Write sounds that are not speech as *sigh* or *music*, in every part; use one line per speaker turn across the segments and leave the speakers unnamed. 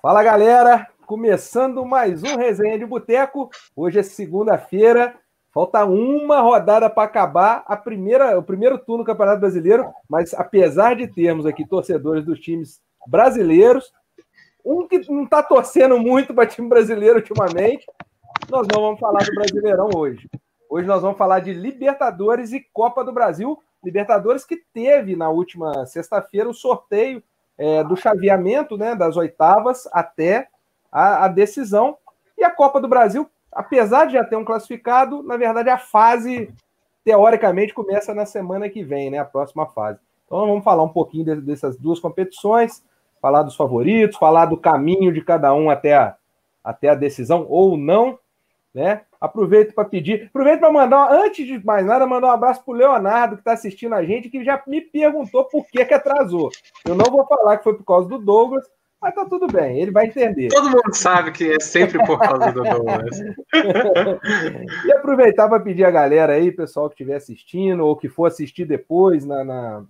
Fala galera, começando mais um Resenha de Boteco. Hoje é segunda-feira, falta uma rodada para acabar a primeira, o primeiro turno do Campeonato Brasileiro, mas apesar de termos aqui torcedores dos times brasileiros, um que não está torcendo muito para time brasileiro ultimamente, nós não vamos falar do Brasileirão hoje. Hoje nós vamos falar de Libertadores e Copa do Brasil. Libertadores que teve na última sexta-feira o sorteio é, do chaveamento né, das oitavas até a, a, decisão. E a Copa do Brasil, apesar de já ter um classificado, na verdade a fase, teoricamente, começa na semana que vem, né, a próxima fase. Então vamos falar um pouquinho de, dessas duas competições, falar dos favoritos, falar do caminho de cada um até a, até a decisão ou não, né? Aproveito para pedir, aproveito para mandar, antes de mais nada, mandar um abraço para o Leonardo, que está assistindo a gente, que já me perguntou por que, que atrasou. Eu não vou falar que foi por causa do Douglas, mas tá tudo bem, ele vai entender.
Todo mundo sabe que é sempre por causa do Douglas. *laughs*
e aproveitar para pedir a galera aí, pessoal que estiver assistindo, ou que for assistir depois na, na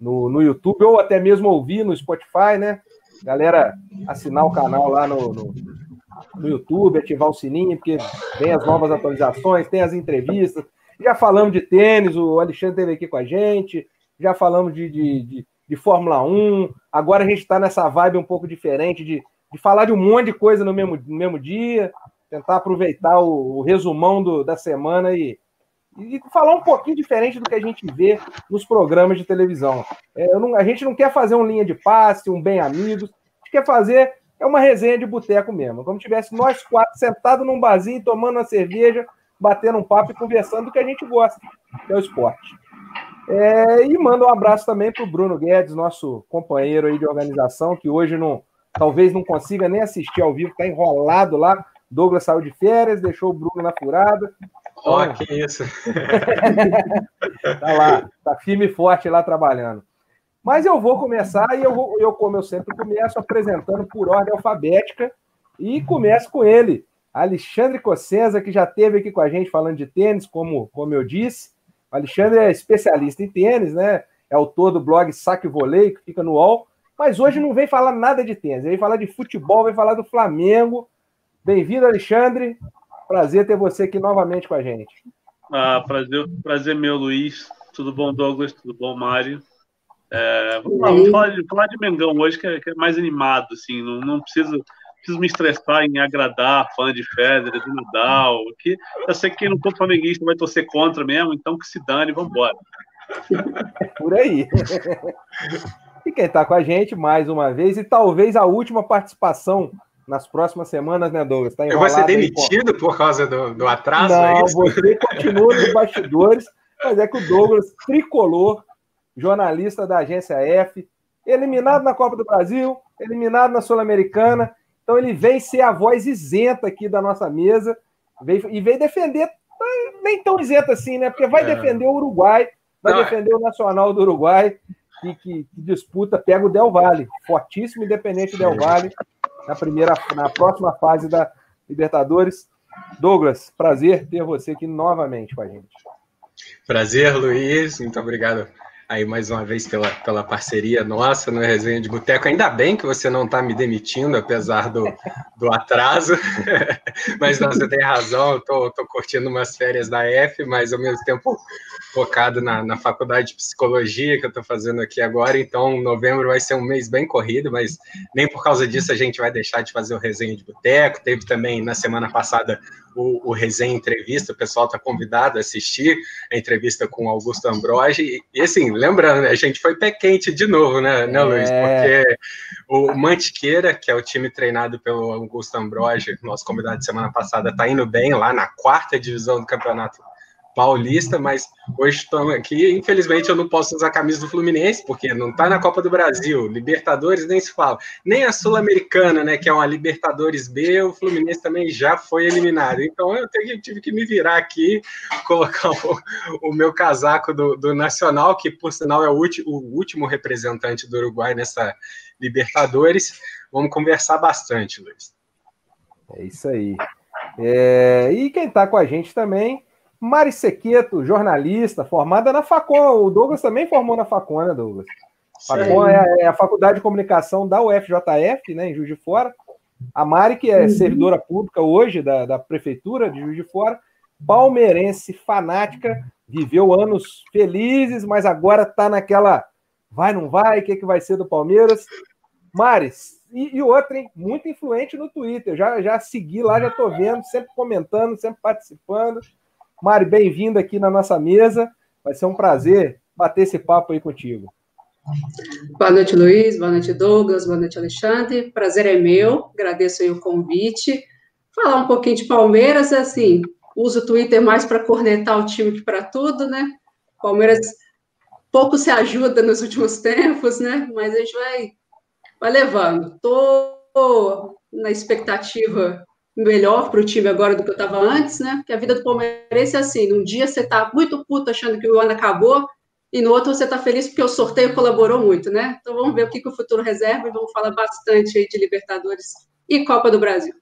no, no YouTube, ou até mesmo ouvir no Spotify, né? Galera, assinar o canal lá no, no no YouTube, ativar o sininho, porque vem as novas atualizações, tem as entrevistas. Já falamos de tênis, o Alexandre esteve aqui com a gente, já falamos de, de, de, de Fórmula 1. Agora a gente está nessa vibe um pouco diferente de, de falar de um monte de coisa no mesmo, no mesmo dia, tentar aproveitar o, o resumão do, da semana e, e falar um pouquinho diferente do que a gente vê nos programas de televisão. É, não, a gente não quer fazer um linha de passe, um bem amigos, a gente quer fazer é uma resenha de boteco mesmo. Como tivesse nós quatro sentados num barzinho, tomando uma cerveja, batendo um papo e conversando do que a gente gosta, que é o esporte. É, e manda um abraço também para o Bruno Guedes, nosso companheiro aí de organização, que hoje não, talvez não consiga nem assistir ao vivo, está enrolado lá. Douglas saiu de férias, deixou o Bruno na furada.
Ó, oh, que isso! *laughs*
tá lá, tá firme e forte lá trabalhando. Mas eu vou começar e eu, vou, eu, como eu sempre começo, apresentando por ordem alfabética e começo com ele, Alexandre Cossenza, que já esteve aqui com a gente falando de tênis, como, como eu disse. O Alexandre é especialista em tênis, né? É autor do blog Saque Volei, que fica no UOL. Mas hoje não vem falar nada de tênis, vem falar de futebol, vem falar do Flamengo. Bem-vindo, Alexandre. Prazer ter você aqui novamente com a gente.
Ah, prazer, prazer meu, Luiz. Tudo bom, Douglas? Tudo bom, Mário? É, vamos, lá, vamos falar, de, falar de Mengão hoje, que é, que é mais animado, assim, não, não preciso, preciso me estressar em agradar fã de Federer, de Nadal, que eu sei que quem não for flamenguista vai torcer contra mesmo, então que se dane, vamos embora. *laughs*
Por aí. *laughs* E quem está com a gente mais uma vez, e talvez a última participação nas próximas semanas, né, Douglas?
Tá eu vou ser demitido aí, por... causa do, do atraso?
Não, é você continua nos bastidores, mas é que o Douglas tricolor jornalista da agência F, eliminado na Copa do Brasil, eliminado na Sul-Americana. Então ele vem ser a voz isenta aqui da nossa mesa veio, e vem defender, nem tão isenta assim, né? Porque vai é. defender o Uruguai, vai Não, é. defender é. o Nacional do Uruguai, que, que, que, disputa, pega o Del Valle, fortíssimo independente Del Valle, na primeira, na próxima fase da Libertadores. Douglas, prazer ter você aqui novamente com a gente.
Prazer, Luiz, muito obrigado aí mais uma vez pela, pela parceria nossa no Resenha de Boteco. Ainda bem que você não está me demitindo, apesar do, do atraso. *laughs* mas não, você tem razão, tô curtindo umas férias da F, mas ao mesmo tempo focado na, na faculdade de psicologia que eu estou fazendo aqui agora. Então, novembro vai ser um mês bem corrido, mas nem por causa disso a gente vai deixar de fazer o Resenha de Boteco. Teve também na semana passada o, o Resenha Entrevista, o pessoal está convidado a assistir a entrevista com Augusto Ambrogi. E, assim, lembrando, né, a gente foi pé quente de novo, né, né Luiz? É. Porque o Mantiqueira, que é o time treinado pelo Augusto Ambrogi, nosso convidado de semana passada, está indo bem lá na quarta divisão do campeonato paulista, mas hoje estamos aqui. Infelizmente, eu não posso usar a camisa do Fluminense, porque não está na Copa do Brasil. Libertadores nem se fala. Nem a Sul-Americana, né, que é uma Libertadores B, o Fluminense também já foi eliminado. Então, eu tive que me virar aqui, colocar o, o meu casaco do, do, Nacional, que, por sinal, é o, o último representante do Uruguai nessa Libertadores. Vamos conversar bastante, Luiz.
É isso aí. É, e quem está com a gente também Mari Sequeto, jornalista, formada na Facom. O Douglas também formou na Facom, né, Douglas? Facom é, é, a Faculdade de Comunicação da UFJF, né, em Juiz de Fora. A Mari, que é uhum. servidora pública hoje da, da Prefeitura de Juiz de Fora, palmeirense fanática, viveu anos felizes, mas agora está naquela vai, não vai, o que, que vai ser do Palmeiras. Maris, e, e outra, hein, muito influente no Twitter, já, já segui lá, já estou vendo, sempre comentando, sempre participando. Mari, bem-vinda aqui na nossa mesa, vai ser um prazer bater esse papo aí contigo.
Boa noite, Luiz. Boa noite, Douglas. Boa noite, Alexandre. Prazer é meu. Agradeço aí o convite. Falar um pouquinho de Palmeiras, assim, uso o Twitter mais para cornetar o time que para tudo, né? Palmeiras pouco se ajuda nos últimos *laughs* tempos, né? Mas a gente vai, vai levando. Estou na expectativa melhor para o time agora do que eu estava antes, né? Porque a vida do palmeirense é assim: num dia você está muito puto achando que o ano acabou, e no outro você está feliz porque o sorteio colaborou muito, né? Então vamos ver o que, que o futuro reserva e vamos falar bastante aí de Libertadores e Copa do Brasil.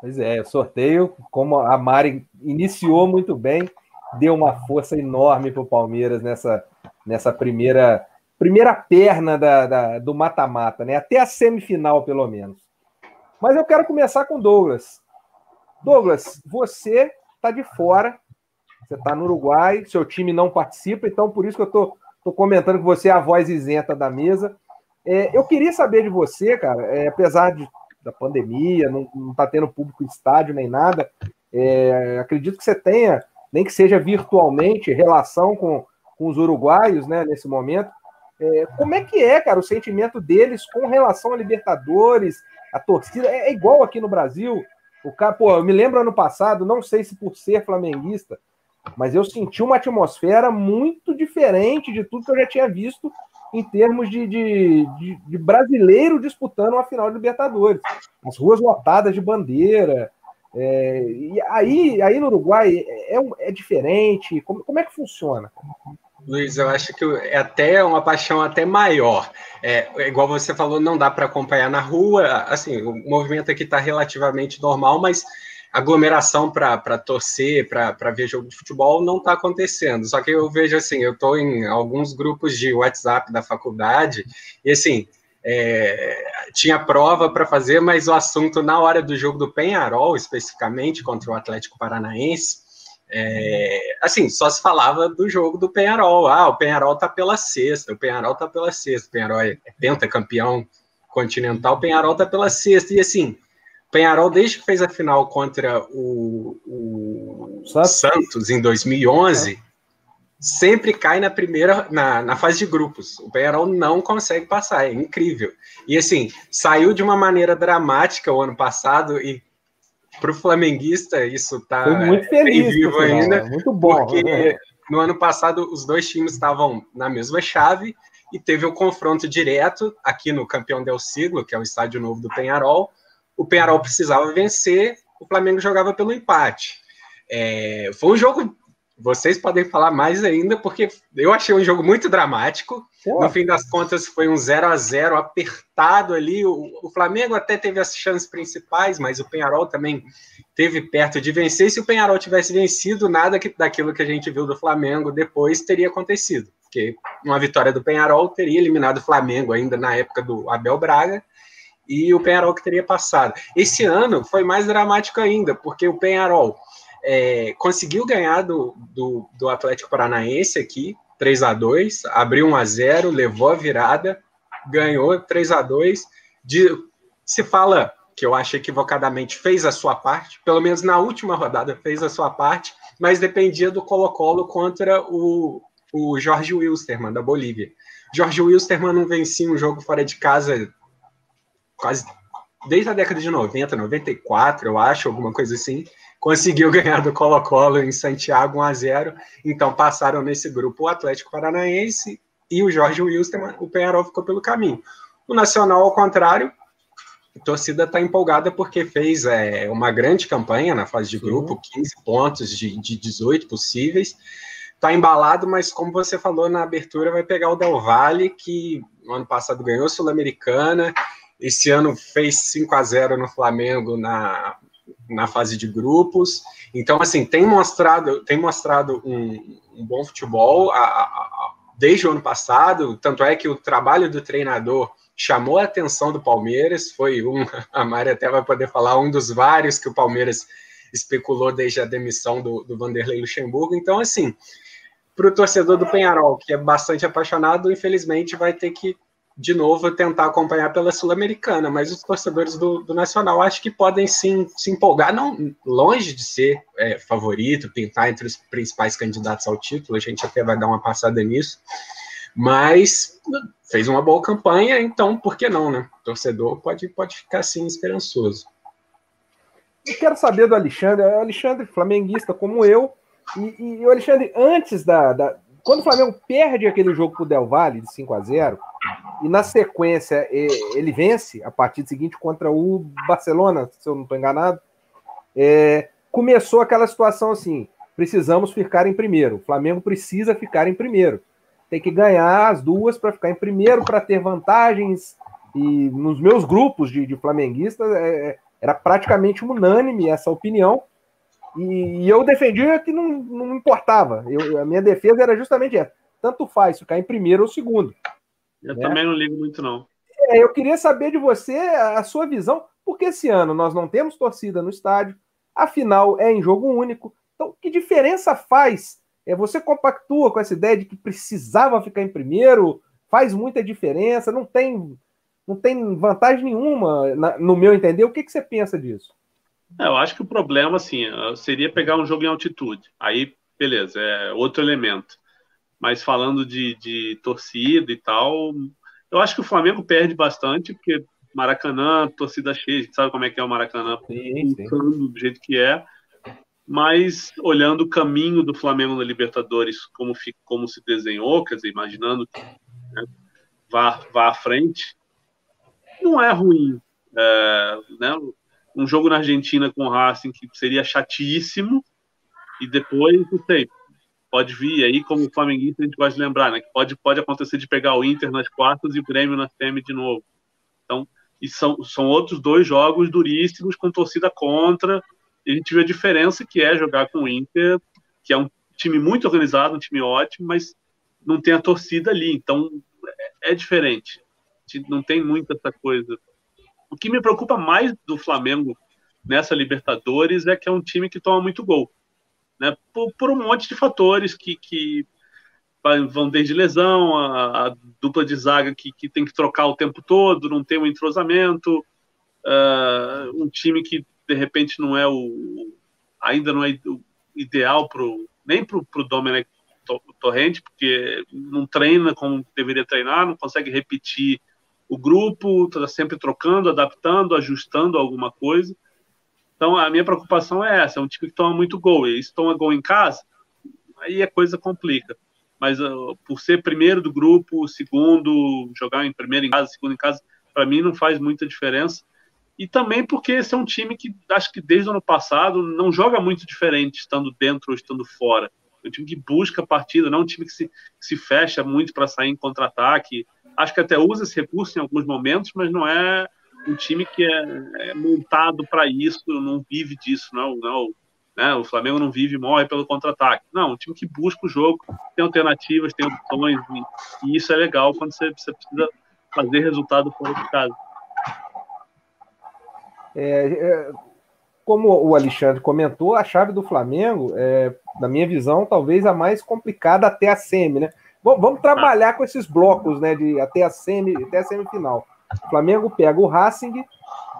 Pois é, o sorteio, como a Mari iniciou muito bem, deu uma força enorme para o Palmeiras nessa, nessa primeira primeira perna da, da do mata-mata, né? Até a semifinal, pelo menos. Mas eu quero começar com Douglas. Douglas, você está de fora você está no Uruguai, seu time não participa, então por isso que eu estou comentando que você é a voz isenta da mesa. É, eu queria saber de você, cara, é, apesar de, da pandemia, não está tendo público em estádio nem nada, é, acredito que você tenha, nem que seja virtualmente, relação com, com os uruguaios né, nesse momento. É, como é que é, cara, o sentimento deles com relação a Libertadores, a torcida? É, é igual aqui no Brasil. O cara, pô, eu me lembro ano passado, não sei se por ser flamenguista, mas eu senti uma atmosfera muito diferente de tudo que eu já tinha visto em termos de, de, de, de brasileiro disputando uma final de Libertadores. As ruas lotadas de bandeira. É, e aí, aí no Uruguai é, é, é diferente. Como, como é que funciona?
Luiz, eu acho que é até uma paixão até maior. É, igual você falou, não dá para acompanhar na rua. Assim, o movimento aqui está relativamente normal, mas aglomeração para torcer, para ver jogo de futebol, não está acontecendo. Só que eu vejo assim, eu estou em alguns grupos de WhatsApp da faculdade, e assim, é, tinha prova para fazer, mas o assunto na hora do jogo do Penharol, especificamente contra o Atlético Paranaense, é, assim, só se falava do jogo do Penharol. Ah, o Penharol tá pela sexta, o Penharol tá pela sexta, o Penharol é pentacampeão continental, o Penharol tá pela sexta, e assim, Penharol, desde que fez a final contra o, o Santos em 2011, sempre cai na primeira, na, na fase de grupos. O Penharol não consegue passar, é incrível. E assim, saiu de uma maneira dramática o ano passado e para o flamenguista isso tá
muito feliz,
vivo ainda,
muito bom.
Porque né? no ano passado os dois times estavam na mesma chave e teve o um confronto direto aqui no Campeão del Siglo, que é o estádio novo do Penharol o Penharol precisava vencer, o Flamengo jogava pelo empate. É, foi um jogo, vocês podem falar mais ainda, porque eu achei um jogo muito dramático. Pô. No fim das contas, foi um 0 a 0 apertado ali. O, o, Flamengo até teve as chances principais, mas o Penharol também teve perto de vencer. Se o Penharol tivesse vencido, nada que, daquilo que a gente viu do Flamengo depois teria acontecido. Porque uma vitória do Penharol teria eliminado o Flamengo ainda na época do Abel Braga e o Penharol que teria passado. Esse ano foi mais dramático ainda, porque o Penharol é, conseguiu ganhar do, do, do, Atlético Paranaense aqui, 3 a 2 abriu 1 a 0 levou a virada, ganhou 3 a 2 de, Se fala que eu acho equivocadamente fez a sua parte, pelo menos na última rodada fez a sua parte, mas dependia do Colo-Colo contra o, o Jorge Wilstermann, da Bolívia. Jorge Wilstermann não vencia um jogo fora de casa quase desde a década de 90, 94, eu acho, alguma coisa assim, conseguiu ganhar do Colo-Colo em Santiago 1 a 0. Então passaram nesse grupo o Atlético Paranaense e o Jorge Wilson, o Penharol ficou pelo caminho. O Nacional, ao contrário, a torcida está empolgada porque fez é, uma grande campanha na fase de grupo, Sim. 15 pontos de, de 18 possíveis. Está embalado, mas como você falou na abertura, vai pegar o Del Valle, que no ano passado ganhou Sul-Americana, esse ano fez 5 a 0 no Flamengo na, na fase de grupos. Então, assim, tem mostrado, tem mostrado um, um bom futebol. A, a, desde o ano passado, tanto é que o trabalho do treinador chamou a atenção do Palmeiras, foi um, *laughs* a Mari até vai poder falar, um dos vários que o Palmeiras especulou desde a demissão do, do Vanderlei Luxemburgo. Então, assim, para o torcedor do Penharol, que é bastante apaixonado, infelizmente vai ter que de novo tentar acompanhar pela Sul-Americana, mas os torcedores do, do, Nacional acho que podem sim se empolgar, não longe de ser é, favorito, pintar entre os principais candidatos ao título, a gente até vai dar uma passada nisso, mas fez uma boa campanha, então por que não, né? O torcedor pode, pode ficar assim esperançoso.
Eu quero saber do Alexandre, Alexandre, flamenguista como eu, e, e o Alexandre, antes da, da, Quando o Flamengo perde aquele jogo pro Del Valle de 5 a 0 e na sequência ele vence a partida seguinte contra o Barcelona, se eu não estou enganado, é, começou aquela situação assim: precisamos ficar em primeiro. O Flamengo precisa ficar em primeiro. Tem que ganhar as duas para ficar em primeiro, para ter vantagens. E nos meus grupos de, de flamenguistas é, é era praticamente unânime essa opinião. E, e eu defendia que não, não importava. Eu, a minha defesa era justamente essa. Tanto faz ficar em primeiro ou segundo.
Eu né? também não ligo muito, não.
É, eu queria saber de você a sua visão, porque esse ano nós não temos torcida no estádio, a final é em jogo único. Então, que diferença faz? É, você compactua com essa ideia de que precisava ficar em primeiro? Faz muita diferença? Não tem, não tem vantagem nenhuma, na, no meu entender. O que, que você pensa disso?
É, eu acho que o problema, assim, seria pegar um jogo em altitude. Aí, beleza, é outro elemento mas falando de, de torcida e tal, eu acho que o Flamengo perde bastante, porque Maracanã, torcida cheia, a gente sabe como é que é o Maracanã, sim, sim. do jeito que é. Mas olhando o caminho do Flamengo na Libertadores, como, como se desenhou, quer dizer, imaginando que né, vá, vá à frente, não é ruim. É, né, um jogo na Argentina com o Racing que seria chatíssimo, e depois, não sei, pode vir aí, como o flamenguista, a gente gosta de lembrar, né? Que pode, pode acontecer de pegar o Inter nas quartas e o Grêmio na semi de novo. Então, e são, são outros dois jogos duríssimos com torcida contra. E a gente vê a diferença que é jogar com o Inter, que é um time muito organizado, um time ótimo, mas não tem a torcida ali. Então, é, é diferente. Não tem muita essa coisa. O que me preocupa mais do Flamengo nessa Libertadores é que é um time que toma muito gol né, por, por, um monte de fatores que, que vão desde lesão, a, a dupla de zaga que, que, tem que trocar o tempo todo, não tem um entrosamento, uh, um time que de repente não é o ainda não é o ideal pro, nem para o Domenech Torrente, porque não treina como deveria treinar, não consegue repetir o grupo, está sempre trocando, adaptando, ajustando alguma coisa. Então, a minha preocupação é essa: é um time que toma muito gol. E se toma gol em casa, aí a coisa complica. Mas uh, por ser primeiro do grupo, segundo, jogar em primeiro em casa, segundo em casa, para mim não faz muita diferença. E também porque esse é um time que acho que desde o ano passado não joga muito diferente, estando dentro ou estando fora. É um time que busca a partida, não é um time que se, que se fecha muito para sair em contra-ataque. Acho que até usa esse recurso em alguns momentos, mas não é um time que é, é montado para isso, não vive disso, não, não né? O Flamengo não vive e morre pelo contra-ataque. Não, um time que busca o jogo, tem alternativas, tem opções, e, e isso é legal quando você, você, precisa fazer resultado fora de casa.
É, é, como o Alexandre comentou, a chave do Flamengo, é, na minha visão, talvez a mais complicada até a semi, né? Vamos trabalhar com esses blocos, né? De até a semi, até a semifinal. O Flamengo pega o Racing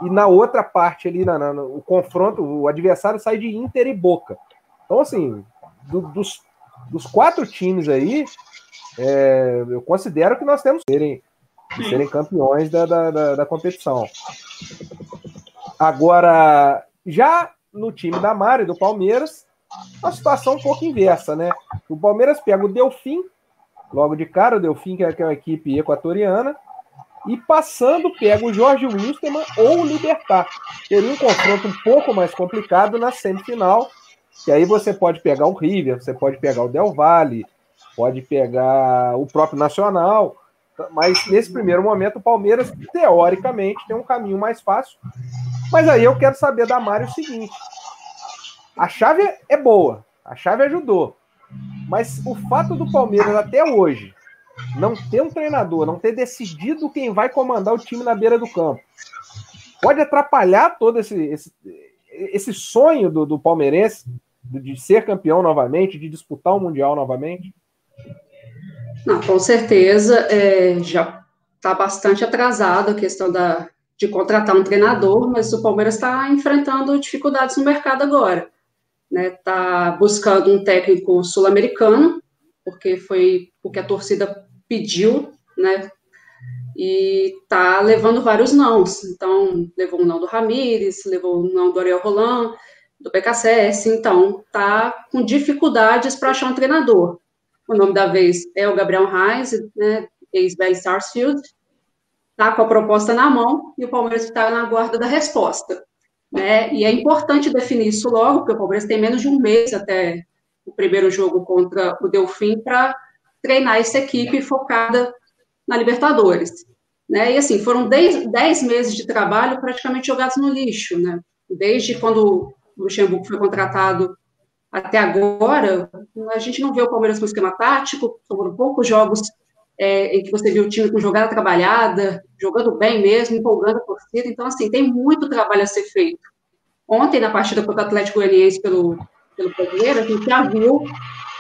e na outra parte ali, na, na, o confronto, o adversário sai de Inter e Boca. Então, assim, do, dos, dos quatro times aí, é, eu considero que nós temos que serem, serem campeões da, da, da, da competição. Agora, já no time da Mari, do Palmeiras, a situação um pouco inversa, né? O Palmeiras pega o Delfim, logo de cara, o Delfim, que é, que é equipe equatoriana, e passando pega o Jorge Wilstermann ou o Libertar. Teria um confronto um pouco mais complicado na semifinal, que aí você pode pegar o River, você pode pegar o Del Valle, pode pegar o próprio Nacional, mas nesse primeiro momento o Palmeiras, teoricamente, tem um caminho mais fácil. Mas aí eu quero saber da Mari o seguinte: a chave é boa, a chave ajudou, mas o fato do Palmeiras até hoje não ter um treinador, não ter decidido quem vai comandar o time na beira do campo, pode atrapalhar todo esse, esse, esse sonho do, do palmeirense de ser campeão novamente, de disputar o Mundial novamente?
Não, com certeza, é, já está bastante atrasado a questão da, de contratar um treinador, mas o Palmeiras está enfrentando dificuldades no mercado agora. Está né? Buscando um técnico sul-americano, porque foi o que a torcida pediu, né? E está levando vários nãos. Então, levou um não do Ramires, levou um não do Ariel Roland, do PKCS, então está com dificuldades para achar um treinador. O nome da vez é o Gabriel Reis, né, ex-Bell Sarsfield, está com a proposta na mão e o Palmeiras está na guarda da resposta. Né? E é importante definir isso logo, porque o Palmeiras tem menos de um mês até o primeiro jogo contra o Delfim para treinar essa equipe focada na Libertadores. Né? E assim, foram 10 meses de trabalho praticamente jogados no lixo, né? Desde quando o Luxemburgo foi contratado até agora, a gente não vê o Palmeiras com esquema tático, foram poucos jogos é, em que você viu o time com jogada trabalhada, jogando bem mesmo, empolgando a torcida. Então, assim, tem muito trabalho a ser feito. Ontem, na partida contra o Atlético Goianiense pelo, pelo Brasileiro, a gente já viu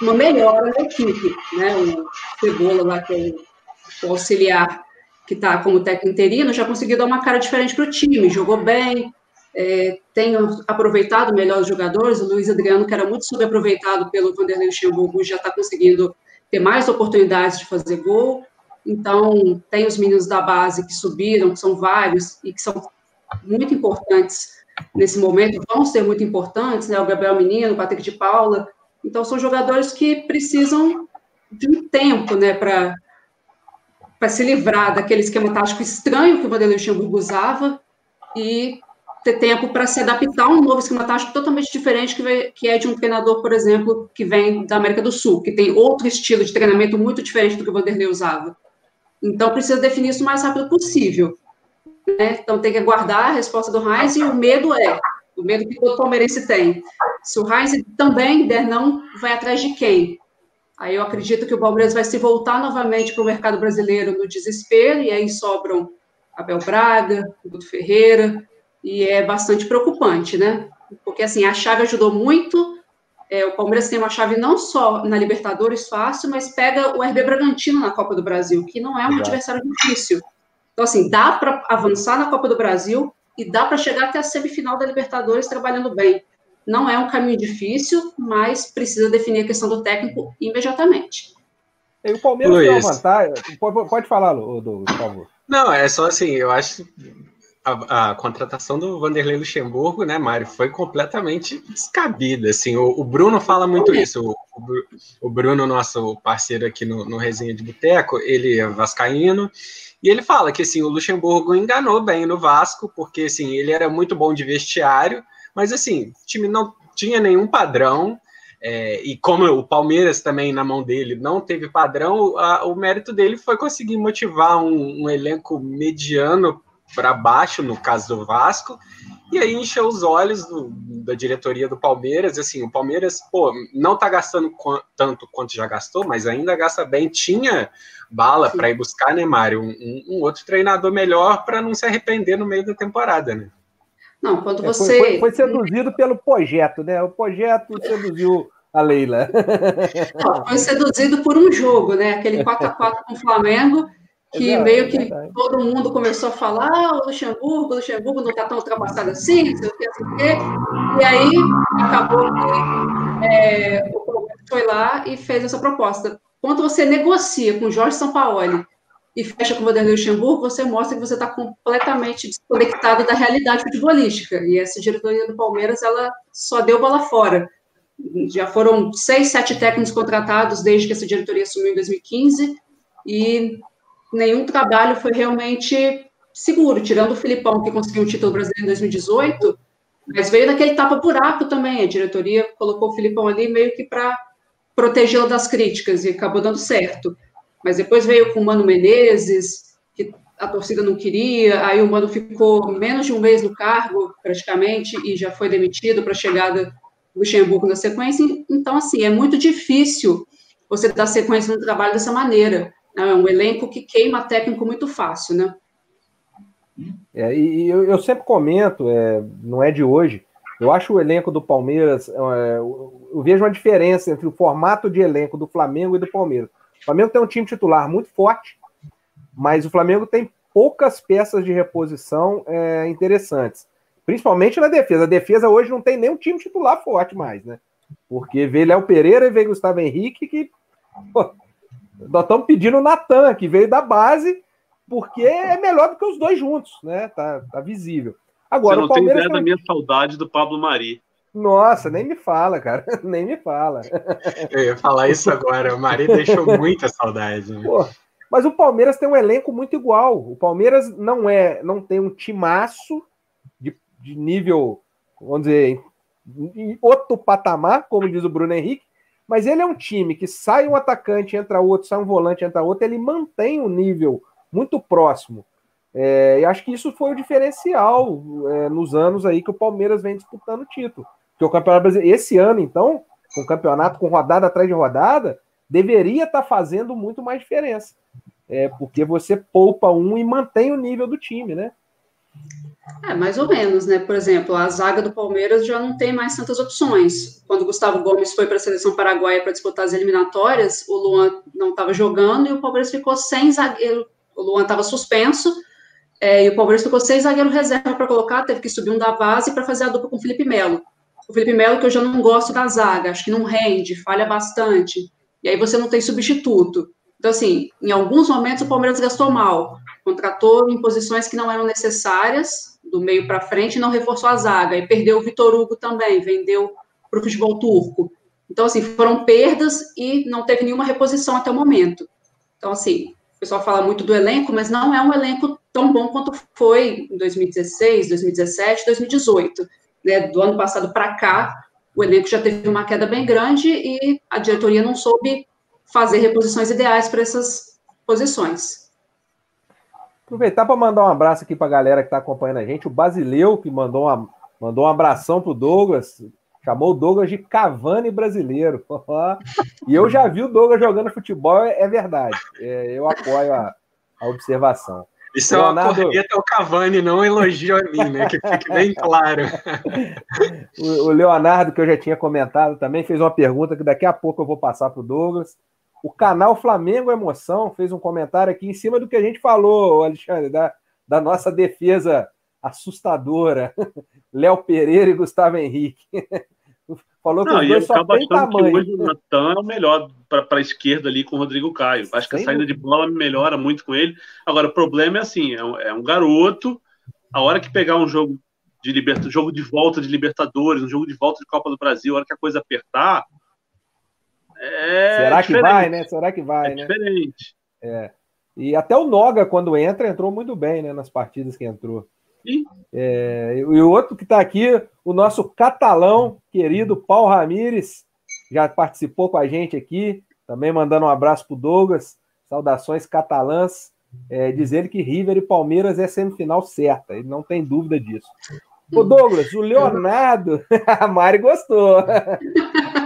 uma melhora na equipe. Né? O Cebola, lá, que é o, auxiliar que está como técnico interino, já conseguiu dar uma cara diferente para o time, jogou bem, é, tem aproveitado melhor os jogadores. O Luiz Adriano, que era muito subaproveitado pelo Vanderlei Luxemburgo, já está conseguindo ter mais oportunidades de fazer gol. Então, tem os meninos da base que subiram, que são vários e que são muito importantes nesse momento, vão ser muito importantes, né? O Gabriel Menino, o Patrick de Paula. Então, são jogadores que precisam de um tempo, né, para para se livrar daquele esquema tático estranho que o Vanderlei Luxemburgo usava e ter tempo para se adaptar a um novo esquema tático totalmente diferente que, que é de um treinador, por exemplo, que vem da América do Sul, que tem outro estilo de treinamento muito diferente do que o Vanderlei usava. Então, precisa definir isso o mais rápido possível. Né? Então, tem que aguardar a resposta do Heinz e o medo é, o medo que todo palmeirense tem. Se o Heinz também der não, vai atrás de quem? Aí eu acredito que o Palmeiras vai se voltar novamente para o mercado brasileiro no desespero, e aí sobram Abel Braga, Guto Ferreira, e é bastante preocupante, né? Porque assim, a chave ajudou muito. É, o Palmeiras tem uma chave não só na Libertadores fácil, mas pega o RB Bragantino na Copa do Brasil, que não é um Exato. adversário difícil. Então, assim, dá para avançar na Copa do Brasil e dá para chegar até a semifinal da Libertadores trabalhando bem. Não é um caminho difícil, mas precisa definir a questão do técnico imediatamente.
E o Palmeiras Luiz. tem uma vantagem. Pode, pode falar, Douglas, por favor.
Não, é só assim, eu acho a, a, contratação do Vanderlei Luxemburgo, né, Mário, foi completamente descabida. Assim, o, o Bruno fala muito isso. O, o, Bruno, nosso parceiro aqui no, no Resenha de Boteco, ele é vascaíno, e ele fala que assim, o Luxemburgo enganou bem no Vasco, porque assim, ele era muito bom de vestiário, mas assim, o time não tinha nenhum padrão. É, e como o Palmeiras também na mão dele não teve padrão, a, o mérito dele foi conseguir motivar um, um elenco mediano para baixo, no caso do Vasco, e aí encheu os olhos do, da diretoria do Palmeiras. Assim, o Palmeiras, pô, não tá gastando qu tanto quanto já gastou, mas ainda gasta bem. Tinha bala para ir buscar, né, Mário? Um, um outro treinador melhor para não se arrepender no meio da temporada, né?
Não, quando você. É,
foi, foi, foi, seduzido pelo projeto, né? O projeto seduziu a Leila. *laughs*
Não, foi seduzido por um jogo, né? Aquele 4x4 com o Flamengo que é meio que é todo mundo começou a falar, ah, o Luxemburgo, o Luxemburgo não está tão ultrapassado assim, não sei o que, sei o quê. E aí acabou que é, o Palmeiras foi lá e fez essa proposta. Quando você negocia com Jorge Sampaoli e fecha com o Vanderlei Luxemburgo, você mostra que você está completamente desconectado da realidade futebolística. E essa diretoria do Palmeiras, ela só deu bola fora. Já foram seis, sete técnicos contratados desde que essa diretoria assumiu em 2015, e nenhum trabalho foi realmente seguro, tirando o Filipão, que conseguiu o título brasileiro em 2018, mas veio daquele tapa-buraco também. A diretoria colocou o Filipão ali meio que para protegê-lo das críticas e acabou dando certo. Mas depois veio com o Mano Menezes, que a torcida não queria, aí o Mano ficou menos de um mês no cargo, praticamente, e já foi demitido para a chegada do Luxemburgo na sequência. Então, assim, é muito difícil você dar sequência no trabalho dessa maneira. É um elenco que queima técnico muito fácil, né?
É, e eu, eu, sempre comento, é, não é de hoje, eu acho o elenco do Palmeiras, é, eu, vejo uma diferença entre o formato de elenco do Flamengo e do Palmeiras. O Flamengo tem um time titular muito forte, mas o Flamengo tem poucas peças de reposição é, interessantes. Principalmente na defesa. A defesa hoje não tem nenhum time titular forte mais, né? Porque veio Léo Pereira e veio Gustavo Henrique, que. Pô, nós estamos pedindo o Natan, que veio da base, porque é melhor do que os dois juntos, né? Tá, tá visível.
Agora, Você não o Palmeiras tem ideia da minha saudade do Pablo Mari.
Nossa, nem me fala, cara. *laughs* Nem me fala.
Eu ia falar isso agora. O Mari deixou muita saudade. Né? Pô,
mas o Palmeiras tem um elenco muito igual. O Palmeiras não é, não tem um timaço de, de nível, vamos dizer, em outro patamar, como diz o Bruno Henrique, mas ele é um time que sai um atacante, entra outro, sai um volante, entra outro, ele mantém um nível muito próximo. É, e acho que isso foi o diferencial é, nos anos aí que o Palmeiras vem disputando o título. Porque o Campeonato Brasileiro, esse ano, então, com o campeonato com rodada atrás de rodada, deveria estar tá fazendo muito mais diferença. É, porque você poupa um e mantém o nível do time, né?
É, mais ou menos, né? Por exemplo, a zaga do Palmeiras já não tem mais tantas opções. Quando o Gustavo Gomes foi para a seleção paraguaia para disputar as eliminatórias, o Luan não estava jogando e o Palmeiras ficou sem zagueiro. O Luan estava suspenso é, e o Palmeiras ficou sem zagueiro reserva para colocar, teve que subir um da base para fazer a dupla com o Felipe Melo. O Felipe Melo, que eu já não gosto da zaga, acho que não rende, falha bastante. E aí você não tem substituto. Então, assim, em alguns momentos o Palmeiras gastou mal, contratou em posições que não eram necessárias, do meio para frente, não reforçou a zaga, e perdeu o Vitor Hugo também, vendeu para o futebol turco. Então, assim, foram perdas e não teve nenhuma reposição até o momento. Então, assim, o pessoal fala muito do elenco, mas não é um elenco tão bom quanto foi em 2016, 2017, 2018. Né? Do ano passado para cá, o elenco já teve uma queda bem grande e a diretoria não soube fazer reposições ideais para essas posições.
Aproveitar para mandar um abraço aqui para a galera que está acompanhando a gente. O Basileu, que mandou, uma, mandou um abração para o Douglas, chamou o Douglas de Cavani brasileiro. *laughs* e eu já vi o Douglas jogando futebol, é verdade. É, eu apoio a, a observação.
Isso Leonardo... é uma corneta ao Cavani, não elogio a mim, né? Que fique bem claro. *laughs*
o Leonardo, que eu já tinha comentado também, fez uma pergunta que daqui a pouco eu vou passar para o Douglas. O canal Flamengo Emoção fez um comentário aqui em cima do que a gente falou, Alexandre, da, da nossa defesa assustadora. *laughs* Léo Pereira e Gustavo Henrique. *laughs*
Falou que não, os dois só tem tamanho. Que hoje o Natan é o melhor para a esquerda ali com o Rodrigo Caio. Acho que a saída de bola melhora muito com ele. Agora, o problema é assim: é um, é um garoto. A hora que pegar um jogo de liberta, jogo de volta de Libertadores, um jogo de volta de Copa do Brasil, a hora que a coisa apertar,
é Será que vai, né? Será que vai, é né?
Diferente.
É. E até o Noga, quando entra, entrou muito bem, né? Nas partidas que entrou. É, e o outro que está aqui, o nosso catalão querido Paulo Ramires, já participou com a gente aqui, também mandando um abraço para o Douglas, saudações catalãs, é, diz ele que River e Palmeiras é semifinal certa, ele não tem dúvida disso. Ô Douglas, o *laughs* Leonardo, *laughs* a Mari gostou. *laughs*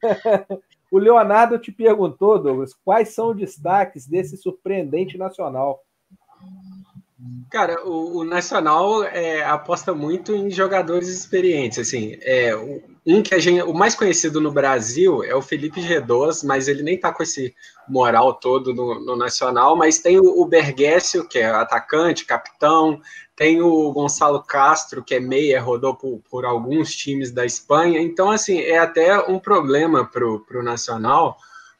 *laughs* o Leonardo te perguntou, Douglas, quais são os destaques desse surpreendente nacional?
Cara, o, o Nacional é, aposta muito em jogadores experientes. Assim, é, um que a gente, o mais conhecido no Brasil é o Felipe G2, mas ele nem tá com esse moral todo no, no Nacional. Mas tem o, o que é atacante, capitão. Tem o Gonçalo Castro, que é meia, rodou por, por alguns times da Espanha. Então, assim, é até um problema pro, pro Nacional,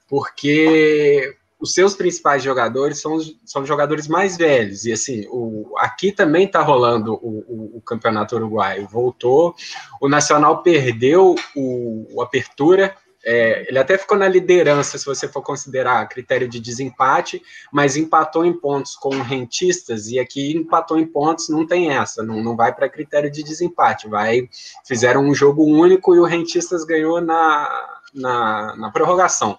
porque os seus principais jogadores são são jogadores mais velhos. E assim, o, aqui também está rolando o, o, o, Campeonato Uruguaio. Voltou, o Nacional perdeu o Apertura. É, ele até ficou na liderança, se você for considerar critério de desempate, mas empatou em pontos com rentistas, e aqui empatou em pontos, não tem essa, não, não vai para critério de desempate, vai fizeram um jogo único e o rentistas ganhou na, na, na prorrogação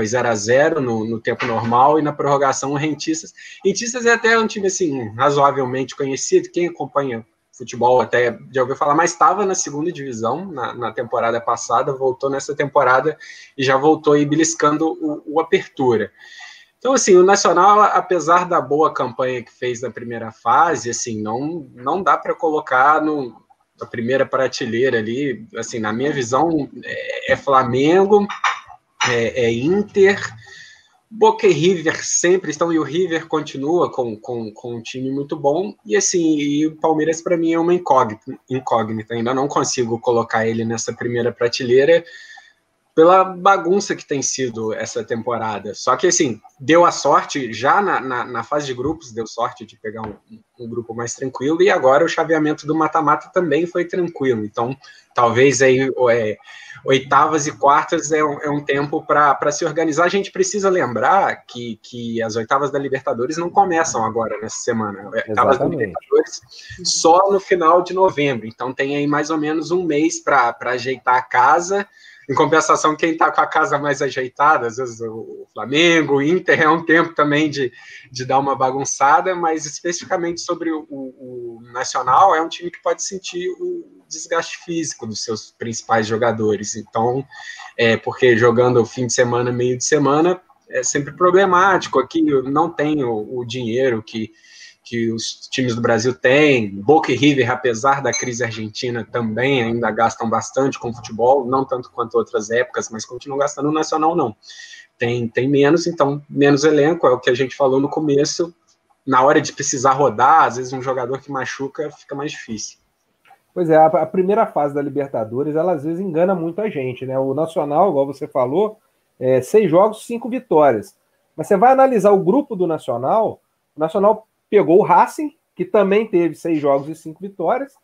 foi 0 a 0 no, no, tempo normal e na prorrogação o Rentistas. Rentistas é até um time assim razoavelmente conhecido, quem acompanha futebol até já ouviu falar, mas estava na segunda divisão na, na, temporada passada, voltou nessa temporada e já voltou aí beliscando o, o Apertura. Então, assim, o Nacional, apesar da boa campanha que fez na primeira fase, assim, não, não dá para colocar no, na primeira prateleira ali. Assim, na minha visão, é, é Flamengo, é, é, Inter, Boca e River sempre estão, e o River continua com, com, com um time muito bom. E assim, e o Palmeiras para mim é uma incógnita, incógnita, ainda não consigo colocar ele nessa primeira prateleira pela bagunça que tem sido essa temporada. Só que, assim, deu a sorte, já na, na, na fase de grupos, deu sorte de pegar um, um, grupo mais tranquilo, e agora o chaveamento do mata-mata também foi tranquilo. Então, talvez aí é, oitavas e quartas é um, é um tempo para se organizar. A gente precisa lembrar que, que as oitavas da Libertadores não começam agora nessa semana. Oitavas da Libertadores só no final de novembro. Então, tem aí mais ou menos um mês para ajeitar a casa em compensação, quem está com a casa mais ajeitada, às vezes o Flamengo, o Inter, é um tempo também de, de dar uma bagunçada, mas especificamente sobre o, o, Nacional, é um time que pode sentir o desgaste físico dos seus principais jogadores. Então, é porque jogando fim de semana, meio de semana, é sempre problemático. Aqui não tem o, o dinheiro que que os times do Brasil têm. Boca e River, apesar da crise argentina, também ainda gastam bastante com futebol, não tanto quanto outras épocas, mas continuam gastando no Nacional, não. Tem, tem menos, então, menos elenco, é o que a gente falou no começo. Na hora de precisar rodar, às vezes um jogador que machuca fica mais difícil.
Pois é, a, primeira fase da Libertadores, ela às vezes engana muito a gente, né? O Nacional, igual você falou, é, seis jogos, cinco vitórias. Mas você vai analisar o grupo do Nacional, o Nacional pegou o Racing, que também teve seis jogos e cinco vitórias,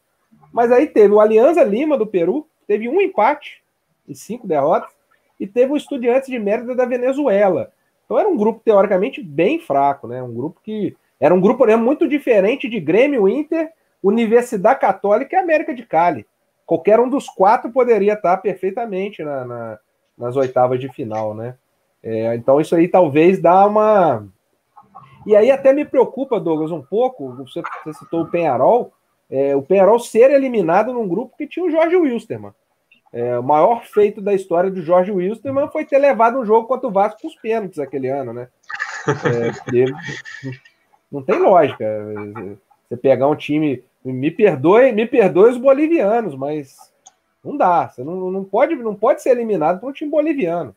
mas aí teve o Alianza Lima do Peru, teve um empate e cinco derrotas, e teve o Estudiantes de Mérida da Venezuela. Então era um grupo teoricamente bem fraco, né? Um grupo que era um grupo né, muito diferente de Grêmio, Inter, Universidade Católica e América de Cali. Qualquer um dos quatro poderia estar perfeitamente na, na, nas oitavas de final, né? É, então isso aí talvez dá uma e aí até me preocupa, Douglas, um pouco, você, você citou o Penharol, é, o Penharol ser eliminado num grupo que tinha o Jorge Wilstermann. É, o maior feito da história do Jorge Wilstermann foi ter levado um jogo contra o Vasco com os pênaltis aquele ano, né? É, *laughs* não tem lógica. Você pegar um time. Me perdoe, me perdoe os bolivianos, mas não dá. Você não, não, pode, não pode ser eliminado por um time boliviano.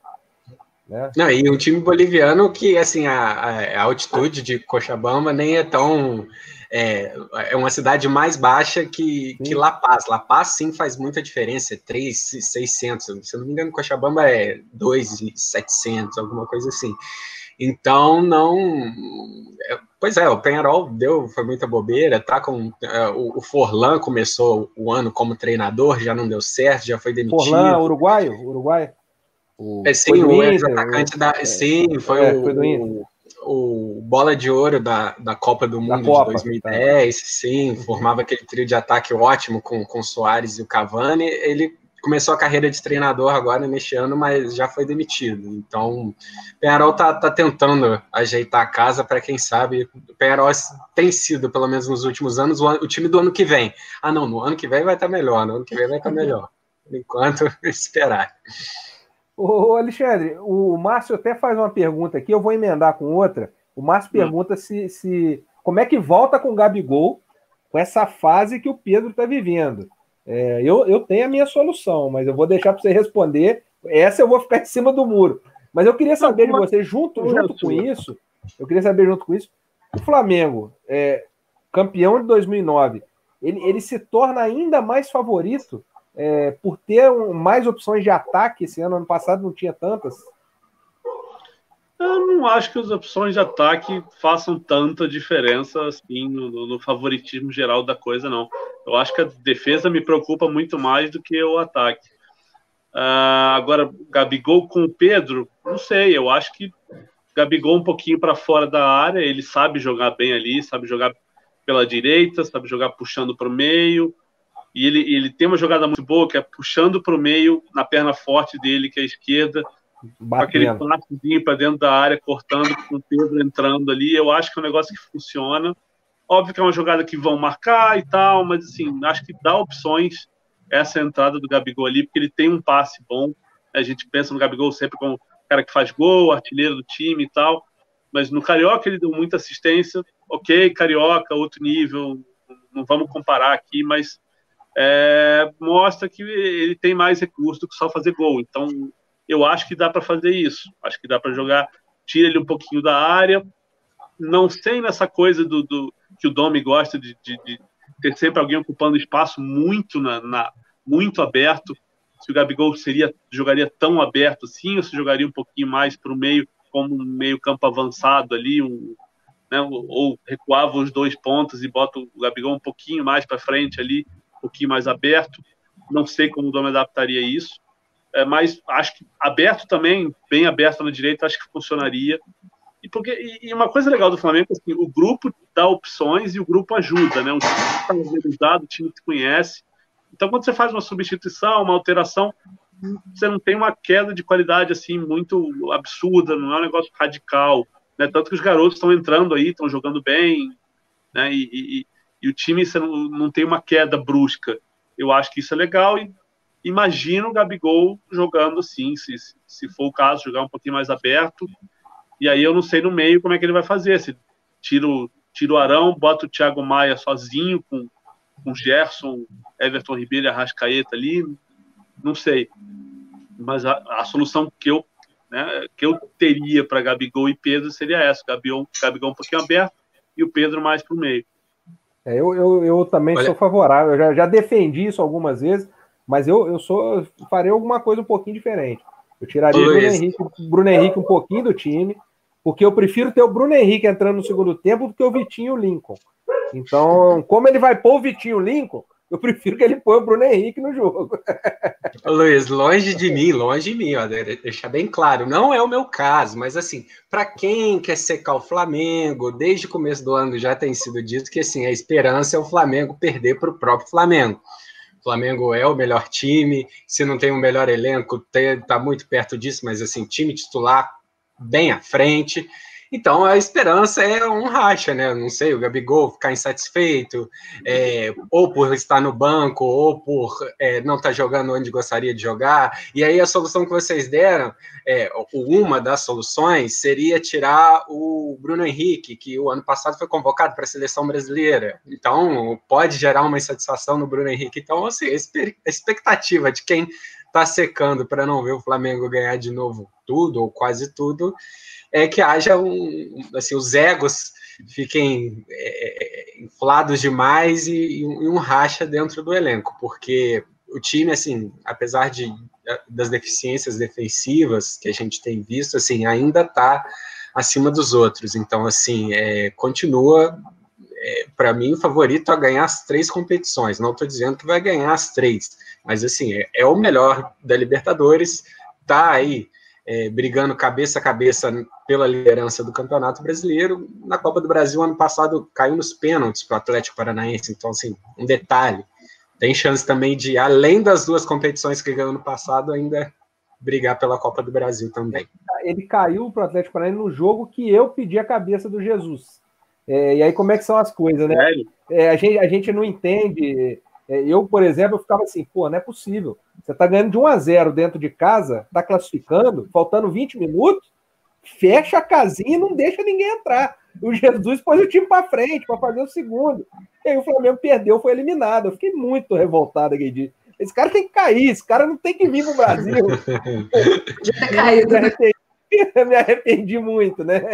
Né? Não, e um time boliviano que, assim, a, a altitude de Cochabamba nem é tão. É, é uma cidade mais baixa que, que La Paz. La Paz, sim, faz muita diferença. É 3,600. Se eu não me engano, Cochabamba é 2,700, alguma coisa assim. Então, não. É, pois é, o Penharol deu, foi muita bobeira, tá com. É, o, o Forlan começou o ano como treinador, já não deu certo, já foi demitido.
Forlan, uruguaio? Uruguai?
O, é, sim, o ex-atacante da. É, sim, foi, é, o, o, o, bola de ouro da, da Copa do Mundo Copa, de 2010, tá. sim, *laughs* formava aquele trio de ataque ótimo com, com o Soares e o Cavani. Ele começou a carreira de treinador agora neste ano, mas já foi demitido. Então, o Penharol tá, tá tentando ajeitar a casa para quem sabe. O Penharol tem sido, pelo menos nos últimos anos, o, o, time do ano que vem. Ah, não, no ano que vem vai estar tá melhor, no ano que vem vai estar tá melhor. Por enquanto, *laughs* esperar.
Ô, Alexandre, o Márcio até faz uma pergunta aqui, eu vou emendar com outra. O Márcio hum. pergunta se, se como é que volta com o Gabigol com essa fase que o Pedro está vivendo. É, eu, eu tenho a minha solução, mas eu vou deixar para você responder. Essa eu vou ficar em cima do muro. Mas eu queria saber de você, junto, junto com isso, eu queria saber junto com isso, o Flamengo, é, campeão de 2009, ele, ele se torna ainda mais favorito é, por ter um, mais opções de ataque esse ano, ano passado não tinha tantas?
Eu não acho que as opções de ataque façam tanta diferença assim no, no, favoritismo geral da coisa, não. Eu acho que a defesa me preocupa muito mais do que o ataque. Uh, agora, Gabigol com o Pedro, não sei, eu acho que Gabigol um pouquinho para fora da área, ele sabe jogar bem ali, sabe jogar pela direita, sabe jogar puxando para o meio, e ele, ele tem uma jogada muito boa, que é puxando para o meio, na perna forte dele, que é a esquerda, Batendo. com aquele passezinho para dentro da área, cortando, com o Pedro entrando ali. Eu acho que é um negócio que funciona. Óbvio que é uma jogada que vão marcar e tal, mas assim, acho que dá opções essa entrada do Gabigol ali, porque ele tem um passe bom. A gente pensa no Gabigol sempre como cara que faz gol, artilheiro do time e tal. mas no Carioca ele deu muita assistência. Ok, Carioca, outro nível, não vamos comparar aqui, mas é, mostra que ele tem mais recursos do que só fazer gol. Então, eu acho que dá para fazer isso. Acho que dá para jogar, tira ele um pouquinho da área. Não sei nessa coisa do, do que o Domi gosta de, de, de, ter sempre alguém ocupando espaço muito na, na muito aberto. Se o Gabigol seria jogaria tão aberto assim, ou se jogaria um pouquinho mais para o meio, como um meio campo avançado ali, um, né, ou recuava os dois pontos e bota o Gabigol um pouquinho mais para frente ali, um pouquinho mais aberto. Não sei como o Dom adaptaria isso, é, mas acho que aberto também, bem aberto na direita, acho que funcionaria. E, porque, e, e uma coisa legal do Flamengo é assim, o grupo dá opções e o grupo ajuda, né? Um time está organizado, o time se conhece. Então, quando você faz uma substituição, uma alteração, você não tem uma queda de qualidade assim muito absurda, não é um negócio radical. Né? Tanto que os garotos estão entrando aí, estão jogando bem, né? E, e, e, o time não, não tem uma queda brusca. Eu acho que isso é legal e imagino o Gabigol jogando assim, se, se for o caso, jogar um pouquinho mais aberto. E aí eu não sei no meio como é que ele vai fazer. Se tira o, tira o Arão, bota o Thiago Maia sozinho com, com Gerson, Everton Ribeiro e Arrascaeta ali, não sei. Mas a, a solução que eu né, que eu teria para Gabigol e Pedro seria essa: Gabigol, Gabigol um pouquinho aberto e o Pedro mais para o meio.
É, eu, eu, eu também Olha. sou favorável, eu já, já defendi isso algumas vezes, mas eu, eu sou farei alguma coisa um pouquinho diferente. Eu tiraria o Bruno Henrique, Bruno Henrique um pouquinho do time, porque eu prefiro ter o Bruno Henrique entrando no segundo tempo do que o Vitinho e o Lincoln. Então, como ele vai pôr o Vitinho e o Lincoln, eu prefiro que ele ponha o Bruno Henrique no jogo. *laughs*
Luiz, longe de mim, longe de mim, ó, deixar bem claro, não é o meu caso, mas assim, para quem quer secar o Flamengo, desde o começo do ano já tem sido dito que assim, a esperança é o Flamengo perder para o próprio Flamengo. O Flamengo é o melhor time, se não tem o um melhor elenco, está muito perto disso, mas assim, time titular bem à frente. Então a esperança é um racha, né? Não sei, o Gabigol ficar insatisfeito, é, ou por estar no banco, ou por é, não estar jogando onde gostaria de jogar. E aí a solução que vocês deram, é, uma das soluções seria tirar o Bruno Henrique, que o ano passado foi convocado para a seleção brasileira. Então pode gerar uma insatisfação no Bruno Henrique. Então, assim, a expectativa de quem está secando para não ver o Flamengo ganhar de novo tudo ou quase tudo é que haja um, assim, os egos fiquem é, inflados demais e, e, um, racha dentro do elenco, porque o time, assim, apesar de das deficiências defensivas que a gente tem visto, assim, ainda está acima dos outros. Então, assim, é, continua é, para mim, o favorito a ganhar as três competições. Não estou dizendo que vai ganhar as três, mas assim, é, é o melhor da Libertadores, tá aí é, brigando cabeça a cabeça pela liderança do Campeonato Brasileiro. Na Copa do Brasil, ano passado, caiu nos pênaltis para o Atlético Paranaense. Então, assim, um detalhe. Tem chance também de, além das duas competições que ganhou no passado, ainda brigar pela Copa do Brasil também.
Ele caiu para o Atlético Paranaense no jogo que eu pedi a cabeça do Jesus. É, e aí, como é que são as coisas, né? É, a, gente, a gente não entende eu, por exemplo, eu ficava assim, pô, não é possível. Você tá ganhando de 1 a 0 dentro de casa, tá classificando, faltando 20 minutos, fecha a casinha e não deixa ninguém entrar. O Jesus pôs o time para frente para fazer o segundo. E aí o Flamengo perdeu, foi eliminado. Eu fiquei muito revoltado aquele dia. Esse cara tem que cair, esse cara não tem que vir pro Brasil. *laughs* Já tá caído. Me arrependi, me arrependi muito, né? *laughs*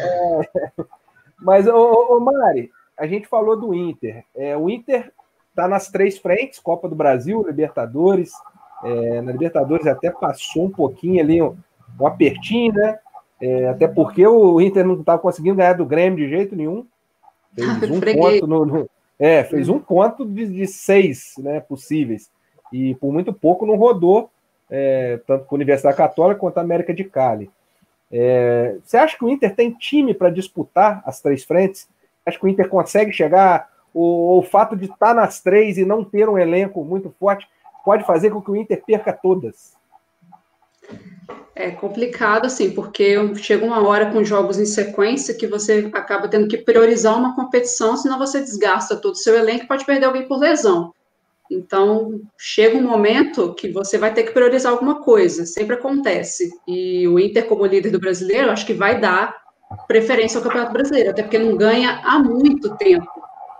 É, mas, ô, ô, Mari, a gente falou do Inter. É, o Inter está nas três frentes: Copa do Brasil, Libertadores. É, na Libertadores até passou um pouquinho ali, um, um apertinho, né? É, até porque o Inter não estava conseguindo ganhar do Grêmio de jeito nenhum. Fez *laughs* um ponto no, no, É, fez um ponto de, de, seis né, possíveis. E por muito pouco não rodou, é, tanto com a Universidade Católica quanto a América de Cali. É, você acha que o Inter tem time para disputar as três frentes? Acho que o Inter consegue chegar. O, o fato de estar nas três e não ter um elenco muito forte pode fazer com que o Inter perca todas.
É complicado, assim, porque chega uma hora com jogos em sequência que você acaba tendo que priorizar uma competição, senão você desgasta todo o seu elenco e pode perder alguém por lesão. Então, chega um momento que você vai ter que priorizar alguma coisa, sempre acontece. E o Inter, como líder do brasileiro, acho que vai dar preferência ao Campeonato Brasileiro, até porque não ganha há muito tempo.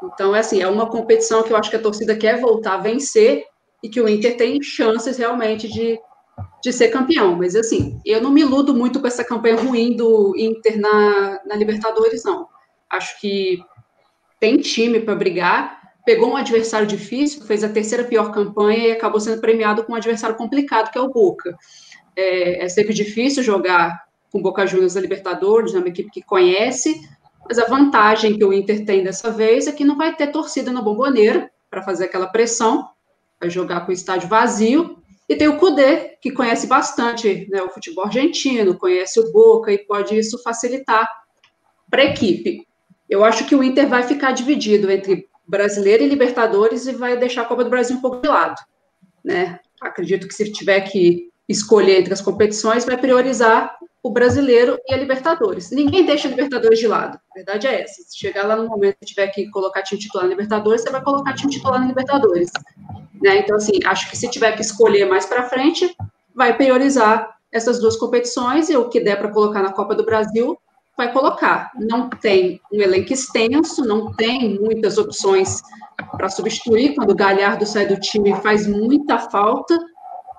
Então, é assim, é uma competição que eu acho que a torcida quer voltar a vencer e que o Inter tem chances realmente de, de ser campeão. Mas, assim, eu não me iludo muito com essa campanha ruim do Inter na, na Libertadores, não. Acho que tem time para brigar, pegou um adversário difícil, fez a terceira pior campanha e acabou sendo premiado com um adversário complicado, que é o Boca. É, é sempre difícil jogar com Boca Juniors na Libertadores, é uma equipe que conhece, mas a vantagem que o Inter tem dessa vez é que não vai ter torcida na bomboneira para fazer aquela pressão, vai jogar com o estádio vazio, e tem o Cudê, que conhece bastante né, o futebol argentino, conhece o Boca, e pode isso facilitar para a equipe. Eu acho que o Inter vai ficar dividido entre brasileiro e Libertadores e vai deixar a Copa do Brasil um pouco de lado. Né? Acredito que se tiver que escolher entre as competições, vai priorizar o brasileiro e a Libertadores. Ninguém deixa a Libertadores de lado. A verdade é essa. Se chegar lá no momento que tiver que colocar time titular na Libertadores, você vai colocar time titular na Libertadores. Né? Então, assim, acho que se tiver que escolher mais para frente, vai priorizar essas duas competições e o que der para colocar na Copa do Brasil, vai colocar. Não tem um elenco extenso, não tem muitas opções para substituir. Quando o Galhardo sai do time, faz muita falta,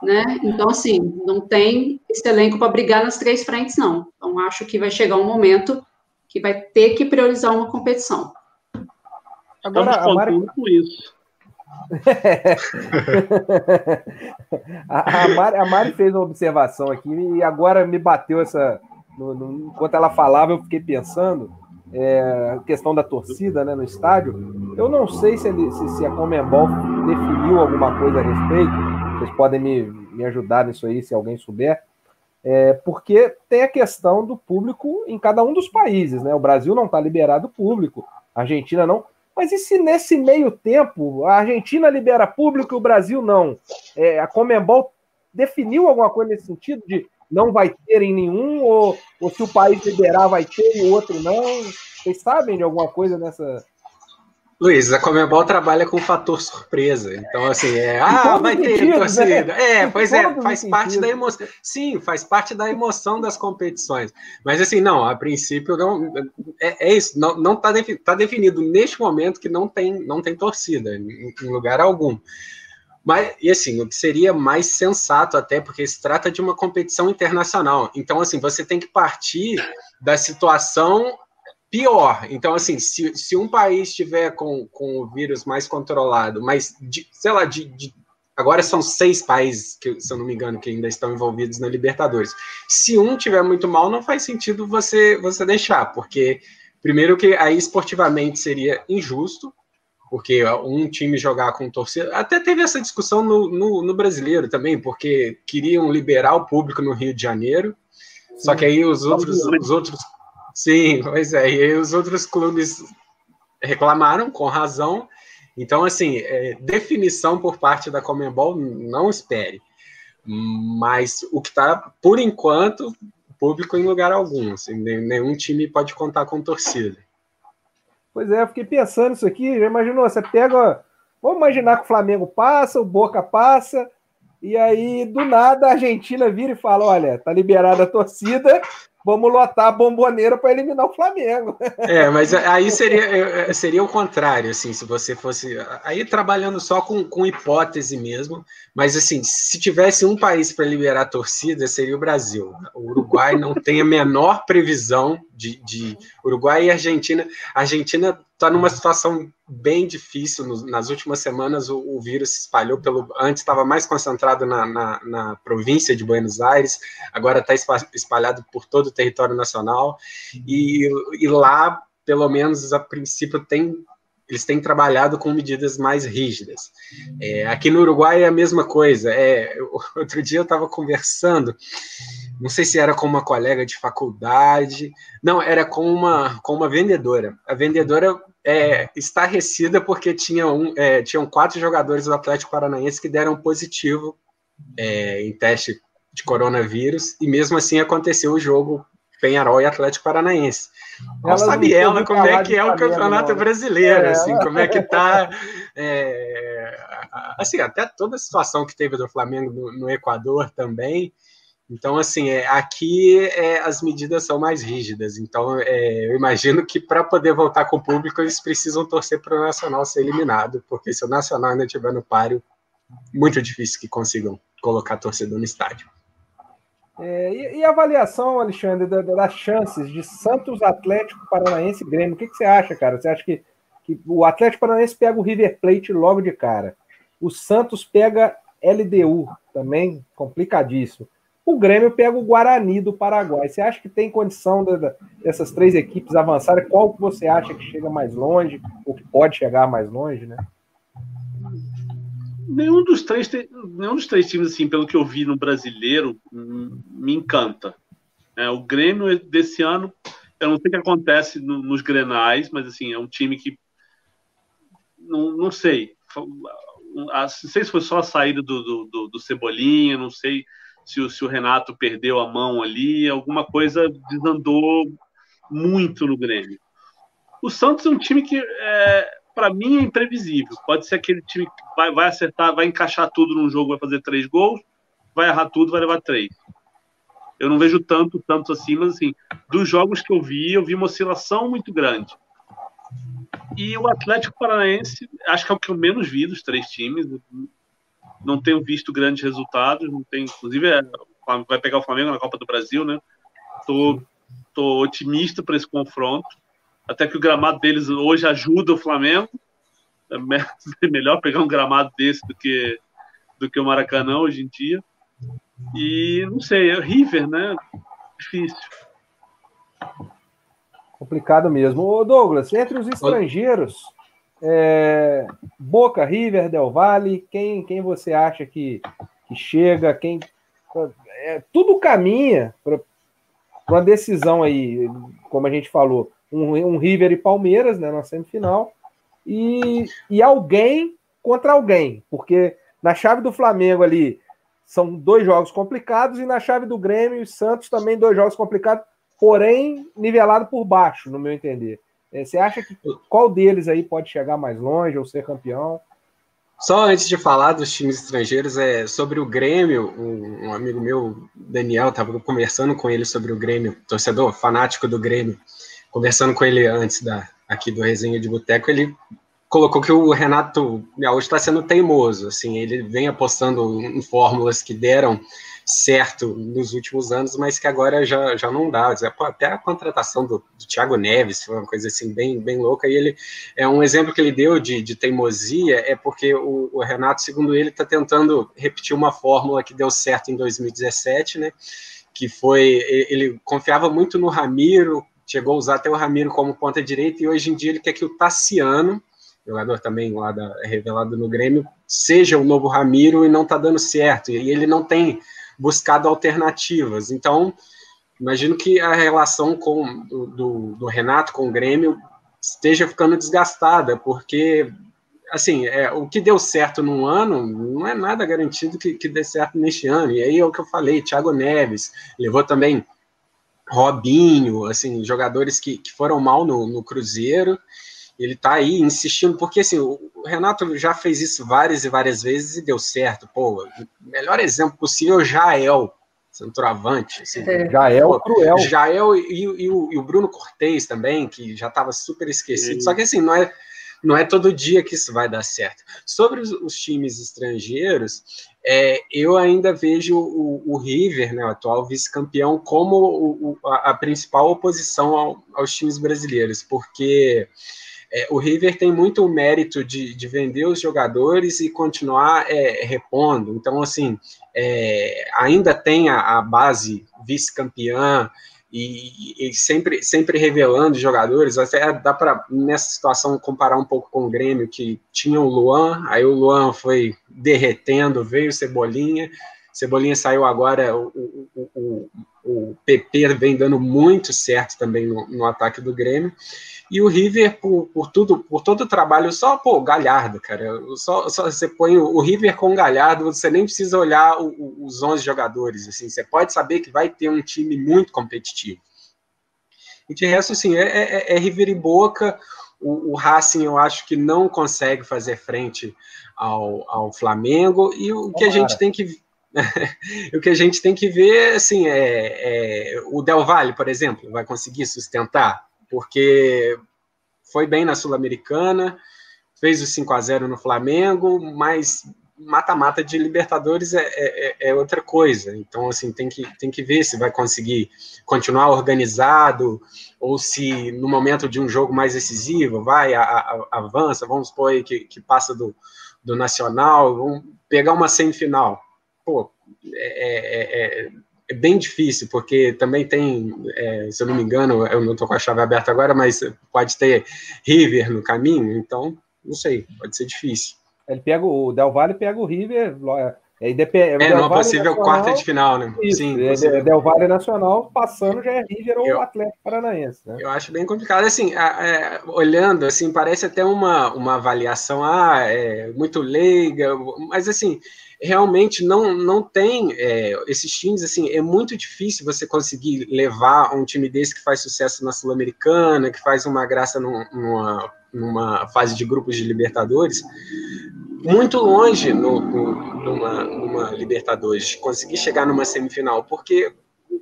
né? Então, assim, não tem esse elenco para brigar nas três frentes, não. Então, acho que vai chegar um momento que vai ter que priorizar uma competição.
Agora, Estamos Mari... com isso. *laughs*
a, a, Mari, a Mari fez uma observação aqui e agora me bateu essa, no, no, enquanto ela falava, eu fiquei pensando é, a questão da torcida né, no estádio. Eu não sei se, ele, se, se, a Comembol definiu alguma coisa a respeito. Vocês podem me, me ajudar nisso aí, se alguém souber. É, porque tem a questão do público em cada um dos países. Né? O Brasil não está liberado público, a Argentina não. Mas e se nesse meio tempo a Argentina libera público e o Brasil não? É, a Comembol definiu alguma coisa nesse sentido de não vai ter em nenhum, ou, ou se o país liberar vai ter e o outro não? Vocês sabem de alguma coisa nessa.
Luiz, a Comebol trabalha com fator surpresa. Então, assim, é. Ah, vai ter sentido, torcida. Né? É, pois é, faz parte da emoção. Sim, faz parte da emoção das competições. Mas, assim, não, a princípio, não. É, é isso, não, não tá, tá definido neste momento que não tem, não tem torcida, em, em lugar algum. Mas, e assim, o que seria mais sensato até, porque se trata de uma competição internacional. Então, assim, você tem que partir da situação pior. Então, assim, se, se um país tiver com, com o vírus mais controlado, mas, de, sei lá, de, de, agora são seis países, que, se eu não me engano, que ainda estão envolvidos na Libertadores. Se um tiver muito mal, não faz sentido você, você deixar, porque, primeiro que aí esportivamente seria injusto, porque um time jogar com torcida. Até teve essa discussão no, no, no, brasileiro também, porque queriam liberar o público no Rio de Janeiro, só que aí os outros, os outros. Sim, pois é, e os outros clubes reclamaram com razão. Então, assim, é, definição por parte da Comembol, não espere. Mas o que está, por enquanto, público em lugar algum. Assim, nenhum time pode contar com torcida.
Pois é, eu fiquei pensando isso aqui. Já imaginou? Você pega. Vamos imaginar que o Flamengo passa, o Boca passa, e aí do nada a Argentina vira e fala: olha, tá liberada a torcida, vamos lotar a bomboneira para eliminar o Flamengo.
É, mas aí seria, seria o contrário, assim, se você fosse. Aí trabalhando só com, com hipótese mesmo, mas assim, se tivesse um país para liberar a torcida, seria o Brasil. O Uruguai não tem a menor previsão de, de Uruguai e Argentina. A Argentina está numa situação bem difícil. nas últimas semanas, o, o, vírus se espalhou pelo. Antes estava mais concentrado na, na, na, província de Buenos Aires, agora está espalhado por todo o território nacional. E, e lá, pelo menos a princípio, tem eles têm trabalhado com medidas mais rígidas. É, aqui no Uruguai é a mesma coisa. É, *laughs* outro dia eu estava conversando não sei se era com uma colega de faculdade, não, era com uma, com uma vendedora. A vendedora é estarrecida porque tinha um, é, tinham quatro jogadores do Atlético Paranaense que deram positivo é, em teste de coronavírus, e mesmo assim aconteceu o jogo Penharol e Atlético Paranaense. Não sabe ela como é que é o campeonato brasileiro, é, assim, como é que tá. *laughs* É, assim, até toda a situação que teve do Flamengo no, no Equador também. Então, assim, é, aqui é, as medidas são mais rígidas. Então, é, eu imagino que para poder voltar com o público, eles precisam torcer para o Nacional ser eliminado, porque se o Nacional ainda estiver no páreo, muito difícil que consigam colocar torcedor no estádio.
É, e, e, a avaliação, Alexandre, da, das chances de Santos, Atlético Paranaense e Grêmio? O que, que, você acha, cara? Você acha que, que o Atlético Paranaense pega o River Plate logo de cara? O Santos pega LDU, também complicadíssimo. O Grêmio pega o Guarani do Paraguai. Você acha que tem condição de, de, dessas três equipes avançarem? Qual que você acha que chega mais longe, ou que pode chegar mais longe, né?
Nenhum dos três nenhum dos três times assim pelo que eu vi no brasileiro me encanta. É, o Grêmio desse ano eu não sei o que acontece no, nos Grenais mas assim é um time que não, não sei. Não sei se foi só a saída do, do, do Cebolinha não sei se o, se o Renato perdeu a mão ali alguma coisa desandou muito no Grêmio. O Santos é um time que é, para mim é imprevisível. Pode ser aquele time que vai, vai acertar, vai encaixar tudo num jogo, vai fazer três gols, vai errar tudo, vai levar três. Eu não vejo tanto, tanto assim, mas assim, dos jogos que eu vi, eu vi uma oscilação muito grande. E o Atlético Paranaense, acho que é o que eu menos vi dos três times. Não tenho visto grandes resultados, não tem, inclusive é, vai pegar o Flamengo na Copa do Brasil, né? Tô, tô otimista para esse confronto até que o gramado deles hoje ajuda o Flamengo. *laughs* É melhor pegar um gramado desse do que, do que o Maracanã hoje em dia. E não sei, é River, né? Difícil.
Complicado mesmo. Ô Douglas, entre os estrangeiros, é, Boca, River, Del Valle, quem, quem você acha que, que chega? Quem é, tudo caminha para uma decisão aí, como a gente falou, um, um River e Palmeiras né, na semifinal, e, e alguém contra alguém, porque na chave do Flamengo ali são dois jogos complicados, e na chave do Grêmio e Santos também dois jogos complicados, porém nivelado por baixo, no meu entender. É, você acha que qual deles aí pode chegar mais longe ou ser campeão?
Só antes de falar dos times estrangeiros, é sobre o Grêmio, um, um amigo meu, Daniel, estava conversando com ele sobre o Grêmio, torcedor fanático do Grêmio conversando com ele antes da, aqui do Resenha de Boteco, ele colocou que o Renato Gaúcho está sendo teimoso, assim, ele vem apostando em fórmulas que deram certo nos últimos anos, mas que agora já, já não dá. Até a contratação do, do Thiago Neves foi uma coisa assim bem, bem louca, e ele é um exemplo que ele deu de, de teimosia, é porque o, o Renato, segundo ele, está tentando repetir uma fórmula que deu certo em 2017, né? Que foi ele confiava muito no Ramiro, chegou a usar até o Ramiro como ponta direita, e hoje em dia ele quer que o Tassiano, jogador também lá da, revelado no Grêmio, seja o novo Ramiro e não está dando certo, e ele não tem buscado alternativas. Então, imagino que a relação com do, do, do Renato com o Grêmio esteja ficando desgastada, porque assim, é, o que deu certo num ano não é nada garantido que, que dê certo neste ano. E aí é o que eu falei, Thiago Neves levou também Robinho, assim, jogadores que, que foram mal no, no Cruzeiro. Ele tá aí insistindo, porque assim, o Renato já fez isso várias e várias vezes e deu certo. Pô, o melhor exemplo possível, Jael, centroavante. Assim,
é. Jael cruel.
Jael e, e, e, o, e o Bruno Cortez também, que já estava super esquecido. Só que assim, não é não é todo dia que isso vai dar certo. Sobre os, os times estrangeiros, é, eu ainda vejo o, o River, né, o atual vice-campeão, como o, a, a, principal oposição ao, aos times brasileiros, porque é, o River tem muito o mérito de, de vender os jogadores e continuar é, repondo. Então, assim, é, ainda tem a, a base vice-campeã, e, e, sempre, sempre revelando jogadores. Até dá para, nessa situação, comparar um pouco com o Grêmio, que tinha o Luan, aí o Luan foi derretendo, veio o Cebolinha, Cebolinha saiu agora, o, o, o, o PP vem dando muito certo também no, no ataque do Grêmio. E o River, por, por, tudo, por todo o trabalho, só, pô, Galhardo, cara. Só, só você põe o, o River com o Galhardo, você nem precisa olhar o, os 11 jogadores. Assim, você pode saber que vai ter um time muito competitivo. E de resto, assim, é, é, é River e Boca. O, o, Racing, eu acho que não consegue fazer frente ao, ao Flamengo. E o que a gente tem que *laughs* o que a gente tem que ver, assim, é, é, o Del Valle, por exemplo, vai conseguir sustentar, porque foi bem na Sul-Americana, fez o 5 a 0 no Flamengo, mas mata-mata de Libertadores é, é, é, outra coisa. Então, assim, tem que, tem que ver se vai conseguir continuar organizado ou se no momento de um jogo mais decisivo, vai, a, a, avança, vamos supor aí que, que passa do, do Nacional, vamos pegar uma semifinal. Pô, é, é, é bem difícil, porque também tem, é, se eu não me engano, eu não estou com a chave aberta agora, mas pode ter River no caminho, então, não sei, pode ser difícil.
Ele pega o Del Valle pega o River.
É, é, é numa possível Nacional, quarta de final, né?
Isso, Sim, é, Del Valle Nacional, passando já é River ou eu, Atlético Paranaense. Né?
Eu acho bem complicado. Assim, é, olhando, assim, parece até uma, uma avaliação, ah, é muito leiga, mas assim, realmente não, não tem é, esses times, assim, é muito difícil você conseguir levar um time desse que faz sucesso na Sul-Americana, que faz uma graça numa, numa fase de grupos de Libertadores, muito longe no, no, numa, numa Libertadores, conseguir chegar numa semifinal, porque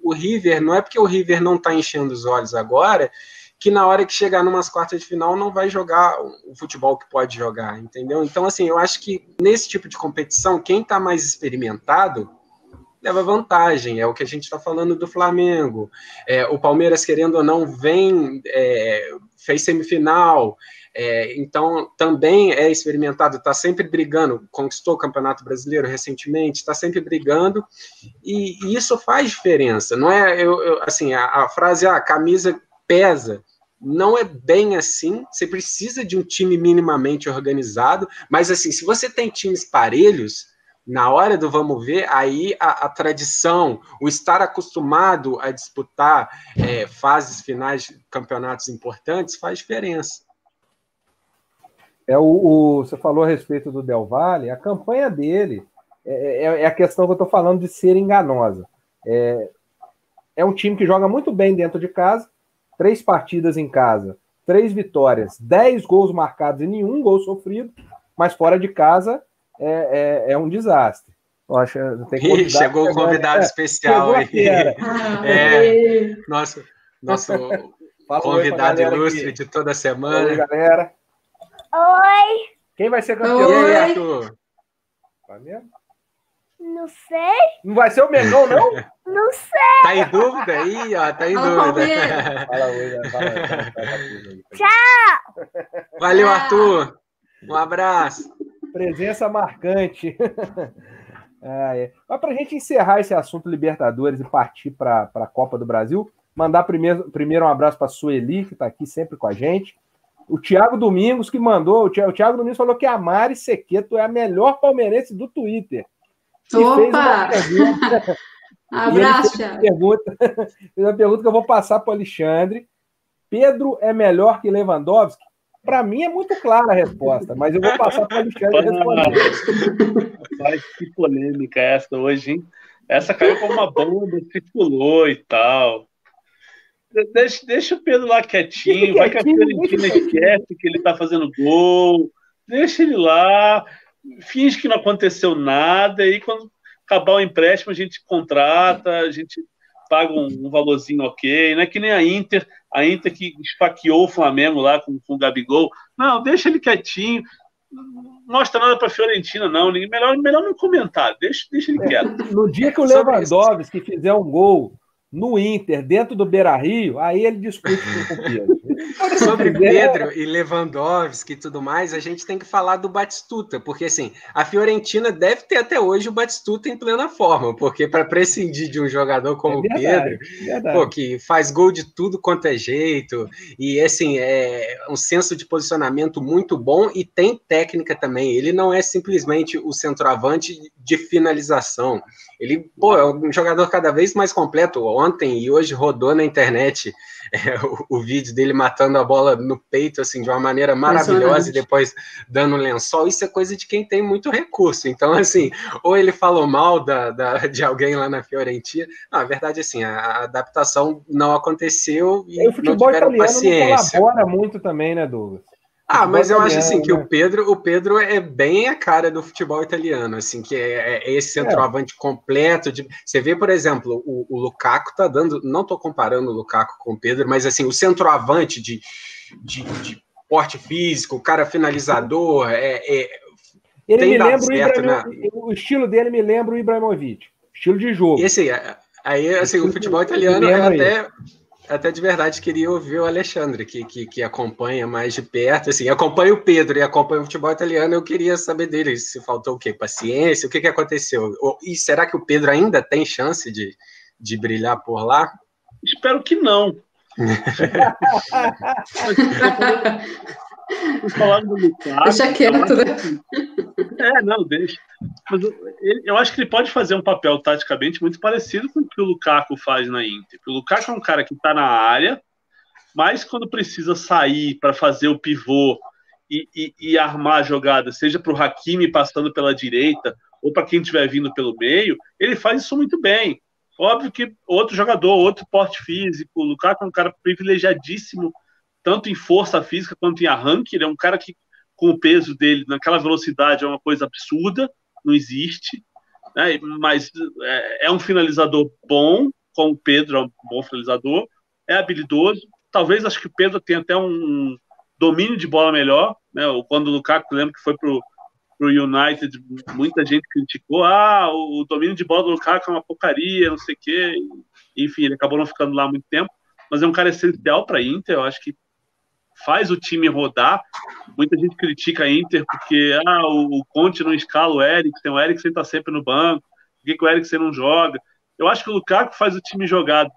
o River, não é porque o River não está enchendo os olhos agora, que na hora que chegar numas quartas de final não vai jogar o futebol que pode jogar, entendeu? Então, assim, eu acho que nesse tipo de competição, quem está mais experimentado leva vantagem, é o que a gente está falando do Flamengo. É, o Palmeiras, querendo ou não, vem, é, fez semifinal, é, então, também é experimentado, está sempre brigando, conquistou o Campeonato Brasileiro recentemente, está sempre brigando, e, e, isso faz diferença. Não é, eu, eu, assim, a, a frase, ah, a camisa pesa, não é bem assim. Você precisa de um time minimamente organizado, mas assim, se você tem times parelhos, na hora do vamos ver, aí a, a tradição, o estar acostumado a disputar é, fases finais de campeonatos importantes faz diferença.
É o, o, você falou a respeito do Del Valle, a campanha dele é, é, é a questão que eu estou falando de ser enganosa. É, é um time que joga muito bem dentro de casa, três partidas em casa, três vitórias, dez gols marcados e nenhum gol sofrido, mas fora de casa é, é, é um desastre.
Eu acho, tem Ih, chegou o convidado é, especial aí. É, nosso nosso *laughs* convidado ilustre aqui. de toda semana. Oi,
galera.
Oi.
Quem vai ser campeão?
Oi.
Arthur?
Vai mesmo? Não sei.
Não vai ser o Mengão, não? *laughs*
Não sei.
Tá em dúvida aí, ó. Tá em fala, dúvida. *laughs* Fala oi, fala,
Tchau.
Valeu, Arthur. Um abraço.
Presença marcante. *laughs* Ah, é. Mas para a gente encerrar esse assunto Libertadores e partir para a Copa do Brasil, mandar primeiro, primeiro um abraço para a Sueli, que está aqui sempre com a gente. O Thiago Domingos que mandou, o Thiago, Domingos falou que a Mari Sequeto é a melhor palmeirense do Twitter.
Opa! Abraço, *laughs*
fez pergunta, *laughs* fez uma pergunta que eu vou passar para o Alexandre. Pedro é melhor que Lewandowski? Para mim é muito clara a resposta, mas eu vou passar para o Alexandre responder.
Rapaz, que polêmica essa hoje, hein? Essa caiu como uma bomba, circulou e tal. Deixa, deixa o Pedro lá quietinho, vai que a Fiorentina esquece que ele tá fazendo gol, deixa ele lá, finge que não aconteceu nada, e quando acabar o empréstimo a gente contrata, a gente paga um, um, valorzinho ok, não é que nem a Inter, a Inter que esfaqueou o Flamengo lá com, com o Gabigol, não, deixa ele quietinho, não mostra nada para Fiorentina, não. Melhor, melhor não comentar, deixa, deixa ele quieto. *laughs*
No dia que o Lewandowski fizer um gol no Inter, dentro do Beira Rio, aí ele discute com o *laughs* Pedro.
Sobre Pedro e Lewandowski e tudo mais, a gente tem que falar do Batistuta, porque assim, a Fiorentina deve ter até hoje o Batistuta em plena forma, porque para prescindir de um jogador como é verdade, Pedro, pô, que faz gol de tudo quanto é jeito, e assim, é um senso de posicionamento muito bom e tem técnica também. Ele não é simplesmente o centroavante de finalização. Ele, pô, é um jogador cada vez mais completo ontem e hoje rodou na internet *laughs* é, o, o, vídeo dele matando a bola no peito, assim, de uma maneira maravilhosa e depois dando um lençol. Isso é coisa de quem tem muito recurso. Então, assim, ou ele falou mal da, da *laughs* de alguém lá na Fiorentina. Não, a verdade, assim, a, a adaptação não aconteceu e, e o futebol não tiveram paciência.
colabora muito também, né, Douglas?
Ah, mas eu acho assim que o né? Pedro, o Pedro é bem a cara do futebol italiano, assim, que é, é esse é. centroavante é. completo. De, você vê, por exemplo, o, o, Lukaku tá dando, não estou comparando o Lukaku com o Pedro, mas assim, o centroavante de, de, de porte físico, o cara finalizador, é, é
ele me lembra o, Ibrahim, o estilo dele me lembra o Ibrahimovic, estilo de jogo.
E assim, aí assim, o futebol italiano é até até de verdade queria ouvir o Alexandre, que, que, que, acompanha mais de perto, assim, acompanha o Pedro e acompanha o futebol italiano, eu queria saber dele, se faltou o quê? Paciência, o que, que aconteceu? E será que o Pedro ainda tem chance de, de brilhar por lá?
Espero que não. *laughs* *laughs*
Falando do Lukaku. Deixa quieto, né?
É, não, deixa. Mas eu, eu acho que ele pode fazer um papel taticamente muito parecido com o que o Lukaku faz na Inter. O Lukaku é um cara que está na área, mas quando precisa sair para fazer o pivô e, e, e armar a jogada, seja para o Hakimi passando pela direita ou para quem estiver vindo pelo meio, ele faz isso muito bem. Óbvio que outro jogador, outro porte físico, o Lukaku é um cara privilegiadíssimo tanto em força física quanto em arranque. Ele é um cara que, com o peso dele, naquela velocidade, é uma coisa absurda, não existe. Né? Mas é, é um finalizador bom, como o Pedro é um bom finalizador, é habilidoso. Talvez acho que o Pedro tenha até um domínio de bola melhor. Né? Quando o Lukaku, lembro que foi pro pro United, muita gente criticou, ah, o, domínio de bola do Lukaku é uma porcaria, não sei o quê. Enfim, ele acabou não ficando lá muito tempo, mas é um cara essencial para Inter, eu acho que faz o time rodar. Muita gente critica a Inter porque ah, o, Conte não escala o Eriksen, o Eriksen está sempre no banco, por que, que o Eriksen não joga? Eu acho que o Lukaku faz o time jogar,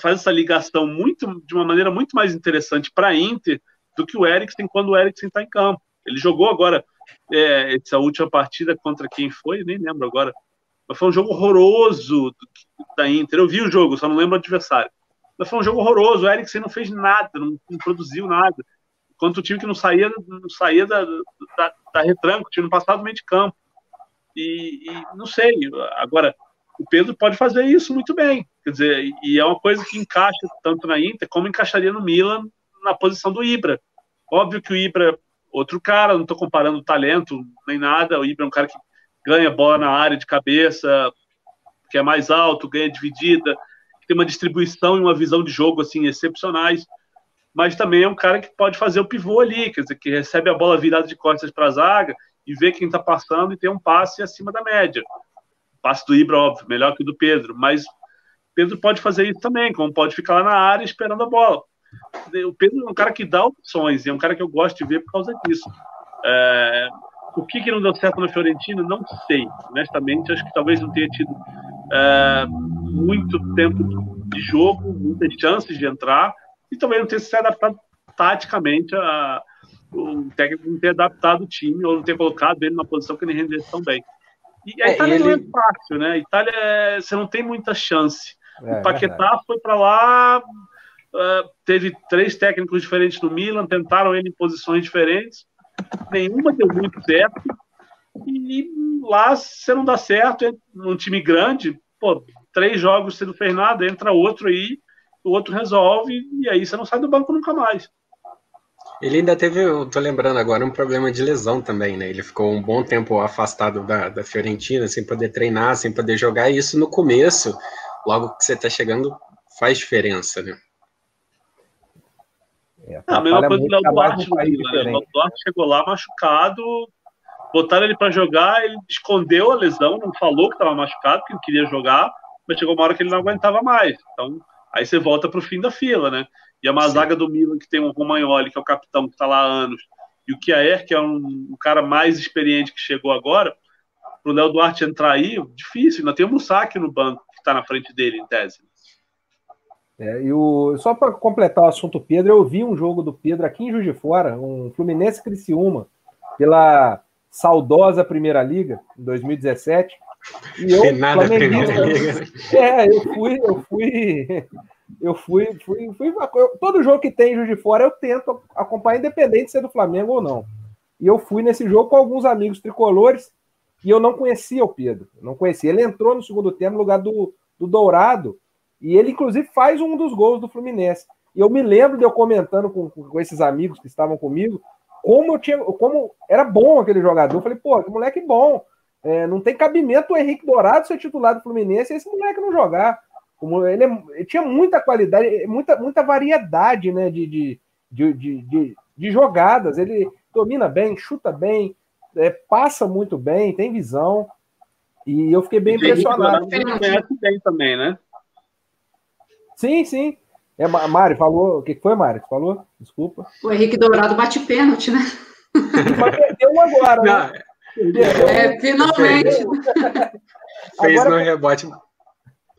faz essa ligação muito de uma maneira muito mais interessante para a Inter do que o Eriksen quando o Eriksen está em campo. Ele jogou agora é, essa última partida contra quem foi, nem lembro agora. Mas foi um jogo horroroso da Inter. Eu vi o jogo, só não lembro o adversário. Foi um jogo horroroso. O Eriksen não fez nada, não, não produziu nada. Enquanto o time que não saía, não saía da, da, da retranca, o time não passava do meio de campo. E, e, não sei, agora o Pedro pode fazer isso muito bem. Quer dizer, e é uma coisa que encaixa tanto na Inter como encaixaria no Milan na posição do Ibra. Óbvio que o Ibra, outro cara, não estou comparando talento nem nada. O Ibra é um cara que ganha bola na área de cabeça, que é mais alto, ganha dividida, tem uma distribuição e uma visão de jogo assim excepcionais, mas também é um cara que pode fazer o pivô ali, quer dizer, que recebe a bola virada de costas para a zaga e vê quem está passando e tem um passe acima da média. Passe do Ibra, óbvio, melhor que o do Pedro, mas Pedro pode fazer isso também, como pode ficar lá na área esperando a bola. O Pedro é um cara que dá opções, é um cara que eu gosto de ver por causa disso. É, o que, que não deu certo na Fiorentina, não sei. Honestamente, acho que talvez não tenha tido é, muito tempo de jogo, muitas chances de entrar, e também não ter se adaptado taticamente a o técnico não ter adaptado o time ou não ter colocado ele numa posição que ele rendia tão bem. E a é, Itália ele... não é fácil, né? A Itália é, você não tem muita chance. É, o Paquetá foi para lá, uh, teve três técnicos diferentes no Milan, tentaram ele em posições diferentes, nenhuma deu muito certo. E lá, se não dá certo, é um time grande, pô, três jogos você não fez nada, entra outro aí, o outro resolve, e aí você não sai do banco nunca mais.
Ele ainda teve, eu tô lembrando agora, um problema de lesão também, né? Ele ficou um bom tempo afastado da, da Fiorentina, sem poder treinar, sem poder jogar, e isso no começo, logo que você tá chegando, faz diferença, né?
É, a mesma coisa do Léo Duarte, né? O Léo Duarte chegou lá machucado, botaram ele para jogar, ele escondeu a lesão, não falou que estava machucado, que ele queria jogar, mas chegou uma hora que ele não aguentava mais. Então, aí você volta para o fim da fila, né? E a Mazaga do Milan, que tem o Romagnoli, que é o capitão que está lá há anos, e o Kiaer, que é um, um, cara mais experiente que chegou agora, para o Léo Duarte entrar aí, difícil. Ainda tem o Musaki no banco, que está na frente dele, em tese.
É, e o, só para completar o assunto Pedro, eu vi um jogo do Pedro aqui em Juiz de Fora, um Fluminense Criciúma, pela saudosa Primeira Liga, em 2017. E eu, Renata flamenguista, é, eu fui, eu fui, eu fui, fui, fui eu, todo jogo que tem Juiz de Fora eu tento acompanhar, independente de ser do Flamengo ou não. E eu fui nesse jogo com alguns amigos tricolores e eu não conhecia o Pedro, não conhecia. Ele entrou no segundo tempo no lugar do, do Dourado e ele, inclusive, faz um dos gols do Fluminense. E eu me lembro de eu comentando com, com esses amigos que estavam comigo como eu tinha, como era bom aquele jogador. Eu falei, pô, que moleque bom. É, não tem cabimento o Henrique Dourado ser titular do Fluminense e esse moleque não jogar. Como ele, é, ele, tinha muita qualidade, muita, muita variedade né, de, de, de, de, de jogadas. Ele domina bem, chuta bem, é, passa muito bem, tem visão. E eu fiquei bem impressionado. Ele conhece
bem também, né?
Sim, sim. É, Mari, falou. O que foi, Mari? Falou? Desculpa.
O Henrique Dourado bate pênalti, né?
Mas perdeu um agora, né?
É, finalmente.
Fez agora, no rebote.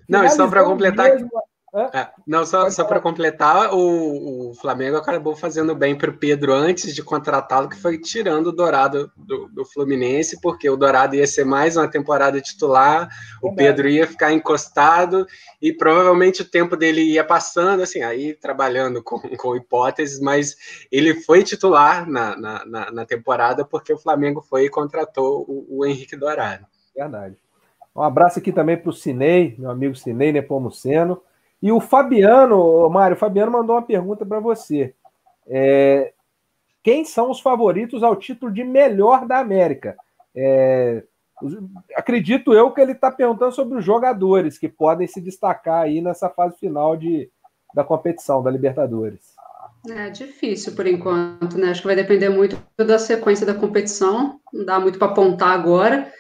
Não, e só para completar. Mesmo, é, não, só, só para completar, o, o, Flamengo acabou fazendo bem para o Pedro antes de contratá-lo, que foi tirando o Dourado do, do, Fluminense, porque o Dourado ia ser mais uma temporada titular, o Pedro ia ficar encostado e provavelmente o tempo dele ia passando, assim, aí trabalhando com, com hipóteses, mas ele foi titular na, na, na, na temporada porque o Flamengo foi e contratou o, o Henrique Dourado.
Verdade. Um abraço aqui também para o Cinei, meu amigo Cinei Nepomuceno. E o Fabiano, Mário, o Fabiano mandou uma pergunta para você. É, quem são os favoritos ao título de melhor da América? É, acredito eu que ele está perguntando sobre os jogadores que podem se destacar aí nessa fase final de, da competição, da Libertadores.
É difícil por enquanto, né? Acho que vai depender muito da sequência da competição. Não dá muito para apontar agora.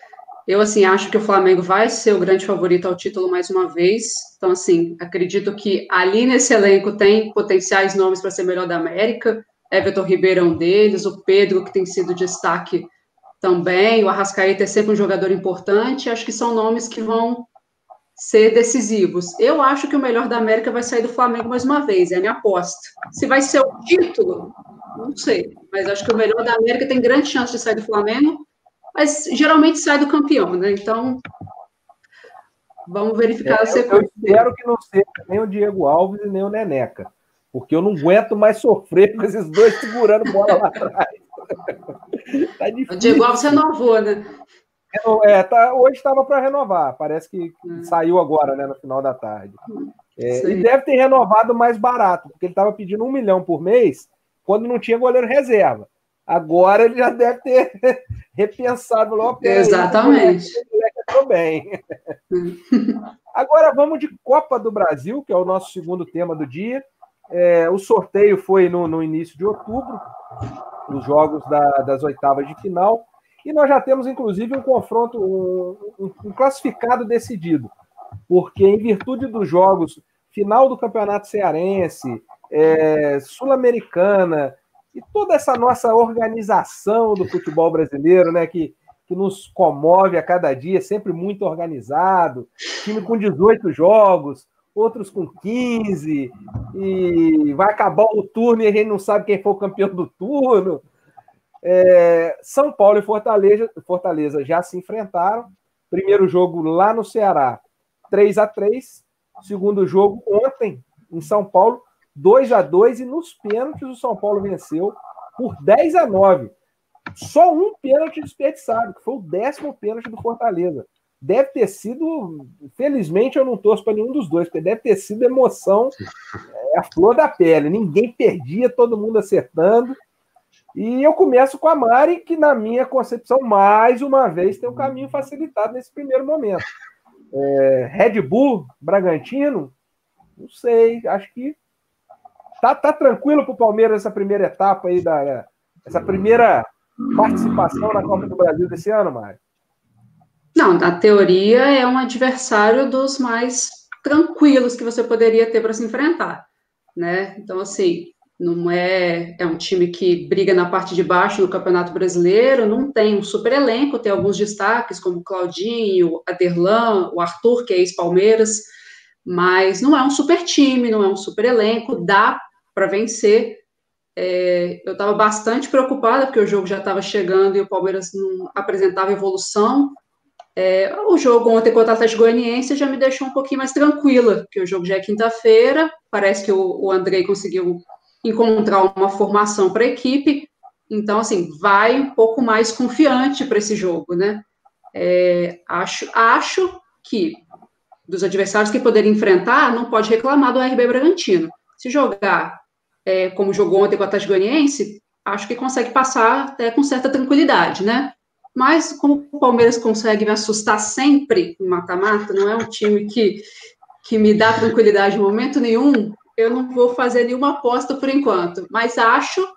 Eu, assim, acho que o Flamengo vai ser o grande favorito ao título mais uma vez. Então, assim, acredito que ali nesse elenco tem potenciais nomes para ser melhor da América. Everton Ribeiro é um deles, o Pedro, que tem sido destaque também, o Arrascaeta é sempre um jogador importante. Acho que são nomes que vão ser decisivos. Eu acho que o melhor da América vai sair do Flamengo mais uma vez, é a minha aposta. Se vai ser o título, não sei, mas acho que o melhor da América tem grande chance de sair do Flamengo mas geralmente sai do campeão, né? Então, vamos verificar
é, a sequência. Eu espero que não seja nem o Diego Alves e nem o Neneca, porque eu não aguento mais sofrer com esses dois segurando bola lá atrás. *laughs*
tá difícil. O Diego Alves renovou, né?
É, tá, hoje estava para renovar, parece que hum. saiu agora, né, no final da tarde. É, e deve ter renovado mais barato, porque ele estava pedindo um milhão por mês quando não tinha goleiro reserva. Agora ele já deve ter *laughs* repensado logo.
Exatamente.
Entrou bem. *laughs* Agora vamos de Copa do Brasil, que é o nosso segundo tema do dia. É, o sorteio foi no, no, início de outubro, os jogos da, das oitavas de final, e nós já temos inclusive um confronto, um, um, um classificado decidido, porque em virtude dos jogos final do Campeonato Cearense, é, Sul-Americana, e toda essa nossa organização do futebol brasileiro, né, que, que nos comove a cada dia, sempre muito organizado, time com 18 jogos, outros com 15, e vai acabar o turno e a gente não sabe quem foi o campeão do turno. É, São Paulo e Fortaleza, Fortaleza já se enfrentaram. Primeiro jogo lá no Ceará, 3 a 3 Segundo jogo ontem, em São Paulo, 2 a 2 e nos pênaltis o São Paulo venceu por 10 a 9. Só um pênalti desperdiçado, que foi o décimo pênalti do Fortaleza. Deve ter sido, felizmente eu não torço para nenhum dos dois, porque deve ter sido emoção, é, a flor da pele. Ninguém perdia, todo mundo acertando. E eu começo com a Mari, que na minha concepção, mais uma vez, tem um caminho facilitado nesse primeiro momento. É, Red Bull, Bragantino, não sei, acho que Tá, tá tranquilo para o Palmeiras essa primeira etapa aí, da, essa primeira participação na Copa do Brasil desse ano, Mário?
Não, na teoria é um adversário dos mais tranquilos que você poderia ter para se enfrentar, né? Então, assim, não é, é um time que briga na parte de baixo no Campeonato Brasileiro, não tem um super elenco, tem alguns destaques como Claudinho, Aderlan, o Arthur, que é ex-Palmeiras, mas não é um super time, não é um super elenco, dá para vencer. É, eu estava bastante preocupada, porque o jogo já estava chegando e o Palmeiras não apresentava evolução. É, o jogo ontem contra o Atlético Goianiense já me deixou um pouquinho mais tranquila, porque o jogo já é quinta-feira, parece que o, o Andrei conseguiu encontrar uma formação para a equipe, então, assim, vai um pouco mais confiante para esse jogo, né? É, acho, acho que dos adversários que poderia enfrentar, não pode reclamar do RB Bragantino. Se jogar é, como jogou ontem com o Atlético Goianiense, acho que consegue passar até com certa tranquilidade, né? Mas como o Palmeiras consegue me assustar sempre em mata-mata, não é um time que, que me dá tranquilidade em momento nenhum, eu não vou fazer nenhuma aposta por enquanto. Mas acho,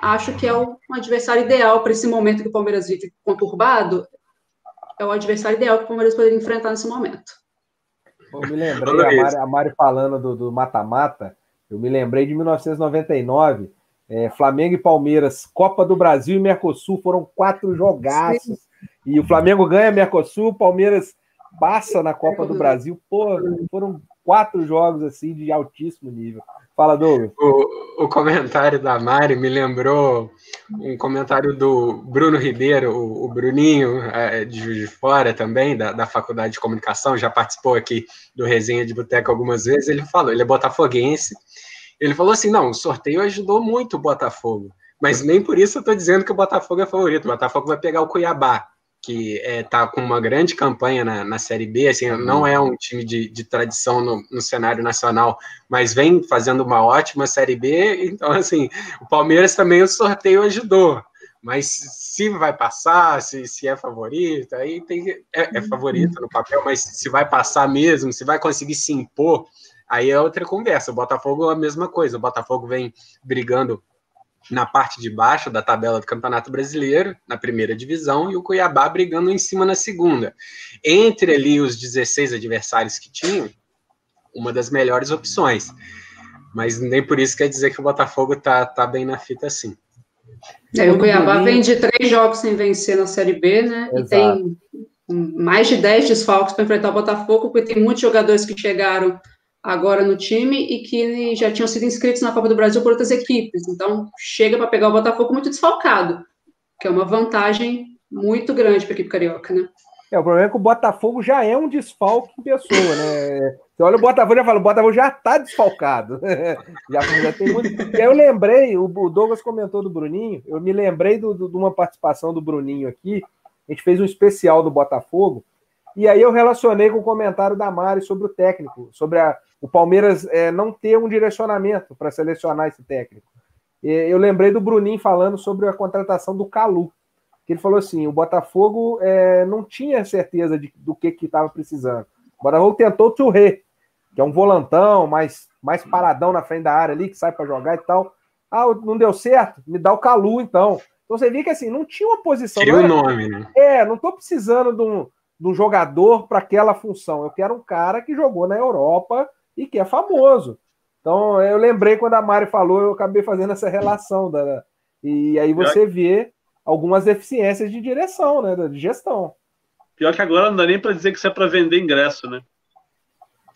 acho que é o adversário ideal para esse momento que o Palmeiras vive conturbado. É o adversário ideal que o Palmeiras poderia enfrentar nesse momento.
Eu me lembrei, a Mari, a Mari falando do mata-mata, eu me lembrei de 1999, é, Flamengo e Palmeiras, Copa do Brasil e Mercosul, foram quatro jogaços. E o Flamengo ganha Mercosul, Palmeiras passa na Copa do Brasil. Pô, foram quatro jogos assim de altíssimo nível. Fala, Douglas.
O, o comentário da Mari me lembrou um comentário do Bruno Ribeiro, o, o Bruninho, é, de Juiz de Fora também, da, da Faculdade de Comunicação, já participou aqui do Resenha de Boteco algumas vezes. Ele falou, ele é botafoguense. Ele falou assim: não, o sorteio ajudou muito o Botafogo, mas nem por isso eu estou dizendo que o Botafogo é favorito. O Botafogo vai pegar o Cuiabá que está é, tá com uma grande campanha na, na Série B, assim, não é um time de, de tradição no, no, cenário nacional, mas vem fazendo uma ótima Série B, então, assim, o Palmeiras também o sorteio ajudou, mas se vai passar, se, se é favorito, aí tem, é, é favorito no papel, mas se vai passar mesmo, se vai conseguir se impor, aí é outra conversa, o Botafogo é a mesma coisa, o Botafogo vem brigando na parte de baixo da tabela do Campeonato Brasileiro, na primeira divisão, e o Cuiabá brigando em cima na segunda. Entre ali os 16 adversários que tinham, uma das melhores opções. Mas nem por isso quer dizer que o Botafogo tá, tá bem na fita assim.
É, o Cuiabá vem de três jogos sem vencer na Série B, né? Exato. E tem mais de 10 desfalques para enfrentar o Botafogo, porque tem muitos jogadores que chegaram agora no time e que já tinham sido inscritos na Copa do Brasil por outras equipes. Então, chega para pegar o Botafogo muito desfalcado, que é uma vantagem muito grande para a equipe carioca, né?
É, o problema é que o Botafogo já é um desfalque em pessoa, né? Você olha o Botafogo e fala, o Botafogo já está desfalcado. *laughs* já, já tem muito... E aí eu lembrei, o Douglas comentou do Bruninho, eu me lembrei do, do, de uma participação do Bruninho aqui, a gente fez um especial do Botafogo, e aí eu relacionei com o comentário da Mari sobre o técnico, sobre a, o Palmeiras é, não ter um direcionamento para selecionar esse técnico. Eu lembrei do Bruninho falando sobre a contratação do Calu, que ele falou assim: o Botafogo é, não tinha certeza de, do que estava precisando. O Botafogo tentou o Touré, que é um volantão, mais, mais paradão na frente da área ali, que sai para jogar e tal. Ah, não deu certo? Me dá o Calu, então. Então você via que assim, não tinha uma posição.
Tinha o um nome, né?
É, não estou precisando de um, do jogador para aquela função. Eu quero um cara que jogou na Europa e que é famoso. Então, eu lembrei quando a Mari falou, eu acabei fazendo essa relação. Da, e aí você vê algumas deficiências de direção, né? De gestão.
Pior que agora não dá nem para dizer que isso é para vender ingresso, né?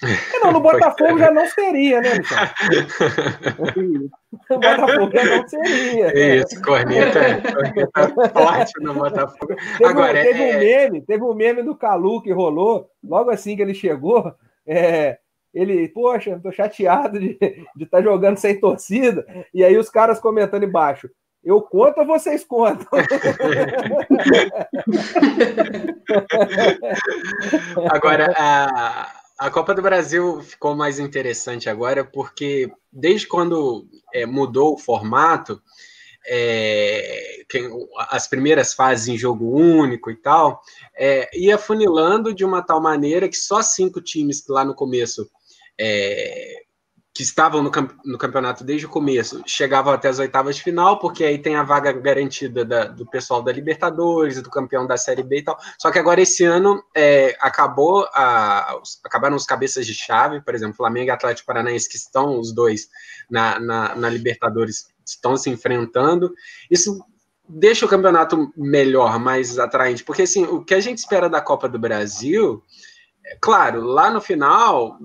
É, não, no Botafogo já não seria, né, Michel? *laughs* No Botafogo já não seria.
Isso, corneta, corneta forte no Botafogo.
Teve, Agora, teve é... um meme, teve um meme do Calu que rolou, logo assim que ele chegou, é, ele, poxa, tô chateado de estar tá jogando sem torcida, e aí os caras comentando embaixo, eu conto ou vocês contam? *laughs*
Agora, a, a Copa do Brasil ficou mais interessante agora porque desde quando é, mudou o formato, é, as primeiras fases em jogo único e tal, é, ia funilando de uma tal maneira que só cinco times que lá no começo é, que estavam no, no, campeonato desde o começo chegavam até as oitavas de final, porque aí tem a vaga garantida da, do pessoal da Libertadores, do campeão da Série B e tal. Só que agora esse ano é, acabou a, acabaram os cabeças de chave, por exemplo, Flamengo e Atlético Paranaense, que estão os dois na, na, na Libertadores, estão se enfrentando. Isso deixa o campeonato melhor, mais atraente, porque assim, o que a gente espera da Copa do Brasil, é, claro, lá no final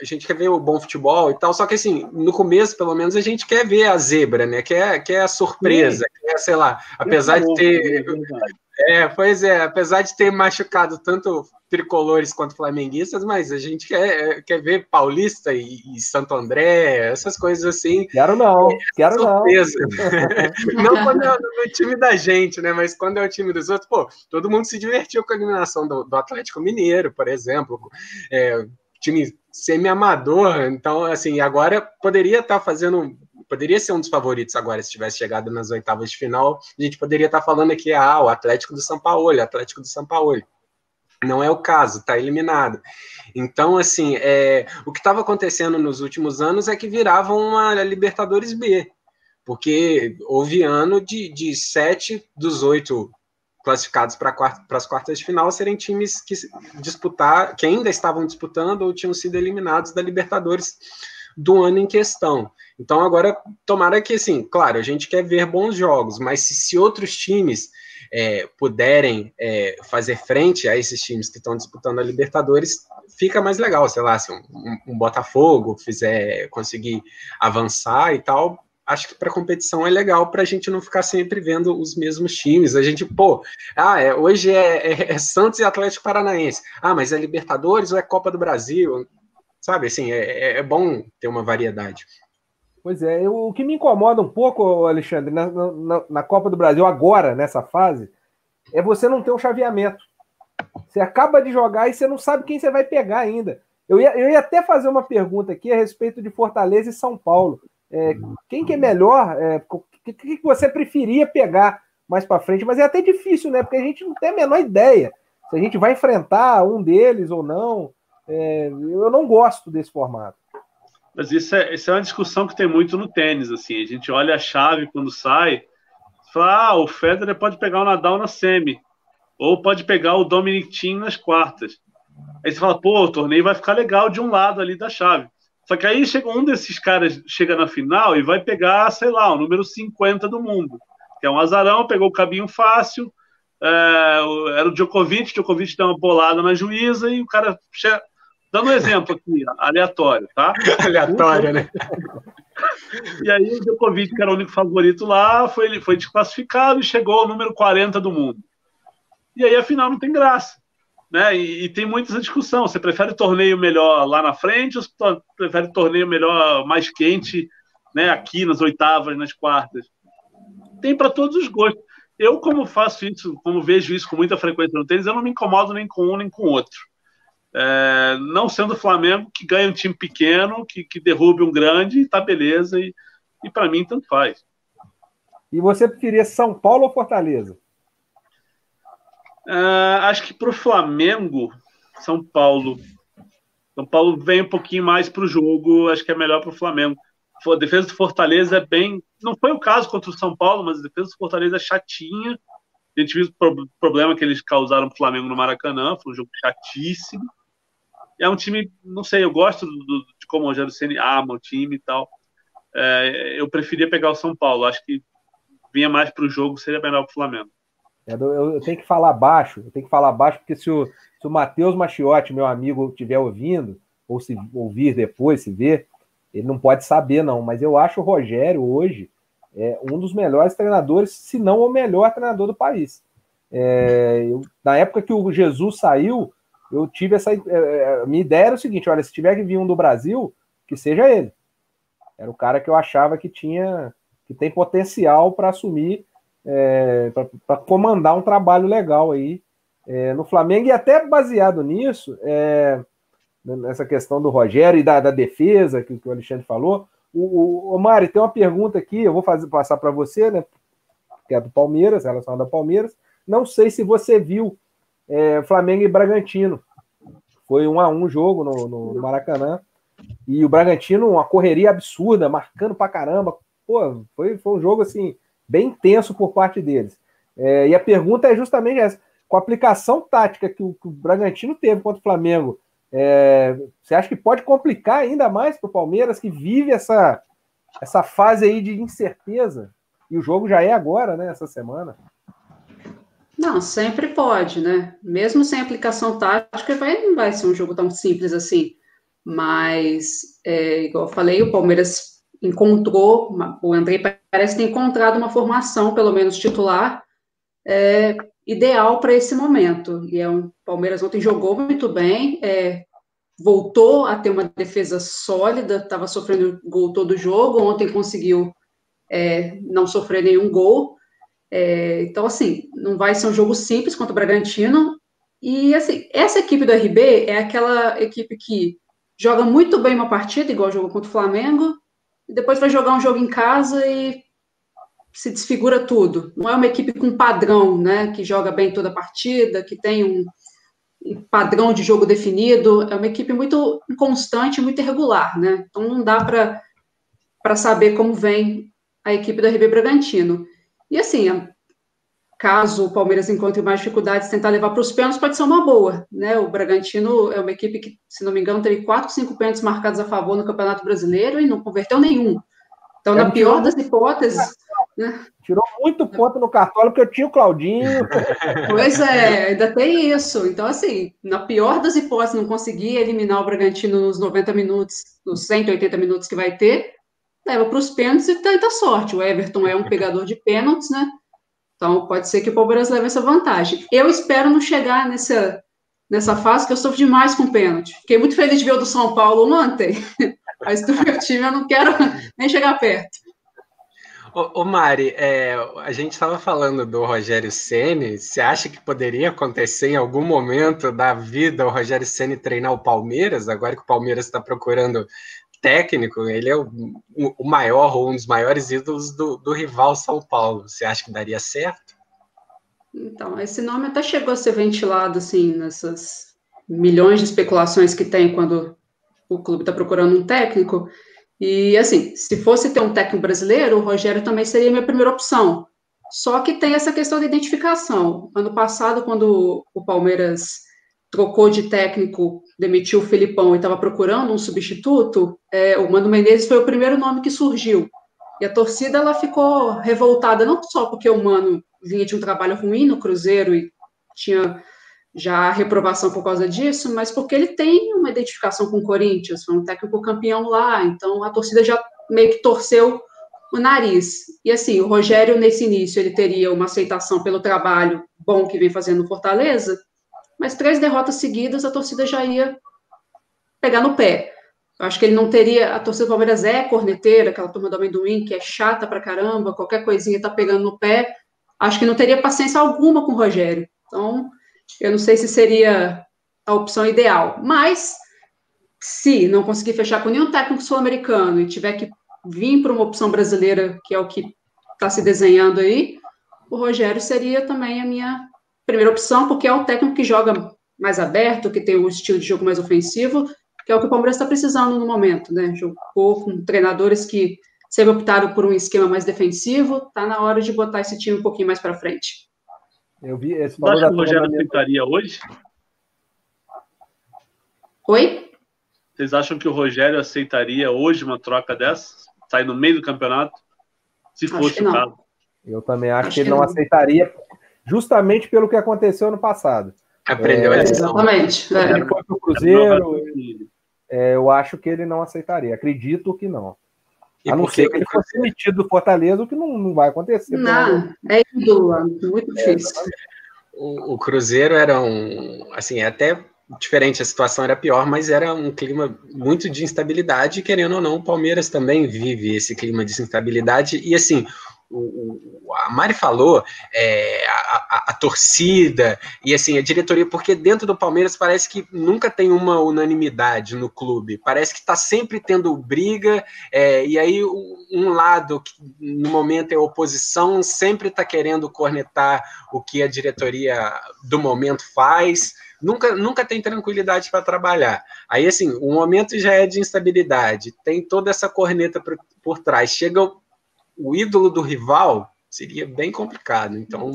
a gente quer ver o bom futebol e tal, só que assim, no começo, pelo menos, a gente quer ver a zebra, né? Quer, quer a surpresa, quer, sei lá, apesar de ter. É, pois é, apesar de ter machucado tanto tricolores quanto flamenguistas, mas a gente quer, quer ver Paulista e, e Santo André, essas coisas assim.
Quero não, é, quero
surpresa. não. *laughs* não quando é no time da gente, né? Mas quando é o time dos outros, pô, todo mundo se divertiu com a eliminação do, do Atlético Mineiro, por exemplo. É, time semi-amador, então, assim, agora poderia estar tá fazendo poderia ser um dos favoritos agora se tivesse chegado nas oitavas de final. A gente poderia estar tá falando aqui, ah, o Atlético do São Paulo, Atlético do São Paulo. Não é o caso, está eliminado. Então, assim, é, o que estava acontecendo nos últimos anos é que virava uma Libertadores B, porque houve ano de, de sete dos oito classificados para as quartas de final serem times que disputar, que ainda estavam disputando ou tinham sido eliminados da Libertadores do ano em questão. Então agora tomara que assim, claro, a gente quer ver bons jogos, mas se, se outros times é, puderem é, fazer frente a esses times que estão disputando a Libertadores, fica mais legal, sei lá, se um, um, Botafogo fizer conseguir avançar e tal, acho que para competição é legal para a gente não ficar sempre vendo os mesmos times. A gente, pô, ah, é, hoje é, é, é, Santos e Atlético Paranaense. Ah, mas é Libertadores ou é Copa do Brasil? Sabe, assim, é, é, é bom ter uma variedade.
Pois é, o que me incomoda um pouco, Alexandre, na, na, na, Copa do Brasil agora, nessa fase, é você não ter um chaveamento. Você acaba de jogar e você não sabe quem você vai pegar ainda. Eu ia, eu ia até fazer uma pergunta aqui a respeito de Fortaleza e São Paulo. É, quem que é melhor? É, o que, que você preferia pegar mais para frente? Mas é até difícil, né? Porque a gente não tem a menor ideia se a gente vai enfrentar um deles ou não. É, eu não gosto desse formato.
Mas isso é, isso é uma discussão que tem muito no tênis, assim. A gente olha a chave quando sai, fala, ah, o Federer pode pegar o Nadal na semi, ou pode pegar o Dominic Thiem nas quartas. Aí você fala, pô, o torneio vai ficar legal de um lado ali da chave. Só que aí chega um desses caras, chega na final e vai pegar, sei lá, o número 50 do mundo, que é um azarão, pegou o caminho fácil, é, era o Djokovic, o Djokovic deu uma bolada na juíza e o cara chega, Dando um exemplo aqui, *laughs* aleatório, tá?
Aleatório, né?
E aí o Djokovic, que era o único favorito lá, foi, ele foi desclassificado e chegou ao número 40 do mundo. E aí, afinal, não tem graça. Né? E, e tem muita discussão. Você prefere torneio melhor lá na frente ou prefere torneio melhor mais quente, né? aqui nas oitavas, nas quartas? Tem para todos os gostos. Eu, como faço isso, como vejo isso com muita frequência no tênis, eu não me incomodo nem com um nem com outro. É, não sendo o Flamengo que ganha um time pequeno, que, que derrube um grande, tá beleza, e, e para mim tanto faz.
E você preferia São Paulo ou Fortaleza?
É, acho que para o Flamengo, São Paulo. São Paulo vem um pouquinho mais para o jogo, acho que é melhor para o Flamengo. A defesa do Fortaleza é bem. Não foi o caso contra o São Paulo, mas a defesa do Fortaleza é chatinha. A gente viu o problema que eles causaram para o Flamengo no Maracanã, foi um jogo chatíssimo é um time, não sei, eu gosto do, do, de como o Rogério Ceni ama o time e tal. É, eu preferia pegar o São Paulo. Acho que vinha mais para o jogo, seria melhor para o Flamengo.
Eu, tenho que falar baixo, eu tenho que falar baixo, porque se o, se o Matheus Machiotti, meu amigo, estiver ouvindo, ou se ouvir depois, se ver, ele não pode saber, não. Mas eu acho o Rogério hoje é, um dos melhores treinadores, se não o melhor treinador do país. É, eu, na época que o Jesus saiu, eu tive essa. É, é, minha ideia era o seguinte: olha, se tiver que vir um do Brasil, que seja ele. Era o cara que eu achava que tinha, que tem potencial para assumir, é, para comandar um trabalho legal aí é, no Flamengo, e até baseado nisso, é, nessa questão do Rogério e da, da defesa que, que, o Alexandre falou. O, o, o Mari, tem uma pergunta aqui, eu vou fazer, passar para você, né? Que é do Palmeiras, relacionada ao Palmeiras. Não sei se você viu é, Flamengo e Bragantino. Foi um a um jogo no, no, Maracanã. E o Bragantino, uma correria absurda, marcando pra caramba. Pô, foi, foi um jogo assim, bem intenso por parte deles. É, e a pergunta é justamente essa: com a aplicação tática que o, que o Bragantino teve contra o Flamengo, é, você acha que pode complicar ainda mais para o Palmeiras, que vive essa, essa fase aí de incerteza? E o jogo já é agora, né? Essa semana.
Não, sempre pode, né? Mesmo sem aplicação tática, vai, não vai ser um jogo tão simples assim. Mas, é, igual eu falei, o Palmeiras encontrou, o André parece ter encontrado uma formação, pelo menos titular, é, ideal para esse momento. E é um Palmeiras ontem jogou muito bem, é, voltou a ter uma defesa sólida, estava sofrendo gol todo o jogo, ontem conseguiu é, não sofrer nenhum gol. É, então, assim, não vai ser um jogo simples contra o Bragantino. E, assim, essa equipe do RB é aquela equipe que joga muito bem uma partida, igual jogou contra o Flamengo, e depois vai jogar um jogo em casa e se desfigura tudo. Não é uma equipe com padrão, né, que joga bem toda a partida, que tem um, padrão de jogo definido. É uma equipe muito constante, muito irregular, né? Então não dá para saber como vem a equipe do RB Bragantino. E assim, caso o Palmeiras encontre mais dificuldades, tentar levar para os pênaltis pode ser uma boa, né? O Bragantino é uma equipe que, se não me engano, teve quatro, cinco pênaltis marcados a favor no Campeonato Brasileiro e não converteu nenhum. Então, é, na pior das hipóteses,
né? Tirou muito ponto no cartola porque eu tinha o Claudinho. *laughs*
Pois é, ainda tem isso. Então, assim, na pior das hipóteses, não conseguir eliminar o Bragantino nos 90 minutos, nos 180 minutos que vai ter, leva para os pênaltis e tenta sorte. O Everton é um pegador de pênaltis, né? Então, pode ser que o Palmeiras leve essa vantagem. Eu espero não chegar nessa, nessa fase, que eu sofro demais com pênalti. Fiquei muito feliz de ver o do São Paulo ontem, *laughs* mas do meu time eu não quero nem chegar perto.
Ô, Mari, é, a gente estava falando do Rogério Ceni. Você acha que poderia acontecer em algum momento da vida o Rogério Ceni treinar o Palmeiras? Agora que o Palmeiras está procurando técnico, ele é o, o, maior ou um dos maiores ídolos do, do rival São Paulo. Você acha que daria certo?
Então, esse nome até chegou a ser ventilado assim nessas milhões de especulações que tem quando o clube está procurando um técnico. E, assim, se fosse ter um técnico brasileiro, o Rogério também seria a minha primeira opção. Só que tem essa questão da identificação. Ano passado, quando o Palmeiras trocou de técnico, demitiu o Felipão e estava procurando um substituto, é, o Mano Menezes foi o primeiro nome que surgiu. E a torcida ela ficou revoltada, não só porque o Mano vinha de um trabalho ruim no Cruzeiro e tinha já reprovação por causa disso, mas porque ele tem uma identificação com o Corinthians, foi um técnico campeão lá, então a torcida já meio que torceu o nariz. E assim, o Rogério, nesse início, ele teria uma aceitação pelo trabalho bom que vem fazendo no Fortaleza, mas três derrotas seguidas a torcida já ia pegar no pé. Eu acho que ele não teria. A torcida do Palmeiras é corneteira, aquela turma do amendoim, que é chata pra caramba, qualquer coisinha tá pegando no pé. Acho que não teria paciência alguma com o Rogério. Então, eu não sei se seria a opção ideal. Mas, se não conseguir fechar com nenhum técnico sul-americano e tiver que vir para uma opção brasileira, que é o que está se desenhando aí, o Rogério seria também a minha primeira opção, porque é o técnico que joga mais aberto, que tem um estilo de jogo mais ofensivo, que é o que o Palmeiras está precisando no momento, né? Jogou com treinadores que sempre optaram por um esquema mais defensivo, tá na hora de botar esse time um pouquinho mais para frente.
Eu vi esse Você acha que o Rogério aceitaria hoje?
Oi?
Vocês acham que o Rogério aceitaria hoje uma troca dessa? Sair no meio do campeonato? Se fosse o caso.
Eu também acho, acho que ele não, não aceitaria, justamente pelo que aconteceu no passado.
Aprendeu é, a lição.
Exatamente.
É. Ele foi para o Cruzeiro. É, eu acho que ele não aceitaria. Acredito que não. E a não ser que ele fosse demitido do Fortaleza, o que não, não vai acontecer.
Não, é ídolo, muito é, difícil. É,
o, o, Cruzeiro era um. Assim, é até diferente, a situação era pior, mas era um clima muito de instabilidade, querendo ou não, o Palmeiras também vive esse clima de instabilidade. E assim, o, a Mari falou, é, a, a, a, torcida e assim a diretoria, porque dentro do Palmeiras parece que nunca tem uma unanimidade no clube, parece que está sempre tendo briga, é, e aí um lado que no momento é oposição sempre está querendo cornetar o que a diretoria do momento faz. Nunca, nunca tem tranquilidade para trabalhar. Aí, assim, o momento já é de instabilidade, tem toda essa corneta por, por trás. Chega o ídolo do rival seria bem complicado. Então,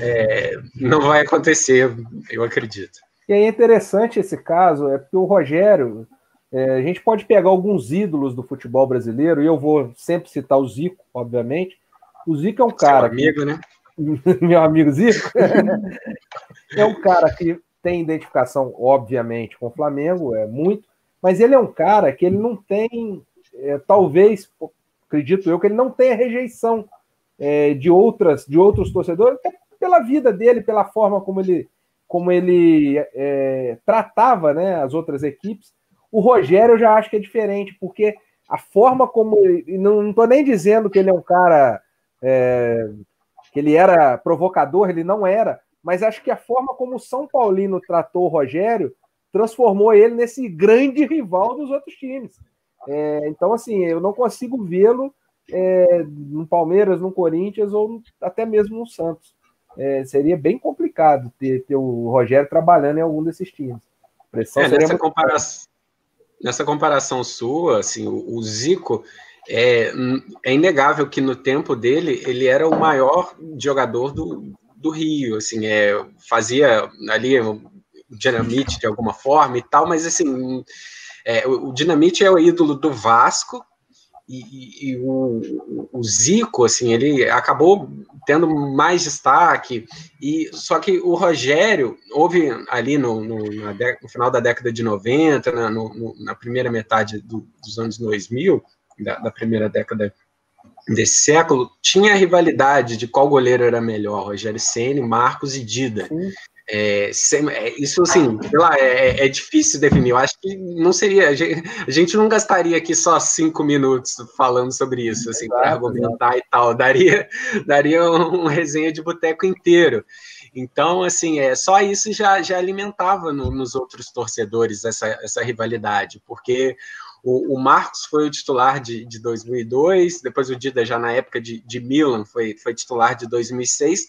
é, não vai acontecer, eu acredito.
E é interessante esse caso, é porque o Rogério, é, a gente pode pegar alguns ídolos do futebol brasileiro, e eu vou sempre citar o Zico, obviamente. O Zico é um cara.
Seu amigo, que, né? *laughs*
Meu amigo Zico. *laughs* é um cara que tem identificação, obviamente, com o Flamengo, é muito, mas ele é um cara que ele não tem, é, talvez acredito eu, que ele não tenha rejeição é, de outras de outros torcedores, pela vida dele, pela forma como ele, como ele é, tratava né, as outras equipes. O Rogério eu já acho que é diferente, porque a forma como. Não estou nem dizendo que ele é um cara. É, que ele era provocador, ele não era, mas acho que a forma como o São Paulino tratou o Rogério transformou ele nesse grande rival dos outros times. É, então, assim, eu não consigo vê-lo é, no Palmeiras, no Corinthians ou até mesmo no Santos. É, seria bem complicado ter, ter, o Rogério trabalhando em algum desses times.
É, nessa, comparação, nessa comparação sua, assim, o, o Zico é, é, inegável que no tempo dele ele era o maior jogador do, do Rio, assim, é, fazia ali dinamite de alguma forma e tal, mas assim, é, o, o dinamite é o ídolo do Vasco e, e, o, o, Zico, assim, ele acabou tendo mais destaque, e só que o Rogério, houve ali no, no, no final da década de 90, na, no, na primeira metade do, dos anos 2000, da, da primeira década desse século, tinha a rivalidade de qual goleiro era melhor, Rogério Ceni, Marcos e Dida. Sem, é, isso, assim, sei lá, é, é, difícil definir. Eu acho que não seria. A gente, a gente não gastaria aqui só cinco minutos falando sobre isso, assim, para argumentar e tal. Daria, daria um resenha de boteco inteiro. Então, assim, é, só isso já, já alimentava no, nos outros torcedores essa, essa rivalidade, porque o, o, Marcos foi o titular de, de 2002, depois o Dida já na época de, de Milan foi, foi titular de 2006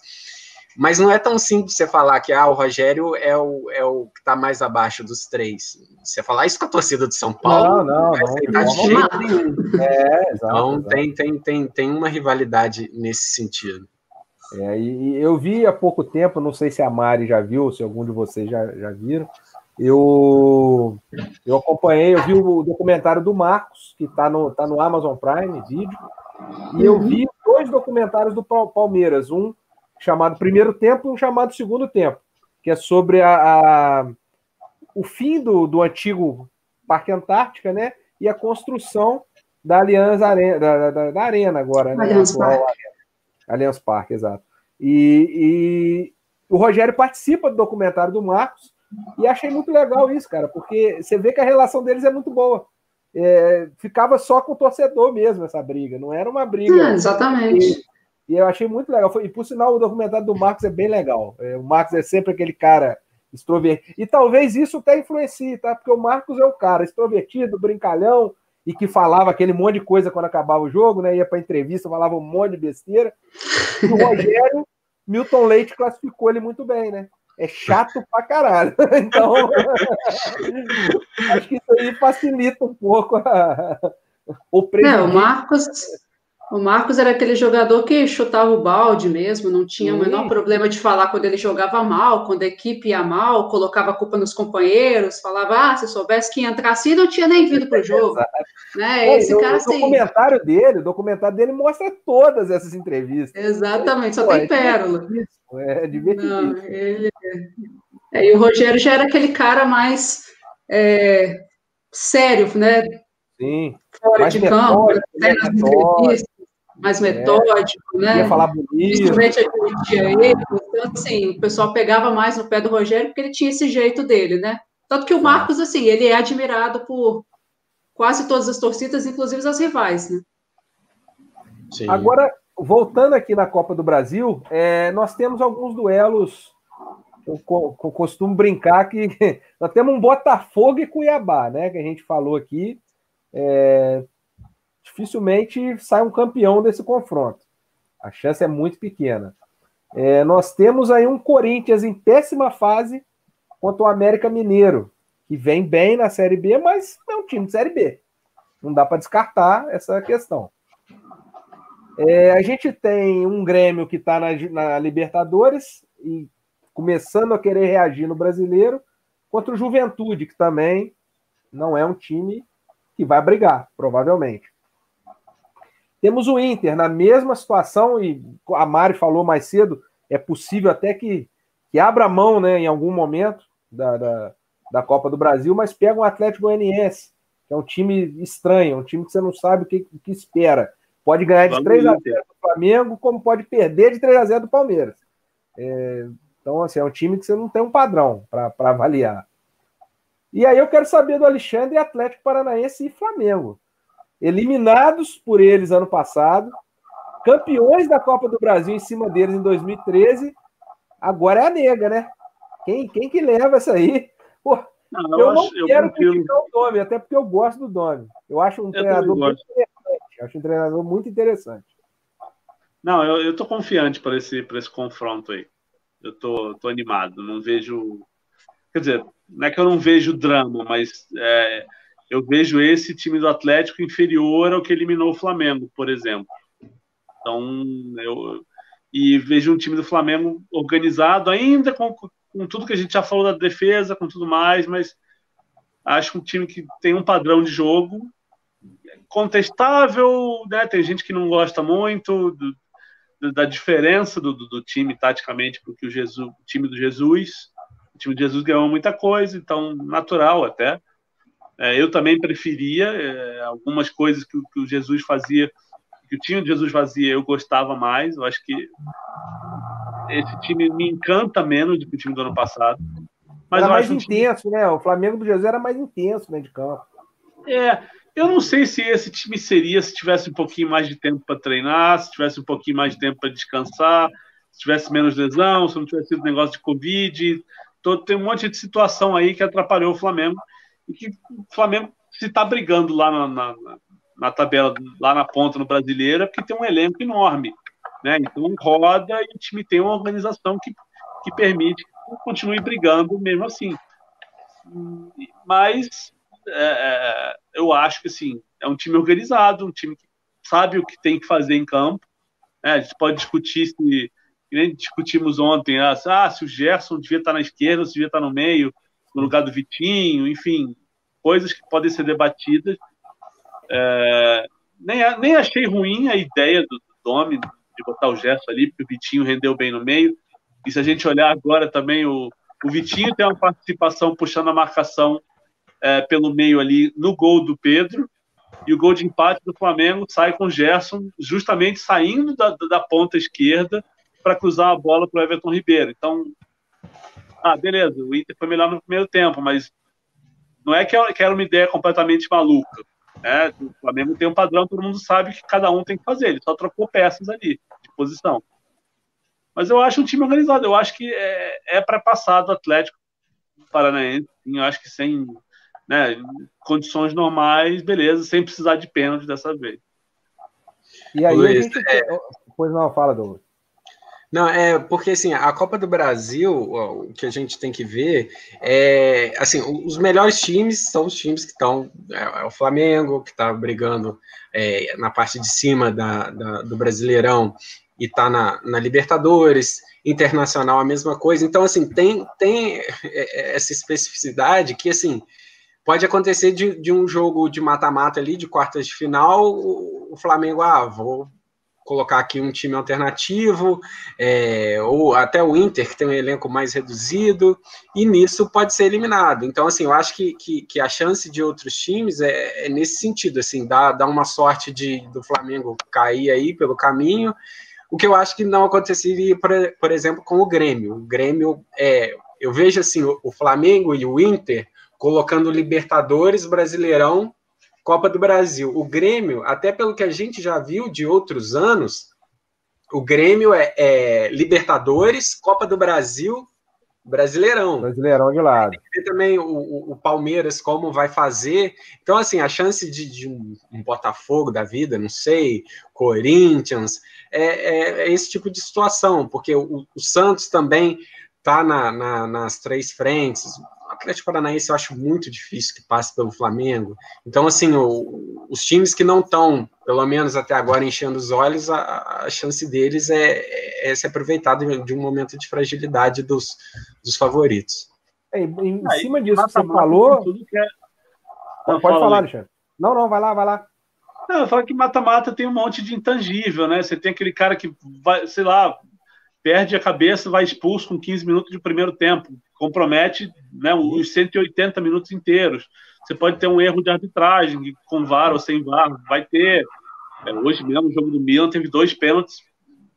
mas não é tão simples você falar que ah, o Rogério é o, é o que está mais abaixo dos três. Você falar isso com a torcida de São Paulo,
não, não, não,
não de jeito nenhum. É, exato, então. Tem, tem, tem, tem uma rivalidade nesse sentido.
É, e eu vi há pouco tempo, não sei se a Mari já viu, se algum de vocês já, já viram. Eu, eu acompanhei, eu vi o documentário do Marcos, que está no, tá no Amazon Prime vídeo, e eu vi dois documentários do Palmeiras, um chamado Primeiro Tempo e um chamado Segundo Tempo, que é sobre a, a o fim do, do antigo Parque Antártica, né? E a construção da Aliança Arena, da, da, da Arena agora, né? Allianz Parque. Allianz Parque, exato. E, e o Rogério participa do documentário do Marcos e achei muito legal isso, cara, porque você vê que a relação deles é muito boa. É, ficava só com o torcedor mesmo essa briga, não era uma briga.
É, exatamente.
E eu achei muito legal. Foi, e por sinal, o documentário do Marcos é bem legal. É, o Marcos é sempre aquele cara extrovertido. E talvez isso até influencie, tá? Porque o Marcos é o cara extrovertido, brincalhão, e que falava aquele monte de coisa quando acabava o jogo, né? Ia para entrevista, falava um monte de besteira. E o Rogério, *laughs* Milton Leite classificou ele muito bem, né? É chato pra caralho. *laughs* Então, *laughs* acho que isso aí facilita um pouco a,
o prejuízo. É, o Marcos o Marcos era aquele jogador que chutava o balde mesmo, não tinha o menor problema de falar quando ele jogava mal, quando a equipe ia mal, colocava a culpa nos companheiros, falava, ah, se soubesse que ia entrar assim, não tinha nem vindo para o jogo. *laughs* né? Esse
o,
cara,
o assim, documentário dele, o documentário dele mostra todas essas entrevistas.
Exatamente, só Pô, tem é pérola.
É divertido. Ele...
É, e o Rogério já era aquele cara mais é, sério, né?
Sim.
Fora mais de campo, né? Mais é. metódico, é, né?
Ia falar bonito.
Principalmente admitia ele. Então, assim, o pessoal pegava mais no pé do Rogério porque ele tinha esse jeito dele, né? Tanto que o Marcos, assim, ele é admirado por quase todas as torcidas, inclusive as rivais, né?
Sim. Agora, voltando aqui na Copa do Brasil, é, nós temos alguns duelos. Eu, eu costumo brincar que *laughs* nós temos um Botafogo e Cuiabá, né? Que a gente falou aqui. É, dificilmente sai um campeão desse confronto. A chance é muito pequena. É, nós temos aí um Corinthians em péssima fase contra o América Mineiro, que vem bem na Série B, mas é um time de Série B. Não dá para descartar essa questão. É, a gente tem um Grêmio que está na, na, Libertadores e começando a querer reagir no brasileiro, contra o Juventude, que também não é um time que vai brigar, provavelmente. Temos o Inter na mesma situação, e a Mari falou mais cedo, é possível até que, que abra mão né, em algum momento da, da, da Copa do Brasil, mas pega um Atlético Goianiense, que é um time estranho, um time que você não sabe o que, o que espera. Pode ganhar de 3 a 0 do Flamengo, como pode perder de 3 a 0 do Palmeiras. É, então, assim, é um time que você não tem um padrão para avaliar. E aí eu quero saber do Alexandre, Atlético Paranaense e Flamengo. Eliminados por eles ano passado, campeões da Copa do Brasil em cima deles em 2013, agora é a nega, né? Quem, quem que leva essa aí? Pô, não, eu, eu, não acho, quero criticar o Domi, até porque eu gosto do Domi. Eu acho um eu treinador muito interessante. Acho um treinador muito interessante.
Não, eu, eu tô confiante para esse, esse confronto aí. Eu tô, tô animado. Não vejo. Quer dizer, não é que eu não vejo drama, mas é, eu vejo esse time do Atlético inferior ao que eliminou o Flamengo, por exemplo. Então, eu. E vejo um time do Flamengo organizado, ainda com, com tudo que a gente já falou da defesa, com tudo mais, mas acho um time que tem um padrão de jogo contestável, né? Tem gente que não gosta muito do, do, da diferença do, do, time taticamente porque o, Jesus, o time do Jesus. O time de Jesus ganhou muita coisa, então natural até. É, eu também preferia é, algumas coisas que, que, o Jesus fazia, que o time de Jesus fazia, eu gostava mais. Eu acho que esse time me encanta menos do que o time do ano passado.
Mas era mais intenso, time... né? O Flamengo do Jesus era mais intenso né, de campo.
É, eu não sei se esse time seria se tivesse um pouquinho mais de tempo para treinar, se tivesse um pouquinho mais de tempo para descansar, se tivesse menos lesão, se não tivesse sido negócio de Covid. Todo, tem um monte de situação aí que atrapalhou o Flamengo e que o Flamengo se está brigando lá na, na, na, tabela, lá na ponta no Brasileira, porque tem um elenco enorme. Né? Então roda e o time tem uma organização que, que permite que continue brigando mesmo assim. Mas é, é, eu acho que assim, é um time organizado, um time que sabe o que tem que fazer em campo. Né? A gente pode discutir se nem discutimos ontem, ah, ah, se o Gerson devia estar na esquerda, se devia estar no meio, no lugar do Vitinho, enfim, coisas que podem ser debatidas. É, nem, nem achei ruim a ideia do, do Domi de botar o Gerson ali, porque o Vitinho rendeu bem no meio. E se a gente olhar agora também, o, o Vitinho tem uma participação puxando a marcação é, pelo meio ali no gol do Pedro, e o gol de empate do Flamengo sai com o Gerson justamente saindo da, da ponta esquerda para cruzar a bola para o Everton Ribeiro. Então, ah, beleza, o Inter foi melhor no primeiro tempo, mas não é que era uma ideia completamente maluca. Né? O Flamengo tem um padrão, todo mundo sabe que cada um tem que fazer, ele só trocou peças ali, de posição. Mas eu acho um time organizado, eu acho que é, é para passar do Atlético Paranaense, eu acho que sem né, condições normais, beleza, sem precisar de pênalti dessa vez.
E aí Luiz, a gente. É... Pois não, fala, Douglas.
Não, é porque assim, a Copa do Brasil, o que a gente tem que ver é assim, os melhores times são os times que estão. É, é o Flamengo, que está brigando é, na parte de cima da, da do Brasileirão e está na, na Libertadores, Internacional a mesma coisa. Então, assim, tem, tem é, é, essa especificidade que assim pode acontecer de, de um jogo de mata-mata ali, de quartas de final, o, o, Flamengo, ah, vou colocar aqui um time alternativo, é, ou até o Inter, que tem um elenco mais reduzido, e nisso pode ser eliminado. Então, assim, eu acho que, que, que a chance de outros times é, é, nesse sentido, assim, dá, dá uma sorte de, do Flamengo cair aí pelo caminho, o que eu acho que não aconteceria, por, por exemplo, com o Grêmio. O Grêmio, é, eu vejo assim, o, o Flamengo e o Inter colocando Libertadores, Brasileirão, Copa do Brasil. O Grêmio, até pelo que a gente já viu de outros anos, o Grêmio é, é Libertadores, Copa do Brasil, Brasileirão.
Brasileirão de lado. Tem
que ver também o, o, Palmeiras como vai fazer. Então, assim, a chance de, de um, um, Botafogo da vida, não sei, Corinthians, é, é, é esse tipo de situação, porque o, o Santos também está na, na, nas três frentes. Atlético Paranaense eu acho muito difícil que passe pelo Flamengo. Então, assim, o, os times que não estão, pelo menos até agora, enchendo os olhos, a, a chance deles é, é, se aproveitar de, de, um momento de fragilidade dos, dos favoritos.
É, em, em cima disso que você falou. Que é... Não, pode falar, Alexandre. Não, não, vai lá, vai lá.
Não, eu falo que mata-mata tem um monte de intangível, né? Você tem aquele cara que vai, sei lá, perde a cabeça, vai expulso com 15 minutos de primeiro tempo compromete né, os 180 minutos inteiros. Você pode ter um erro de arbitragem, com VAR ou sem VAR, vai ter. É, hoje mesmo, o jogo do Milan teve dois pênaltis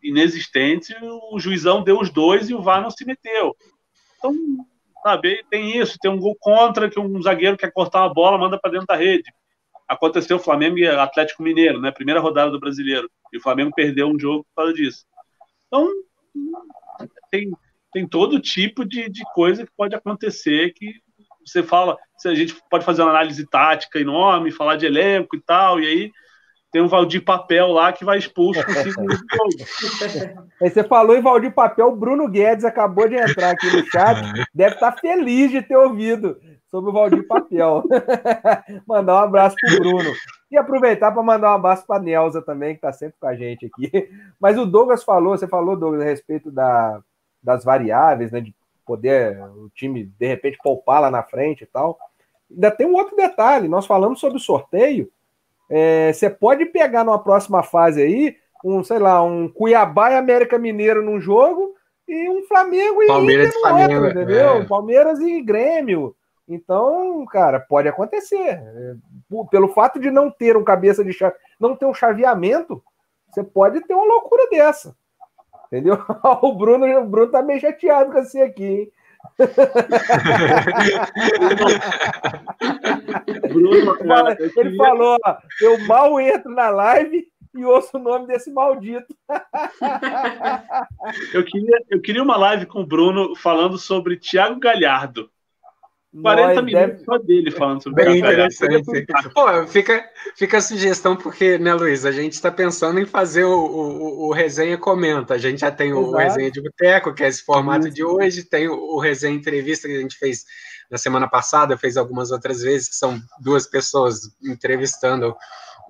inexistentes, o juizão deu os dois e o VAR não se meteu. Então, sabe, tem isso, tem um gol contra que um zagueiro quer cortar uma bola, manda para dentro da rede. Aconteceu Flamengo e Atlético Mineiro, né? Primeira rodada do Brasileiro. E o Flamengo perdeu um jogo por causa disso. Então, tem, tem todo tipo de, de coisa que pode acontecer que você fala, se a gente pode fazer uma análise tática enorme, falar de elenco e tal, e aí tem um Valdir Papel lá que vai expulso com *laughs* cinco minutos.
Aí você falou em Valdir Papel, o Bruno Guedes acabou de entrar aqui no chat, *laughs* deve estar feliz de ter ouvido sobre o Valdir Papel. *laughs* mandar um abraço pro Bruno. E aproveitar para mandar um abraço para a Nelza também, que está sempre com a gente aqui. Mas o Douglas falou, você falou, Douglas, a respeito da, das variáveis, né? De poder o time, de repente, poupar lá na frente e tal. Ainda tem um outro detalhe, nós falamos sobre o sorteio, é, você pode pegar numa próxima fase aí, um, sei lá, um Cuiabá e América Mineiro num jogo e um Flamengo e
Palmeiras Inter Flamengo, outro,
entendeu? É. Palmeiras e Grêmio. Então, cara, pode acontecer. É, pelo fato de não ter um cabeça de chave, não ter um chaveamento, você pode ter uma loucura dessa. Entendeu? *laughs* O Bruno, o Bruno tá meio chateado com você aqui, hein? *laughs* Bruno, cara, ele queria... falou: eu mal entro na live e ouço o nome desse maldito. *laughs*
eu, queria, eu queria uma live com o Bruno falando sobre Thiago Galhardo. 40 Nós minutos deve... só dele falando sobre Bem
interessante. Pô, fica, fica a sugestão, porque, né, Luiz, a gente está pensando em fazer o, o, o, resenha comenta. A gente já tem o, o resenha de boteco, que é esse formato Isso. de hoje, tem o, o resenha entrevista que a gente fez na semana passada, fez algumas outras vezes, que são duas pessoas entrevistando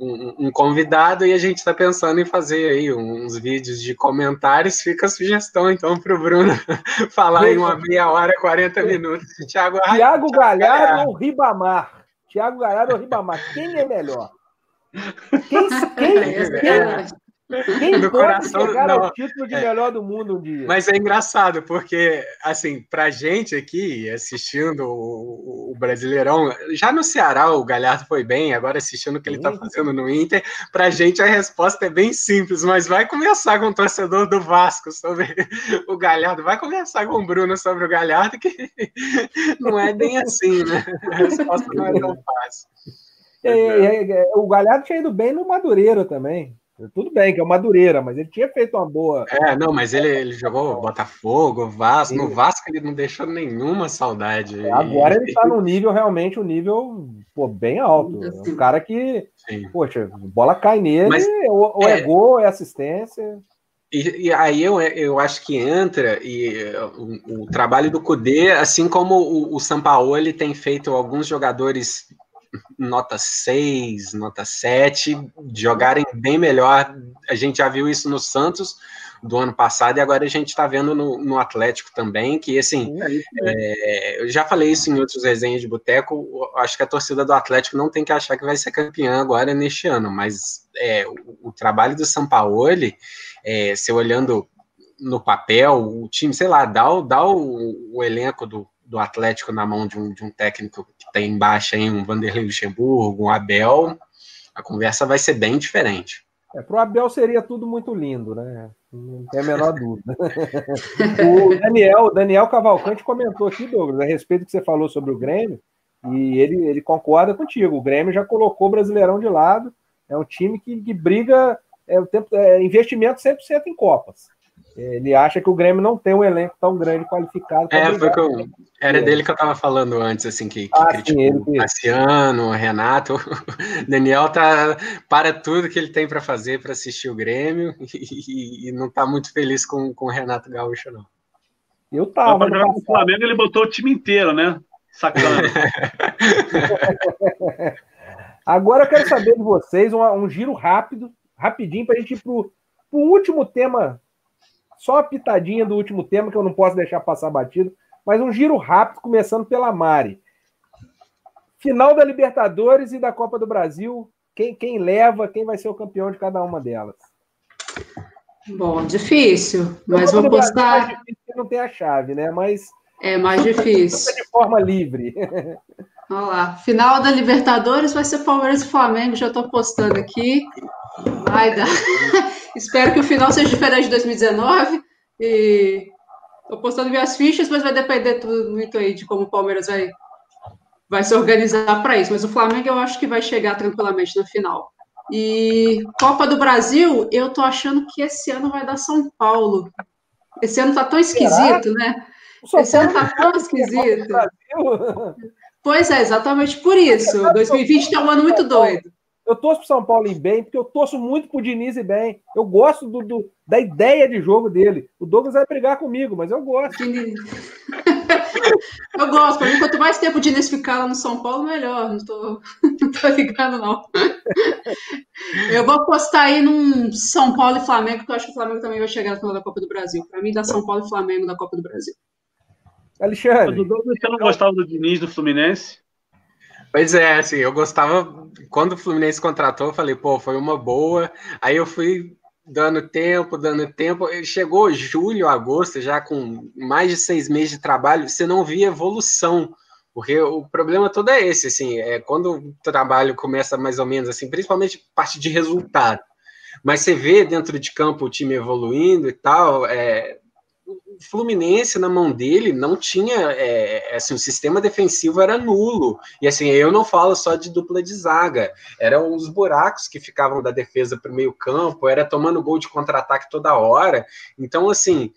um, um, convidado e a gente está pensando em fazer aí uns vídeos de comentários. Fica a sugestão, então, para o Bruno *laughs* falar em uma meia hora, 40 minutos.
Thiago, Thiago Galhardo ou Ribamar? Thiago Galhardo ou Ribamar? Quem é melhor? Quem, quem, *laughs* quem, quem no coração, chegar não, ao título de é, melhor do mundo um dia?
Mas é engraçado, porque, assim, pra gente aqui, assistindo o, o, Brasileirão, já no Ceará o Galhardo foi bem, agora assistindo o que ele tá fazendo no Inter, pra gente a resposta é bem simples, mas vai começar com o torcedor do Vasco sobre o Galhardo, vai conversar com o Bruno sobre o Galhardo, que *laughs* não é bem assim, né? A resposta não é tão fácil.
É, é, é, o Galhardo tinha ido bem no Madureira também. Tudo bem, que é o Madureira, mas ele tinha feito uma boa.
É, não, mas ele, ele jogou Botafogo, Vasco. No Vasco ele não deixou nenhuma saudade.
É, agora ele tá no nível, realmente, um nível pô, bem alto. É um cara que, Sim. poxa, bola cai nele, mas, ou, ou é, é gol, é assistência.
E, e, aí eu, eu acho que entra e o, o trabalho do Cudê, assim como o, o Sampaoli tem feito alguns jogadores nota 6, nota 7, jogarem bem melhor. A gente já viu isso no Santos do ano passado e agora a gente está vendo no, no, Atlético também, que assim, é, eu já falei isso em outros resenhas de boteco, acho que a torcida do Atlético não tem que achar que vai ser campeã agora neste ano, mas é, o, o, trabalho do Sampaoli, é, se olhando no papel, o time, sei lá, dá, dá o, o elenco do, do Atlético na mão de um, de um técnico que está embaixo aí, um Vanderlei Luxemburgo, um Abel, a conversa vai ser bem diferente.
É, para o Abel seria tudo muito lindo, né? Não tem a menor dúvida. *laughs* o Daniel, Daniel Cavalcante comentou aqui, Douglas, a respeito do que você falou sobre o Grêmio, e ele, ele concorda contigo. O Grêmio já colocou o Brasileirão de lado, é um time que, que briga, é, o tempo, é investimento 100% em Copas. Ele acha que o Grêmio não tem um elenco tão grande qualificado.
É, foi que eu, era dele que eu estava falando antes, assim, que, que ah, criticou o Cassiano, o Renato. *laughs* O Daniel tá para tudo que ele tem para fazer para assistir o Grêmio *laughs* e, e não está muito feliz com, com o Renato Gaúcho, não.
Eu tava. Para jogar Flamengo, ele botou o time inteiro, né? Sacana. *laughs*
Agora eu quero saber de vocês um, um giro rápido, rapidinho, para a gente ir para o último tema só a pitadinha do último tema que eu não posso deixar passar batido, mas um giro rápido, começando pela Mari. Final da Libertadores e da Copa do Brasil. Quem, quem leva, quem vai ser o campeão de cada uma delas?
Bom, difícil, mas vou postar. É
difícil não tem a chave, né? Mas.
É mais difícil. *laughs*
De forma livre.
Vamos lá. Final da Libertadores vai ser Palmeiras e Flamengo, já estou postando aqui. Vai dar. *laughs* Espero que o final seja diferente de 2019. E tô postando minhas fichas, mas vai depender tudo muito aí de como o Palmeiras vai, vai se organizar para isso. Mas o Flamengo eu acho que vai chegar tranquilamente no final. E Copa do Brasil, eu tô achando que esse ano vai dar São Paulo. Esse ano tá tão esquisito, Será? né? Esse ano tá tão esquisito. Pois é, exatamente por isso. 2020 tá um ano muito doido.
Eu torço pro São Paulo ir bem, porque eu torço muito pro Diniz ir bem. Eu gosto do, do da ideia de jogo dele. O Douglas vai brigar comigo, mas eu gosto. *laughs*
eu gosto. Pra mim, quanto mais tempo o Diniz ficar lá no São Paulo, melhor. Não tô, *laughs* não tô ligado, não. Eu vou apostar aí num São Paulo e Flamengo, porque eu acho que o Flamengo também vai chegar na final da Copa do Brasil. Para mim, dá São Paulo e Flamengo da Copa do Brasil.
Alexandre.
Você não gostava do Diniz do Fluminense?
Pois é, assim, eu gostava. Quando o Fluminense contratou, eu falei, pô, foi uma boa. Aí eu fui dando tempo, dando tempo. Chegou julho, agosto, já com mais de seis meses de trabalho, você não via evolução. Porque o problema todo é esse, assim, é quando o trabalho começa mais ou menos assim, principalmente parte de resultado. Mas você vê dentro de campo o time evoluindo e tal, é, Fluminense na mão dele não tinha é, assim o sistema defensivo era nulo. E assim eu não falo só de dupla de zaga. Eram os buracos que ficavam da defesa para o meio campo era tomando gol de contra-ataque toda hora. Então assim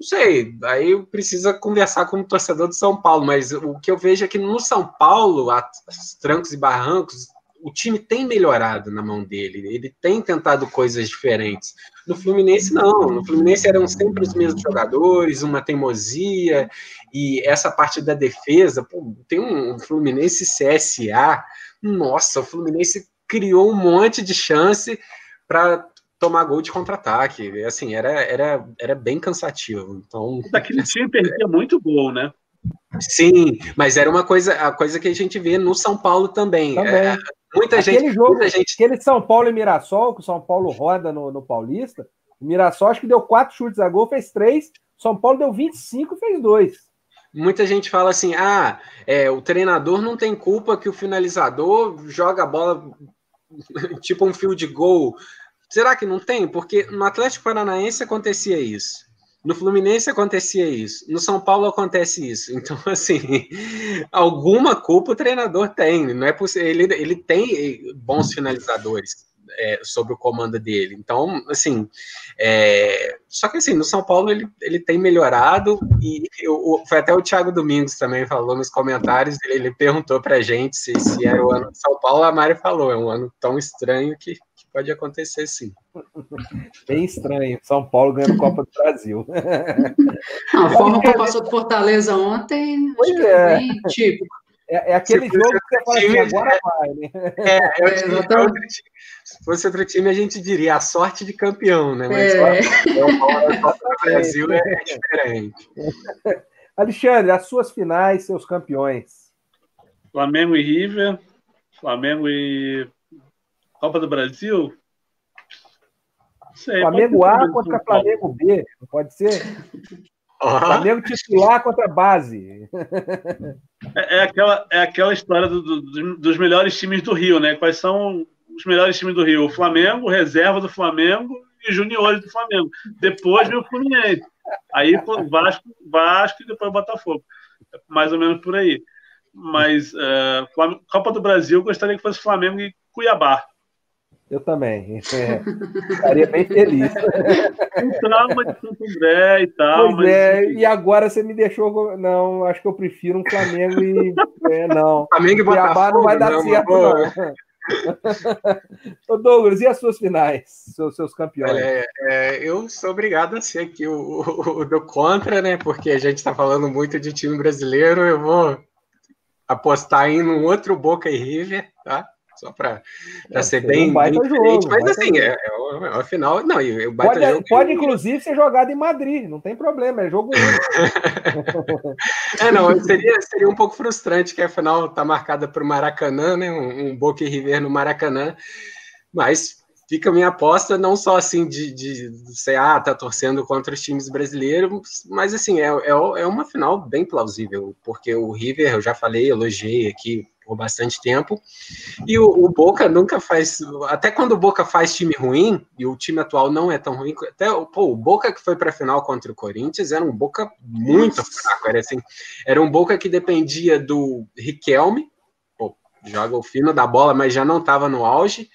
não sei aí precisa conversar com o torcedor do São Paulo mas o que eu vejo é que no São Paulo os trancos e barrancos o time tem melhorado na mão dele, ele tem tentado coisas diferentes. No Fluminense, não. No Fluminense eram sempre os mesmos jogadores, uma teimosia, e essa parte da defesa, pô, tem um Fluminense CSA, nossa, o Fluminense criou um monte de chance para tomar gol de contra-ataque. Assim, era, era, era bem cansativo. Então,
Daquele time perdia muito gol, né?
Sim, mas era uma coisa, a coisa que a gente vê no São Paulo também. também. É, muita
aquele
gente,
jogo,
muita gente.
Aquele São Paulo e Mirassol, que o São Paulo roda no, no Paulista, o Mirassol acho que deu quatro chutes a gol, fez três. São Paulo deu 25 e fez dois.
Muita gente fala assim: ah, é, o treinador não tem culpa que o finalizador joga a bola *laughs* tipo um fio de gol. Será que não tem? Porque no Atlético Paranaense acontecia isso. No Fluminense acontecia isso, no São Paulo acontece isso. Então, *laughs* assim, alguma culpa o treinador tem. Não é possível. Ele, ele tem bons finalizadores é, sob o comando dele. Então, assim, é, só que assim, no São Paulo ele, ele tem melhorado e eu, foi até o Thiago Domingos também falou nos comentários, ele, ele perguntou pra gente se, se era o ano de São Paulo, a Mari falou, é um ano tão estranho que pode acontecer sim. *laughs*
Bem estranho. São Paulo ganhando Copa do Brasil. *laughs*
Não, a forma como passou do Fortaleza ontem, pois acho é. é bem típico.
É, é aquele jogo que você fala assim, agora vai, né?
É, eu, é, se fosse outro time, a gente diria a sorte de campeão, né? Mas
é.
o Copa do Brasil é diferente. *laughs*
Alexandre, as suas finais, seus campeões.
Flamengo e River, Flamengo e Copa do Brasil?
Sei, Flamengo A contra Flamengo B, não pode ser? *laughs* Uhum. Flamengo titular contra base.
É, é, aquela, é aquela história do, do, dos melhores times do Rio, né? Quais são os melhores times do Rio? O Flamengo, reserva do Flamengo e juniores do Flamengo. Depois vem o Fluminense. Aí Vasco, Vasco e depois Botafogo. Mais ou menos por aí. Mas uh, Copa do Brasil, eu gostaria que fosse Flamengo e Cuiabá.
Eu também. É, estaria bem feliz.
Um trauma de Santo André e tal.
Pois mas... é, e agora você me deixou. Não, acho que eu prefiro um Flamengo e. *laughs* É, não.
Flamengo e Botafogo.
não vai dar não, certo, não. *laughs* Ô Douglas, e as suas finais? Seus, seus campeões?
Olha, é, eu sou obrigado a ser aqui o, o, o do contra, né? Porque a gente está falando muito de time brasileiro. Eu vou apostar em um outro Boca e River, tá? Só para é, ser bem, um bem diferente, jogo, mas assim, é, é, o, é final, não, o
pode, jogo pode inclusive ser jogado em Madrid, não tem problema, é jogo *laughs*
é, não, seria, seria um pouco frustrante que a final está marcada para o Maracanã, né, um, um Boca e River no Maracanã, mas fica a minha aposta, não só assim de, de, de ser, ah, tá torcendo contra os times brasileiros, mas assim, é, é, é uma final bem plausível, porque o River, eu já falei, elogiei aqui por bastante tempo. E o, o, Boca nunca faz. Até quando o Boca faz time ruim, e o time atual não é tão ruim, até pô, o Boca que foi para a final contra o Corinthians era um Boca muito fraco. Era, assim, era um Boca que dependia do Riquelme, pô, joga o fino da bola, mas já não estava no auge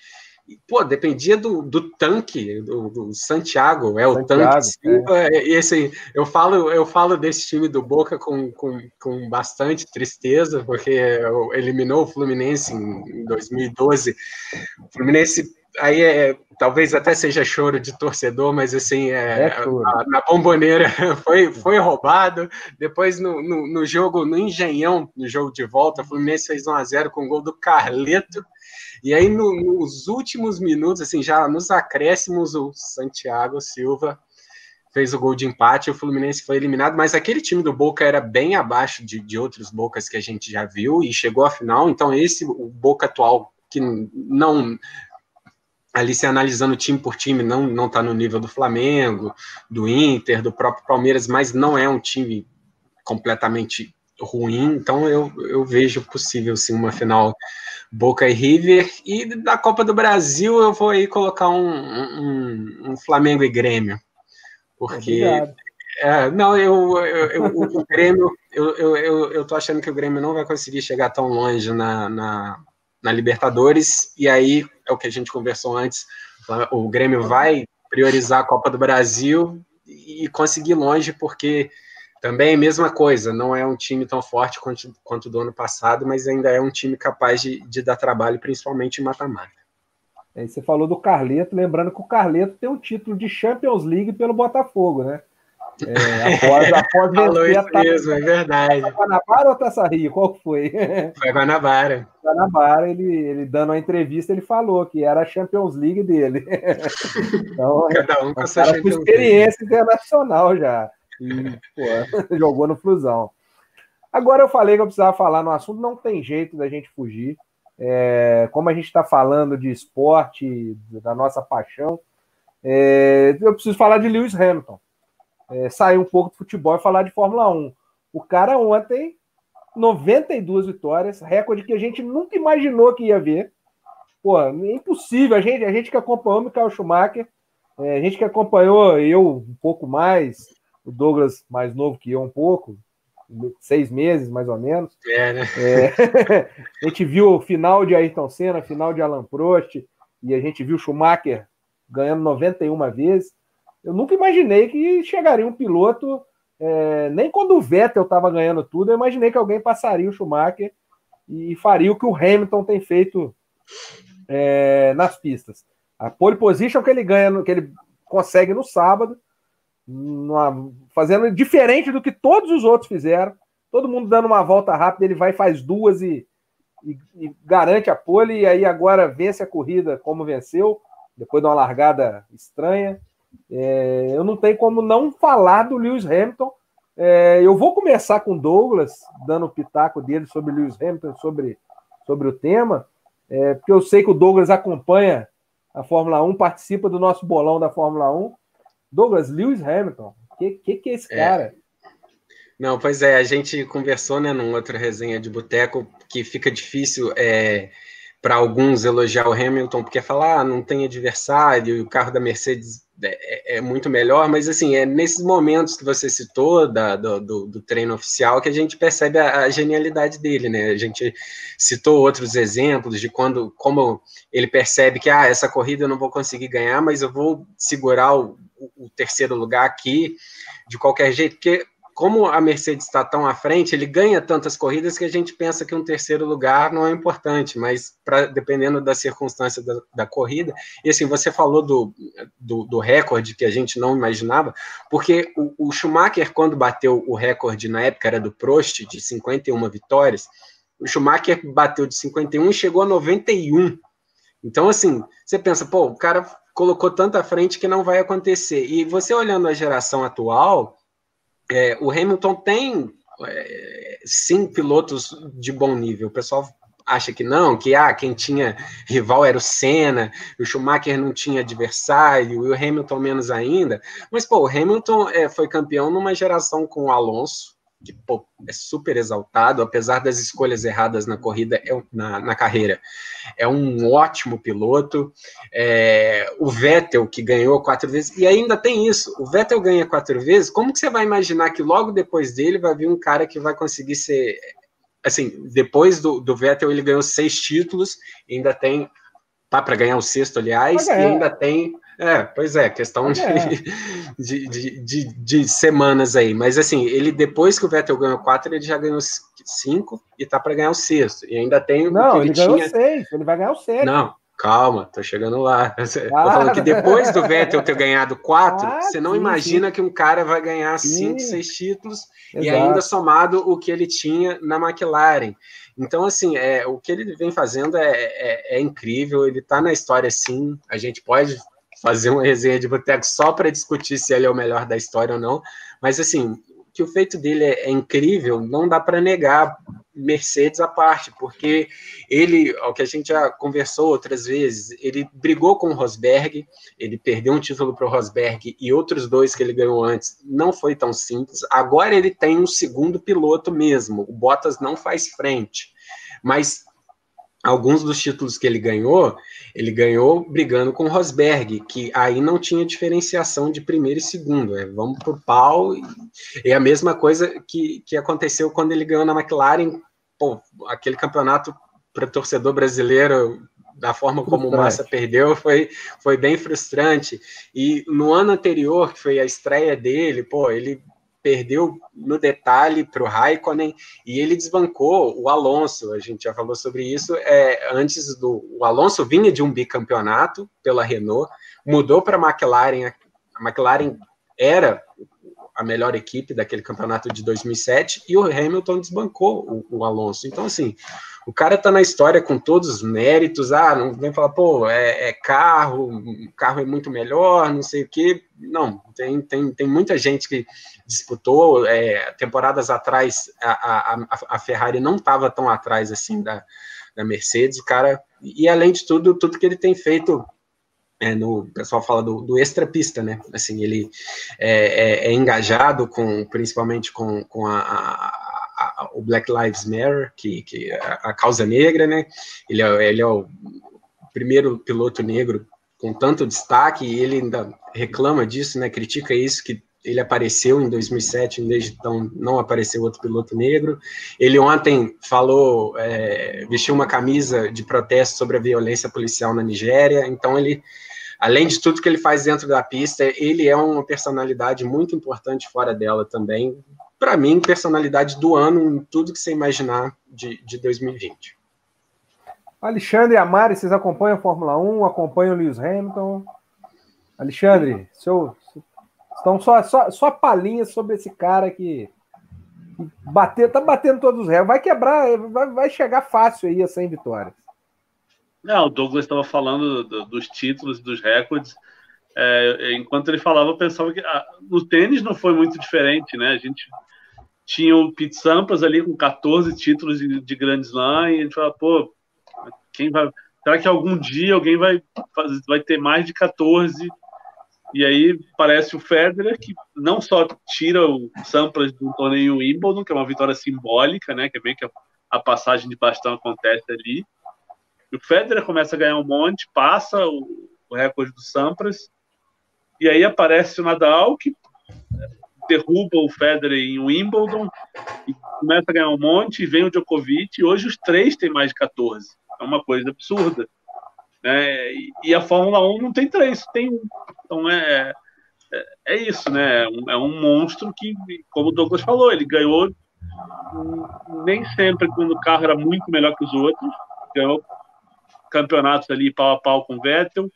pô, dependia do, do tanque, do, do Santiago, é o Santiago, tanque Silva, é. e assim, eu falo, eu falo desse time do Boca com, com, com bastante tristeza, porque eliminou o Fluminense em, em 2012. O Fluminense aí é, talvez até seja choro de torcedor, mas assim, é, é a, na bomboneira *laughs* foi, foi roubado. Depois no, no, no, jogo, no Engenhão, no jogo de volta, o Fluminense fez 1 a 0 com o gol do Carleto. E aí, no, nos últimos minutos, assim, já nos acréscimos, o Santiago Silva fez o gol de empate, o Fluminense foi eliminado, mas aquele time do Boca era bem abaixo de, de outros Bocas que a gente já viu e chegou à final, então esse, o Boca atual, que não ali se analisando time por time, não não está no nível do Flamengo, do Inter, do próprio Palmeiras, mas não é um time completamente ruim, então eu, eu vejo possível sim uma final Boca e River. E da Copa do Brasil eu vou aí colocar um, um, um Flamengo e Grêmio. Porque. É, não, eu, eu, eu, o Grêmio, eu, eu, eu, eu tô achando que o Grêmio não vai conseguir chegar tão longe na, na, na Libertadores, e aí é o que a gente conversou antes. O Grêmio vai priorizar a Copa do Brasil e conseguir longe, porque também, mesma coisa, não é um time tão forte quanto, quanto do ano passado, mas ainda é um time capaz de, de dar trabalho, principalmente em mata-mata.
É, você falou do Carleto, lembrando que o Carleto tem um título de Champions League pelo Botafogo, né?
É, após, após *laughs* Falou isso a mesmo, é verdade.
Guanabara ou Taça Rio? Qual foi? *laughs*
Foi Guanabara.
Guanabara, ele, ele dando uma entrevista, ele falou que era a Champions League dele. *laughs* Então, Cada um com a sua experiência internacional já. E, pô, jogou no Flusão. Agora eu falei que eu precisava falar no assunto, não tem jeito da gente fugir. É, como a gente está falando de esporte, da nossa paixão, é, eu preciso falar de Lewis Hamilton. É, sair um pouco do futebol e falar de Fórmula 1. O cara ontem, 92 vitórias, recorde que a gente nunca imaginou que ia ver. Pô, é impossível. A gente, a gente que acompanhou o Michael Schumacher, é, a gente que acompanhou eu um pouco mais, o Douglas mais novo que eu um pouco, seis meses mais ou menos. É, né? É, *laughs* a gente viu o final de Ayrton Senna, final de Alan Prost, e a gente viu Schumacher ganhando 91 vezes. Eu nunca imaginei que chegaria um piloto, é, nem quando o Vettel estava ganhando tudo, eu imaginei que alguém passaria o Schumacher e faria o que o Hamilton tem feito é, nas pistas. A pole position que ele ganha, que ele consegue no sábado, numa, fazendo diferente do que todos os outros fizeram. Todo mundo dando uma volta rápida, ele vai faz duas e, e, e, garante a pole, e aí agora vence a corrida como venceu, depois de uma largada estranha. É, eu não tenho como não falar do Lewis Hamilton. É, eu vou começar com o Douglas, dando o pitaco dele sobre Lewis Hamilton, sobre, sobre o tema, é, porque eu sei que o Douglas acompanha a Fórmula 1, participa do nosso bolão da Fórmula 1. Douglas, Lewis Hamilton, o que, que, que, é esse é. cara?
Não, pois é, a gente conversou, né, num outro resenha de boteco, que fica difícil é, para alguns elogiar o Hamilton, porque falar, ah, não tem adversário, e o carro da Mercedes é, é, é, muito melhor, mas assim, é nesses momentos que você citou da, do, do, do, treino oficial que a gente percebe a, a, genialidade dele, né? A gente citou outros exemplos de quando, como ele percebe que ah, essa corrida eu não vou conseguir ganhar, mas eu vou segurar o, o, terceiro lugar aqui de qualquer jeito, porque como a Mercedes está tão à frente, ele ganha tantas corridas que a gente pensa que um terceiro lugar não é importante, mas pra, dependendo da circunstância da, da corrida. E assim, você falou do, do, do, recorde que a gente não imaginava, porque o, o, Schumacher, quando bateu o recorde na época, era do Prost, de 51 vitórias, o Schumacher bateu de 51 e chegou a 91. Então, assim, você pensa, pô, o cara colocou tanta frente que não vai acontecer. E você olhando a geração atual é, o Hamilton tem é, sim pilotos de bom nível. O pessoal acha que não, que ah, quem tinha rival era o Senna, o Schumacher não tinha adversário, e o Hamilton menos ainda. Mas, pô, o Hamilton é, foi campeão numa geração com o Alonso, que pô, é super exaltado, apesar das escolhas erradas na corrida, é, na, na carreira. É um ótimo piloto. É, o Vettel, que ganhou quatro vezes, e ainda tem isso: o Vettel ganha quatro vezes. Como que você vai imaginar que logo depois dele vai vir um cara que vai conseguir ser. Assim, depois do, do Vettel, ele ganhou seis títulos, ainda tem. Tá para ganhar o sexto, aliás, e ainda tem é, pois é, questão de, é. *laughs* De, de, de, de, semanas aí. Mas assim, ele depois que o Vettel ganhou quatro, ele já ganhou cinco e tá para ganhar o sexto. E ainda tem
Não, ele, ele ganhou seis, ele vai ganhar o sexto.
Não, calma, tô chegando lá. Ah. *laughs* Tô falando que depois do Vettel ter ganhado quatro, ah, você não imagina que um cara vai ganhar cinco, seis títulos e ainda somado o que ele tinha na McLaren. Então, assim, é, o que ele vem fazendo é, é, é incrível, ele está na história sim. A gente pode fazer uma resenha de boteco só para discutir se ele é o melhor da história ou não. Mas, assim, que o feito dele é, é incrível, não dá para negar Mercedes à parte, porque ele, o que a gente já conversou outras vezes, ele brigou com o Rosberg, ele perdeu um título para o Rosberg e outros dois que ele ganhou antes, não foi tão simples. Agora ele tem um segundo piloto mesmo, o Bottas não faz frente, mas alguns dos títulos que ele ganhou, ele ganhou brigando com Rosberg, que aí não tinha diferenciação de primeiro e segundo. É, vamos pro pau. E, é a mesma coisa que, que aconteceu quando ele ganhou na McLaren. Pô, aquele campeonato para torcedor brasileiro, da forma como o Massa perdeu, foi, foi bem frustrante. E no ano anterior, que foi a estreia dele, pô, ele perdeu no detalhe para o Raikkonen e ele desbancou o Alonso. A gente já falou sobre isso. É, antes do o Alonso vinha de um bicampeonato pela Renault, mudou para a McLaren. A McLaren era a melhor equipe daquele campeonato de 2007 e o Hamilton desbancou o, o Alonso. Então, assim, o cara tá na história com todos os méritos. Ah, não vem falar, pô, é, é carro, o carro é muito melhor, não sei o quê. Não, tem, tem, tem muita gente que disputou. É, temporadas atrás, a, a, a Ferrari não estava tão atrás assim da, da Mercedes. O cara, e além de tudo, tudo que ele tem feito é, no, o pessoal fala do, do extra pista, né? Assim, ele é, é, é engajado com, principalmente com, com a, a, a, o Black Lives Matter, que, que a, a, causa negra, né? Ele é, ele é o primeiro piloto negro com tanto destaque e ele ainda reclama disso, né? Critica isso que ele apareceu em 2007, desde então não apareceu outro piloto negro. Ele ontem falou, é, vestiu uma camisa de protesto sobre a violência policial na Nigéria. Então ele, além de tudo que ele faz dentro da pista, ele é uma personalidade muito importante fora dela também para mim, personalidade do ano em tudo que você imaginar de, de 2020.
Alexandre Amari, vocês acompanham a Fórmula 1, acompanham o Lewis Hamilton. Alexandre, seu, então só, só, só palhinha sobre esse cara que, bater, tá batendo todos os réus. Vai quebrar, vai, vai chegar fácil aí a 100 vitórias.
Não, o Douglas estava falando do, dos títulos dos recordes. É, enquanto ele falava, eu pensava que ah, no tênis não foi muito diferente, né? A gente tinha o Pete Sampras ali com 14 títulos de, de Grand Slam e a gente fala, pô, quem vai. Será que algum dia alguém vai, fazer, vai ter mais de 14? E aí parece o Federer, que não só tira o Sampras do torneio Wimbledon, que é uma vitória simbólica, né? Que é bem que a, a passagem de bastão acontece ali. E o Federer começa a ganhar um monte, passa o, o recorde do Sampras, e aí aparece o Nadal, que derruba o Federer em Wimbledon e começa a ganhar um monte, e vem o Djokovic, e hoje os três têm mais de 14. É uma coisa absurda. Né? E a Fórmula 1 não tem três, tem um. Então é, é, é isso, né? É um monstro que, como o Douglas falou, ele ganhou nem sempre quando o carro era muito melhor que os outros, ganhou campeonatos ali pau a pau com o Vettel,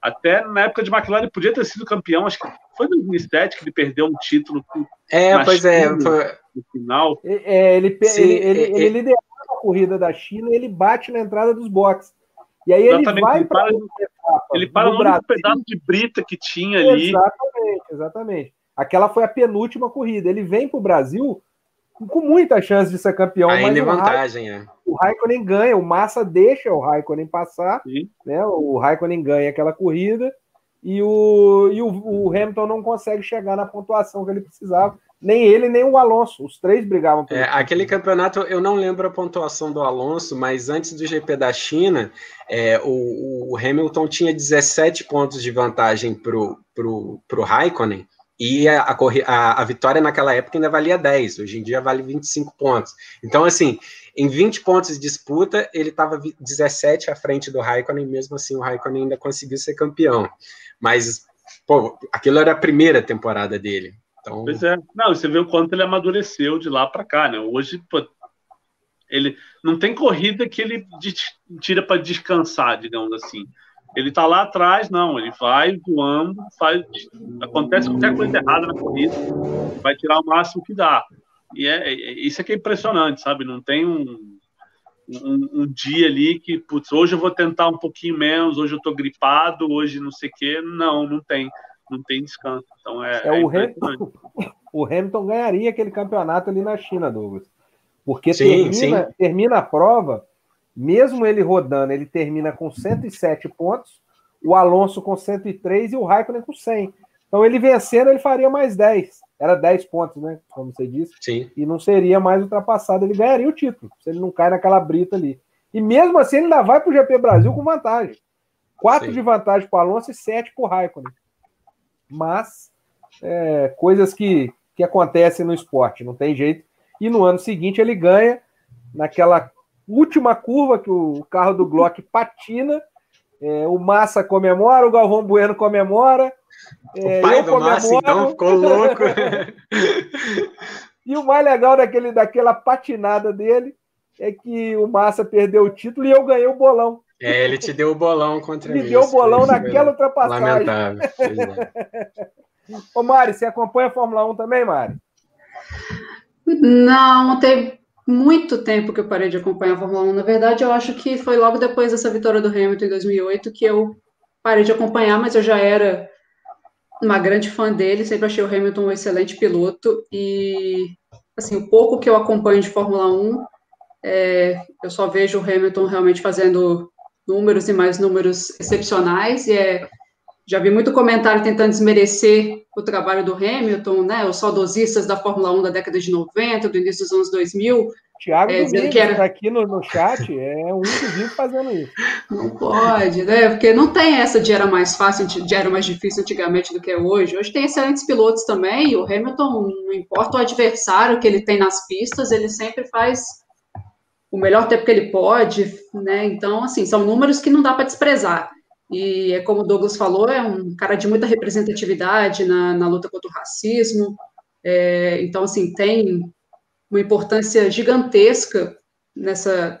até na época de McLaren ele podia ter sido campeão, acho que foi em 2007 que ele perdeu um título.
É, pois é. Foi...
No final. É, ele, Sim, ele, ele, é, ele liderava a corrida da China e ele bate na entrada dos boxes. E aí ele vai
ele para, ele para no, no pedaço de brita que tinha ali.
Exatamente, exatamente. Aquela foi a penúltima corrida. Ele vem para o Brasil com muita chance de ser campeão.
Ainda mas vantagem,
Raikkonen, é. O Raikkonen ganha, o Massa deixa o Raikkonen passar, Sim. né? O Raikkonen ganha aquela corrida e o, e o, o Hamilton não consegue chegar na pontuação que ele precisava. Nem ele nem o Alonso. Os três brigavam
por é, Aquele campeonato, eu não lembro a pontuação do Alonso, mas antes do GP da China, é, o, o, Hamilton tinha 17 pontos de vantagem para o Raikkonen. E a, a, a, vitória naquela época ainda valia 10, hoje em dia vale 25 pontos. Então, assim, em 20 pontos de disputa, ele estava 17 à frente do Raikkonen, mesmo assim o Raikkonen ainda conseguiu ser campeão. Mas, pô, aquilo era a primeira temporada dele. Então...
Pois é. Não, você vê o quanto ele amadureceu de lá para cá, né? Hoje, pô, ele não tem corrida que ele tira para descansar, digamos assim. Ele tá lá atrás, não, ele vai voando, faz, acontece qualquer coisa errada na corrida, vai tirar o máximo que dá. E é, é isso é que é impressionante, sabe? Não tem um, um, um, dia ali que, putz, hoje eu vou tentar um pouquinho menos, hoje eu tô gripado, hoje não sei o quê. Não, não tem. Não tem descanso. Então é,
é, é o, Hamilton, *laughs* o Hamilton ganharia aquele campeonato ali na China, Douglas. Porque sim, termina, sim. termina a prova mesmo ele rodando, ele termina com 107 pontos, o Alonso com 103 e o Raikkonen com 100. Então ele vencendo, ele faria mais 10. Era 10 pontos, né? Como você disse.
Sim.
E não seria mais ultrapassado. Ele ganharia o título, se ele não cai naquela brita ali. E mesmo assim, ele ainda vai para o GP Brasil com vantagem. 4 de vantagem para o Alonso e 7 para o Raikkonen. Mas, é, coisas que, que acontecem no esporte, não tem jeito. E no ano seguinte ele ganha naquela última curva que o carro do Glock patina, é, o Massa comemora, o Galvão Bueno comemora.
É, o pai do comemoro. Massa, então, ficou louco. *laughs*
e o mais legal daquele, daquela patinada dele é que o Massa perdeu o título e eu ganhei o bolão.
É, ele te deu o bolão contra
mim. Me deu o bolão naquela ultrapassagem. Lamentável. É. Ô, Mari, você acompanha a Fórmula 1 também, Mari?
Não, teve muito tempo que eu parei de acompanhar a Fórmula 1. Na verdade, eu acho que foi logo depois dessa vitória do Hamilton em 2008 que eu parei de acompanhar, mas eu já era uma grande fã dele, sempre achei o Hamilton um excelente piloto e assim, o pouco que eu acompanho de Fórmula 1, é, eu só vejo o Hamilton realmente fazendo números e mais números excepcionais e é já vi muito comentário tentando desmerecer o trabalho do Hamilton, né? Os saudosistas da Fórmula 1 da década de 90, do início dos anos 2000.
Tiago é, Domingos, que era... Tá aqui no, no chat, é um que vive fazendo isso.
Não pode, né? Porque não tem essa de era mais fácil, de era mais difícil antigamente do que é hoje. Hoje tem excelentes pilotos também, o Hamilton, não importa o adversário que ele tem nas pistas, ele sempre faz o melhor tempo que ele pode, né? Então, assim, são números que não dá para desprezar. E é como o Douglas falou, é um cara de muita representatividade na, na luta contra o racismo. É, então, assim, tem uma importância gigantesca nessa,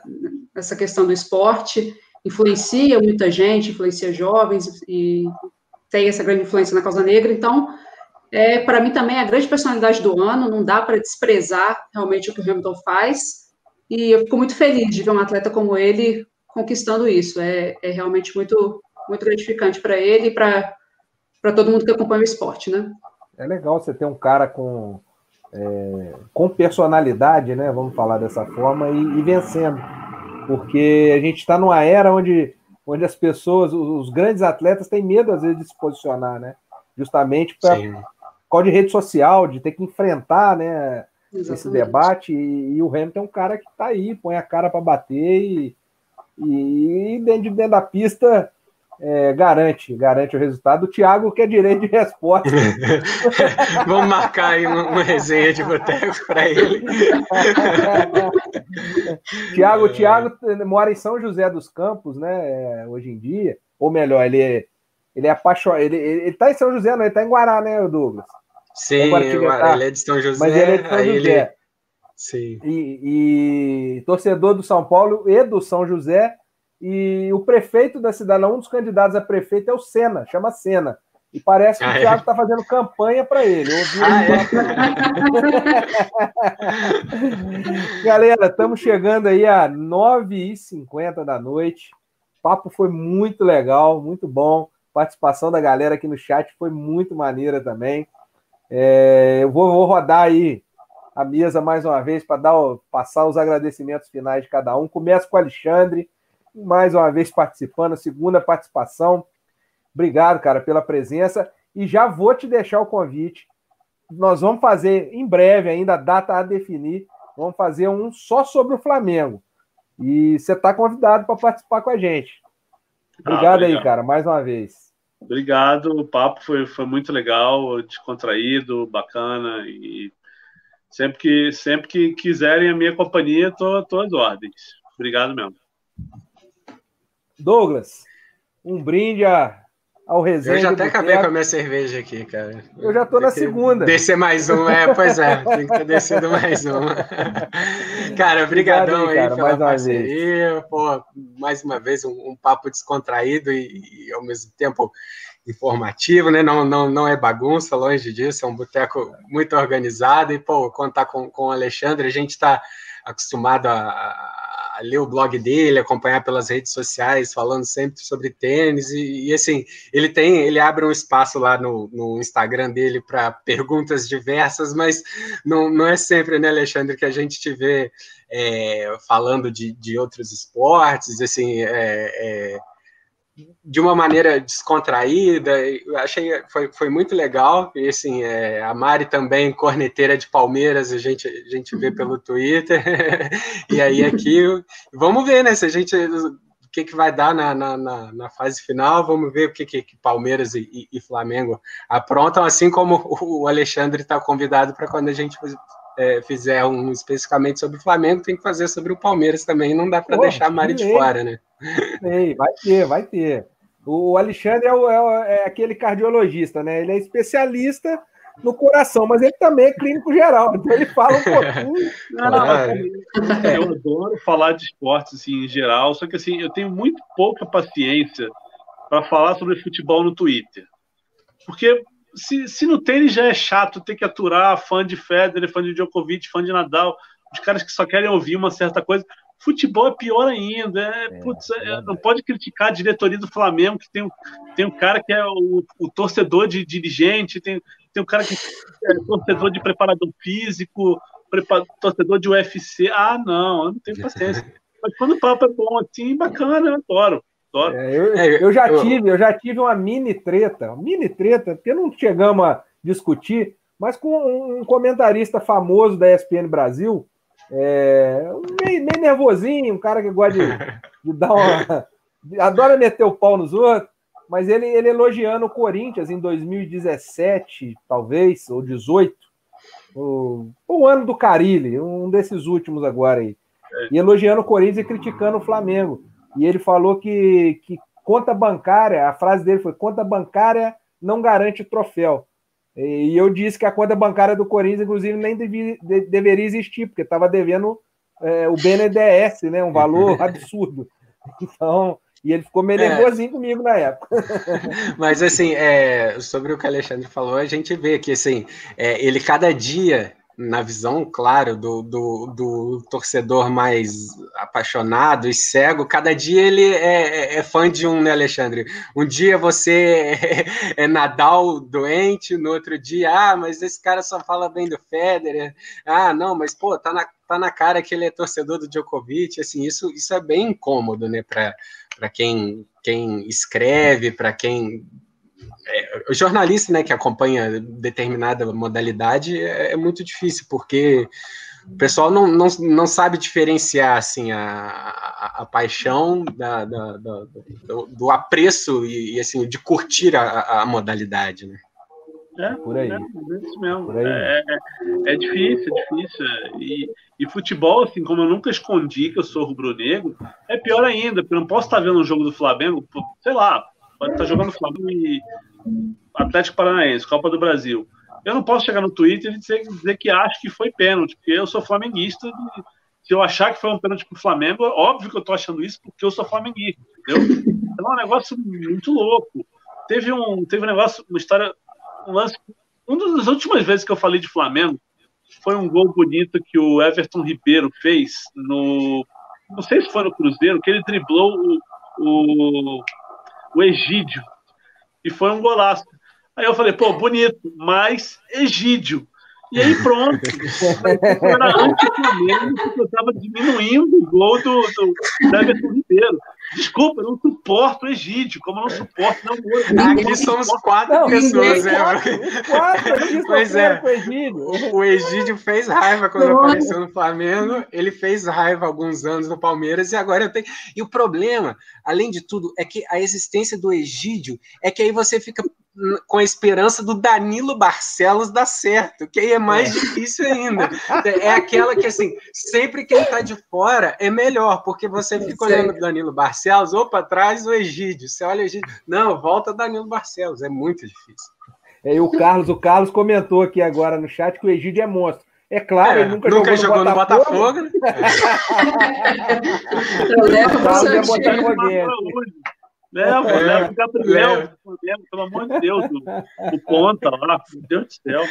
nessa questão do esporte, influencia muita gente, influencia jovens e tem essa grande influência na causa negra. Então, é, para mim também é a grande personalidade do ano, não dá para desprezar realmente o que o Hamilton faz. E eu fico muito feliz de ver um atleta como ele conquistando isso. É, é realmente muito muito gratificante para ele e para todo mundo que acompanha o esporte, né?
É legal você ter um cara com, é, com personalidade, né? Vamos falar dessa forma, e, e vencendo. Porque a gente está numa era onde, onde as pessoas, os, os, grandes atletas, têm medo, às vezes, de se posicionar, né? Justamente para qual de rede social, de ter que enfrentar, né? Exatamente. Esse debate. E, e, o Hamilton é um cara que está aí, põe a cara para bater e, e dentro, de, dentro da pista é, garante, garante o resultado. O Thiago quer direito de resposta. *laughs*
Vamos marcar aí uma, uma resenha de boteco para ele. *laughs*
Tiago, Thiago mora em São José dos Campos, né? Hoje em dia, ou melhor, ele é, ele é apaixonado. Ele, ele, ele tá em São José, não? Ele tá em Guará, né, Douglas?
Sim, ele é de São José.
Mas ele é de São José. Ele...
Sim.
E, e torcedor do São Paulo e do São José e o prefeito da cidade, um dos candidatos a prefeito é o Senna, chama Senna. E parece que ah, o Thiago está é? fazendo campanha para ele. Ah, é? *laughs* Galera, estamos chegando aí a 9h50 da noite. O papo foi muito legal, muito bom. A participação da galera aqui no chat foi muito maneira também. É, eu vou, vou, rodar aí a mesa mais uma vez para passar os agradecimentos finais de cada um. Começo com o Alexandre mais uma vez participando, segunda participação. Obrigado, cara, pela presença. E já vou te deixar o convite nós vamos fazer em breve, ainda a data a definir, vamos fazer um só sobre o Flamengo. E você está convidado para participar com a gente. Obrigado, ah, obrigado, aí, cara, mais uma vez.
Obrigado, o papo foi, foi muito legal, descontraído, bacana e sempre que sempre que quiserem a minha companhia, tô às ordens. Obrigado mesmo.
Douglas, um brinde a ao resenha.
Eu já até acabei com a minha cerveja aqui, cara.
Eu já tô na segunda.
Descer mais um, é, pois é, *laughs* tem que ter descido mais um. *laughs* cara, obrigadão aí, cara, pela mais parceria. Pô, mais uma vez um, um papo descontraído e, e, ao mesmo tempo informativo, né? Não, não, não é bagunça, longe disso, é um boteco muito organizado e, pô, contar com, com o Alexandre, a gente está acostumado a ler o blog dele, acompanhar pelas redes sociais, falando sempre sobre tênis e, e assim ele tem, ele abre um espaço lá no, no Instagram dele para perguntas diversas, mas não, não é sempre, né, Alexandre, que a gente te vê é, falando de, de outros esportes, assim, é, é de uma maneira descontraída, eu achei foi, foi muito legal. E assim, é, a Mari também, corneteira de Palmeiras, a gente, a gente vê pelo Twitter. *laughs* e aí aqui, vamos ver, né? Se a gente o que, que vai dar na, na, na, fase final, vamos ver o que, que, que Palmeiras e, e, Flamengo aprontam, assim como o Alexandre está convidado para quando a gente é, fizer um especificamente sobre o Flamengo, tem que fazer sobre o Palmeiras também. Não dá para deixar a Mari de fora, né?
Sei, vai ter, vai ter. O Alexandre é, o, é, é, aquele cardiologista, né? Ele é especialista no coração, mas ele também é clínico geral, então ele fala um *laughs* pouquinho.
Não, eu adoro falar de esportes assim, em geral, só que assim, eu tenho muito pouca paciência para falar sobre futebol no Twitter. Porque se, se no tênis já é chato ter que aturar fã de Federer, fã de Djokovic, fã de Nadal, os caras que só querem ouvir uma certa coisa. Futebol é pior ainda. É, é, putz, é, não pode criticar a diretoria do Flamengo, que tem, tem um cara que é o, o torcedor de dirigente, tem, tem um cara que é torcedor de preparador físico, torcedor de UFC. Ah, não, eu não tenho *laughs* paciência. Mas quando o papo é bom assim, bacana, eu adoro.
É, eu, é, eu, já tive, eu já tive uma mini treta, mini treta, porque não chegamos a discutir, mas com um comentarista famoso da ESPN Brasil, é, meio, meio nervosinho, um cara que gosta de, de dar uma. adora meter o pau nos outros, mas ele, ele elogiando o Corinthians em 2017, talvez, ou 18, o, o ano do Carilli, um desses últimos agora aí. É. E elogiando o Corinthians e criticando o Flamengo e ele falou que, que conta bancária, a frase dele foi: conta bancária não garante troféu. E eu disse que a conta bancária do Corinthians, inclusive, nem devia, de, deveria existir, porque estava devendo é, o BNDES, né, um valor *laughs* absurdo. Então, e ele ficou meio é. nervosinho comigo na época. *laughs*
Mas, assim, é, sobre o que o Alexandre falou, a gente vê que, assim, é, ele cada dia na visão, claro, do, do, do, torcedor mais apaixonado e cego, cada dia ele é, é, é fã de um, né, Alexandre? Um dia você é, *laughs* é, Nadal doente, no outro dia, ah, mas esse cara só fala bem do Federer. Ah, não, mas pô, tá na, tá na cara que ele é torcedor do Djokovic. Assim, isso, isso é bem incômodo, né, para quem, quem escreve, para quem é, o jornalista né, que acompanha determinada modalidade é, é, muito difícil, porque o pessoal não, não, não sabe diferenciar assim, a, a, a paixão da, da, da, do, do, apreço e, e, assim, de curtir a, a modalidade. Né?
É, por aí. É, é isso mesmo. Aí. É, é, é, difícil, é difícil. E, e futebol, assim, como eu nunca escondi que eu sou rubro-negro, é pior ainda, porque eu não posso estar vendo um jogo do Flamengo, sei lá, pode estar jogando Flamengo e Atlético Paranaense, Copa do Brasil. Eu não posso chegar no Twitter e dizer, dizer que acho que foi pênalti, porque eu sou flamenguista. E, se eu achar que foi um pênalti pro Flamengo, óbvio que eu tô achando isso porque eu sou flamenguista, entendeu? Então é um negócio muito louco. Teve um, teve um negócio, uma história, um lance. Uma das últimas vezes que eu falei de Flamengo foi um gol bonito que o Everton Ribeiro fez no. Não sei se foi no Cruzeiro, que ele driblou o, o, o Egídio e foi um golaço. Aí eu falei, pô, bonito, mas Egídio. E aí pronto. *laughs* Era anti-Flamengo, porque eu estava diminuindo o gol do, do Everton Ribeiro. Desculpa, eu não suporto o Egídio, como eu não suporto não,
Aqui somos quatro não, pessoas, né? Quatro, aqui pois é. O Egídio. o Egídio fez raiva quando não. apareceu no Flamengo, ele fez raiva alguns anos no Palmeiras e agora eu tenho. E o problema, além de tudo, é que a existência do Egídio é que aí você fica com a esperança do Danilo Barcelos dar certo, que aí é mais é. difícil ainda. É aquela que, assim, sempre quem está de fora é melhor, porque você fica olhando o Danilo Barcelos, ou para trás o Egídio. Você olha o Egídio, não, volta Danilo Barcelos, é muito difícil.
É, e o Carlos, o Carlos comentou aqui agora no chat que o Egídio é monstro. É claro, é, ele nunca,
nunca
jogou,
jogou no Botafogo. No Botafogo. Né? *laughs* *laughs*
É. Eu levo para o Leva, é, leva o Gabriel, pelo amor de Deus, o, o ponta lá, meu Deus do céu.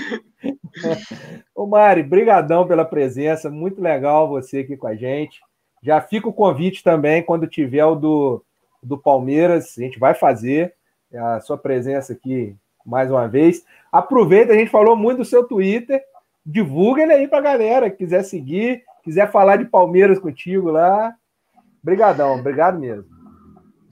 *laughs*
Ô Mari, brigadão pela presença, muito legal você aqui com a gente. Já fica o convite também, quando tiver o do, do Palmeiras, a gente vai fazer a sua presença aqui mais uma vez. Aproveita, a gente falou muito do seu Twitter, divulga ele aí pra galera, que quiser seguir, quiser falar de Palmeiras contigo lá. Brigadão, obrigado mesmo.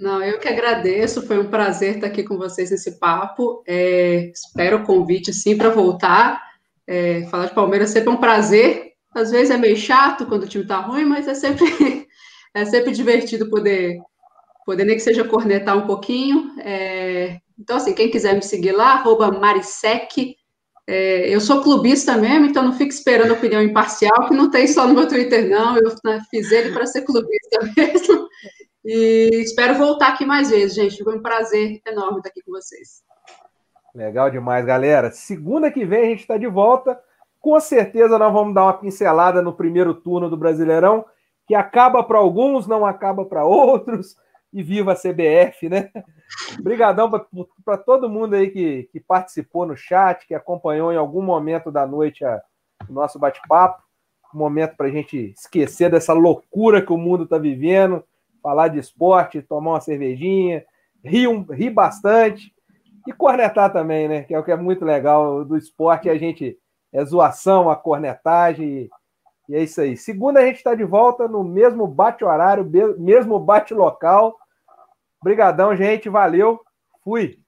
Não, eu que agradeço, foi um prazer estar aqui com vocês nesse papo. É, espero o convite, sim, para voltar. É, falar de Palmeiras sempre é um prazer. Às vezes é meio chato quando o time está ruim, mas é sempre, *laughs* é sempre divertido poder, poder nem que seja cornetar um pouquinho. É, então, assim, quem quiser me seguir lá, arroba Marisec. É, eu sou clubista mesmo, então não fique esperando opinião imparcial, que não tem só no meu Twitter, não. Eu né, fiz ele para ser clubista *laughs* mesmo. E espero voltar aqui mais vezes, gente. Foi um prazer enorme estar aqui com vocês.
Legal demais, galera. Segunda que vem a gente está de volta. Com certeza nós vamos dar uma pincelada no primeiro turno do Brasileirão, que acaba para alguns, não acaba para outros. E viva a CBF, né? Obrigadão para todo mundo aí que, que participou no chat, que acompanhou em algum momento da noite a, o nosso bate-papo. Um momento para a gente esquecer dessa loucura que o mundo está vivendo falar de esporte, tomar uma cervejinha, rir, um, rir bastante e cornetar também, né? Que é o que é muito legal do esporte, a gente é zoação, a cornetagem. E é isso aí. Segunda a gente está de volta no mesmo bate-horário, mesmo bate-local. Obrigadão, gente. Valeu. Fui.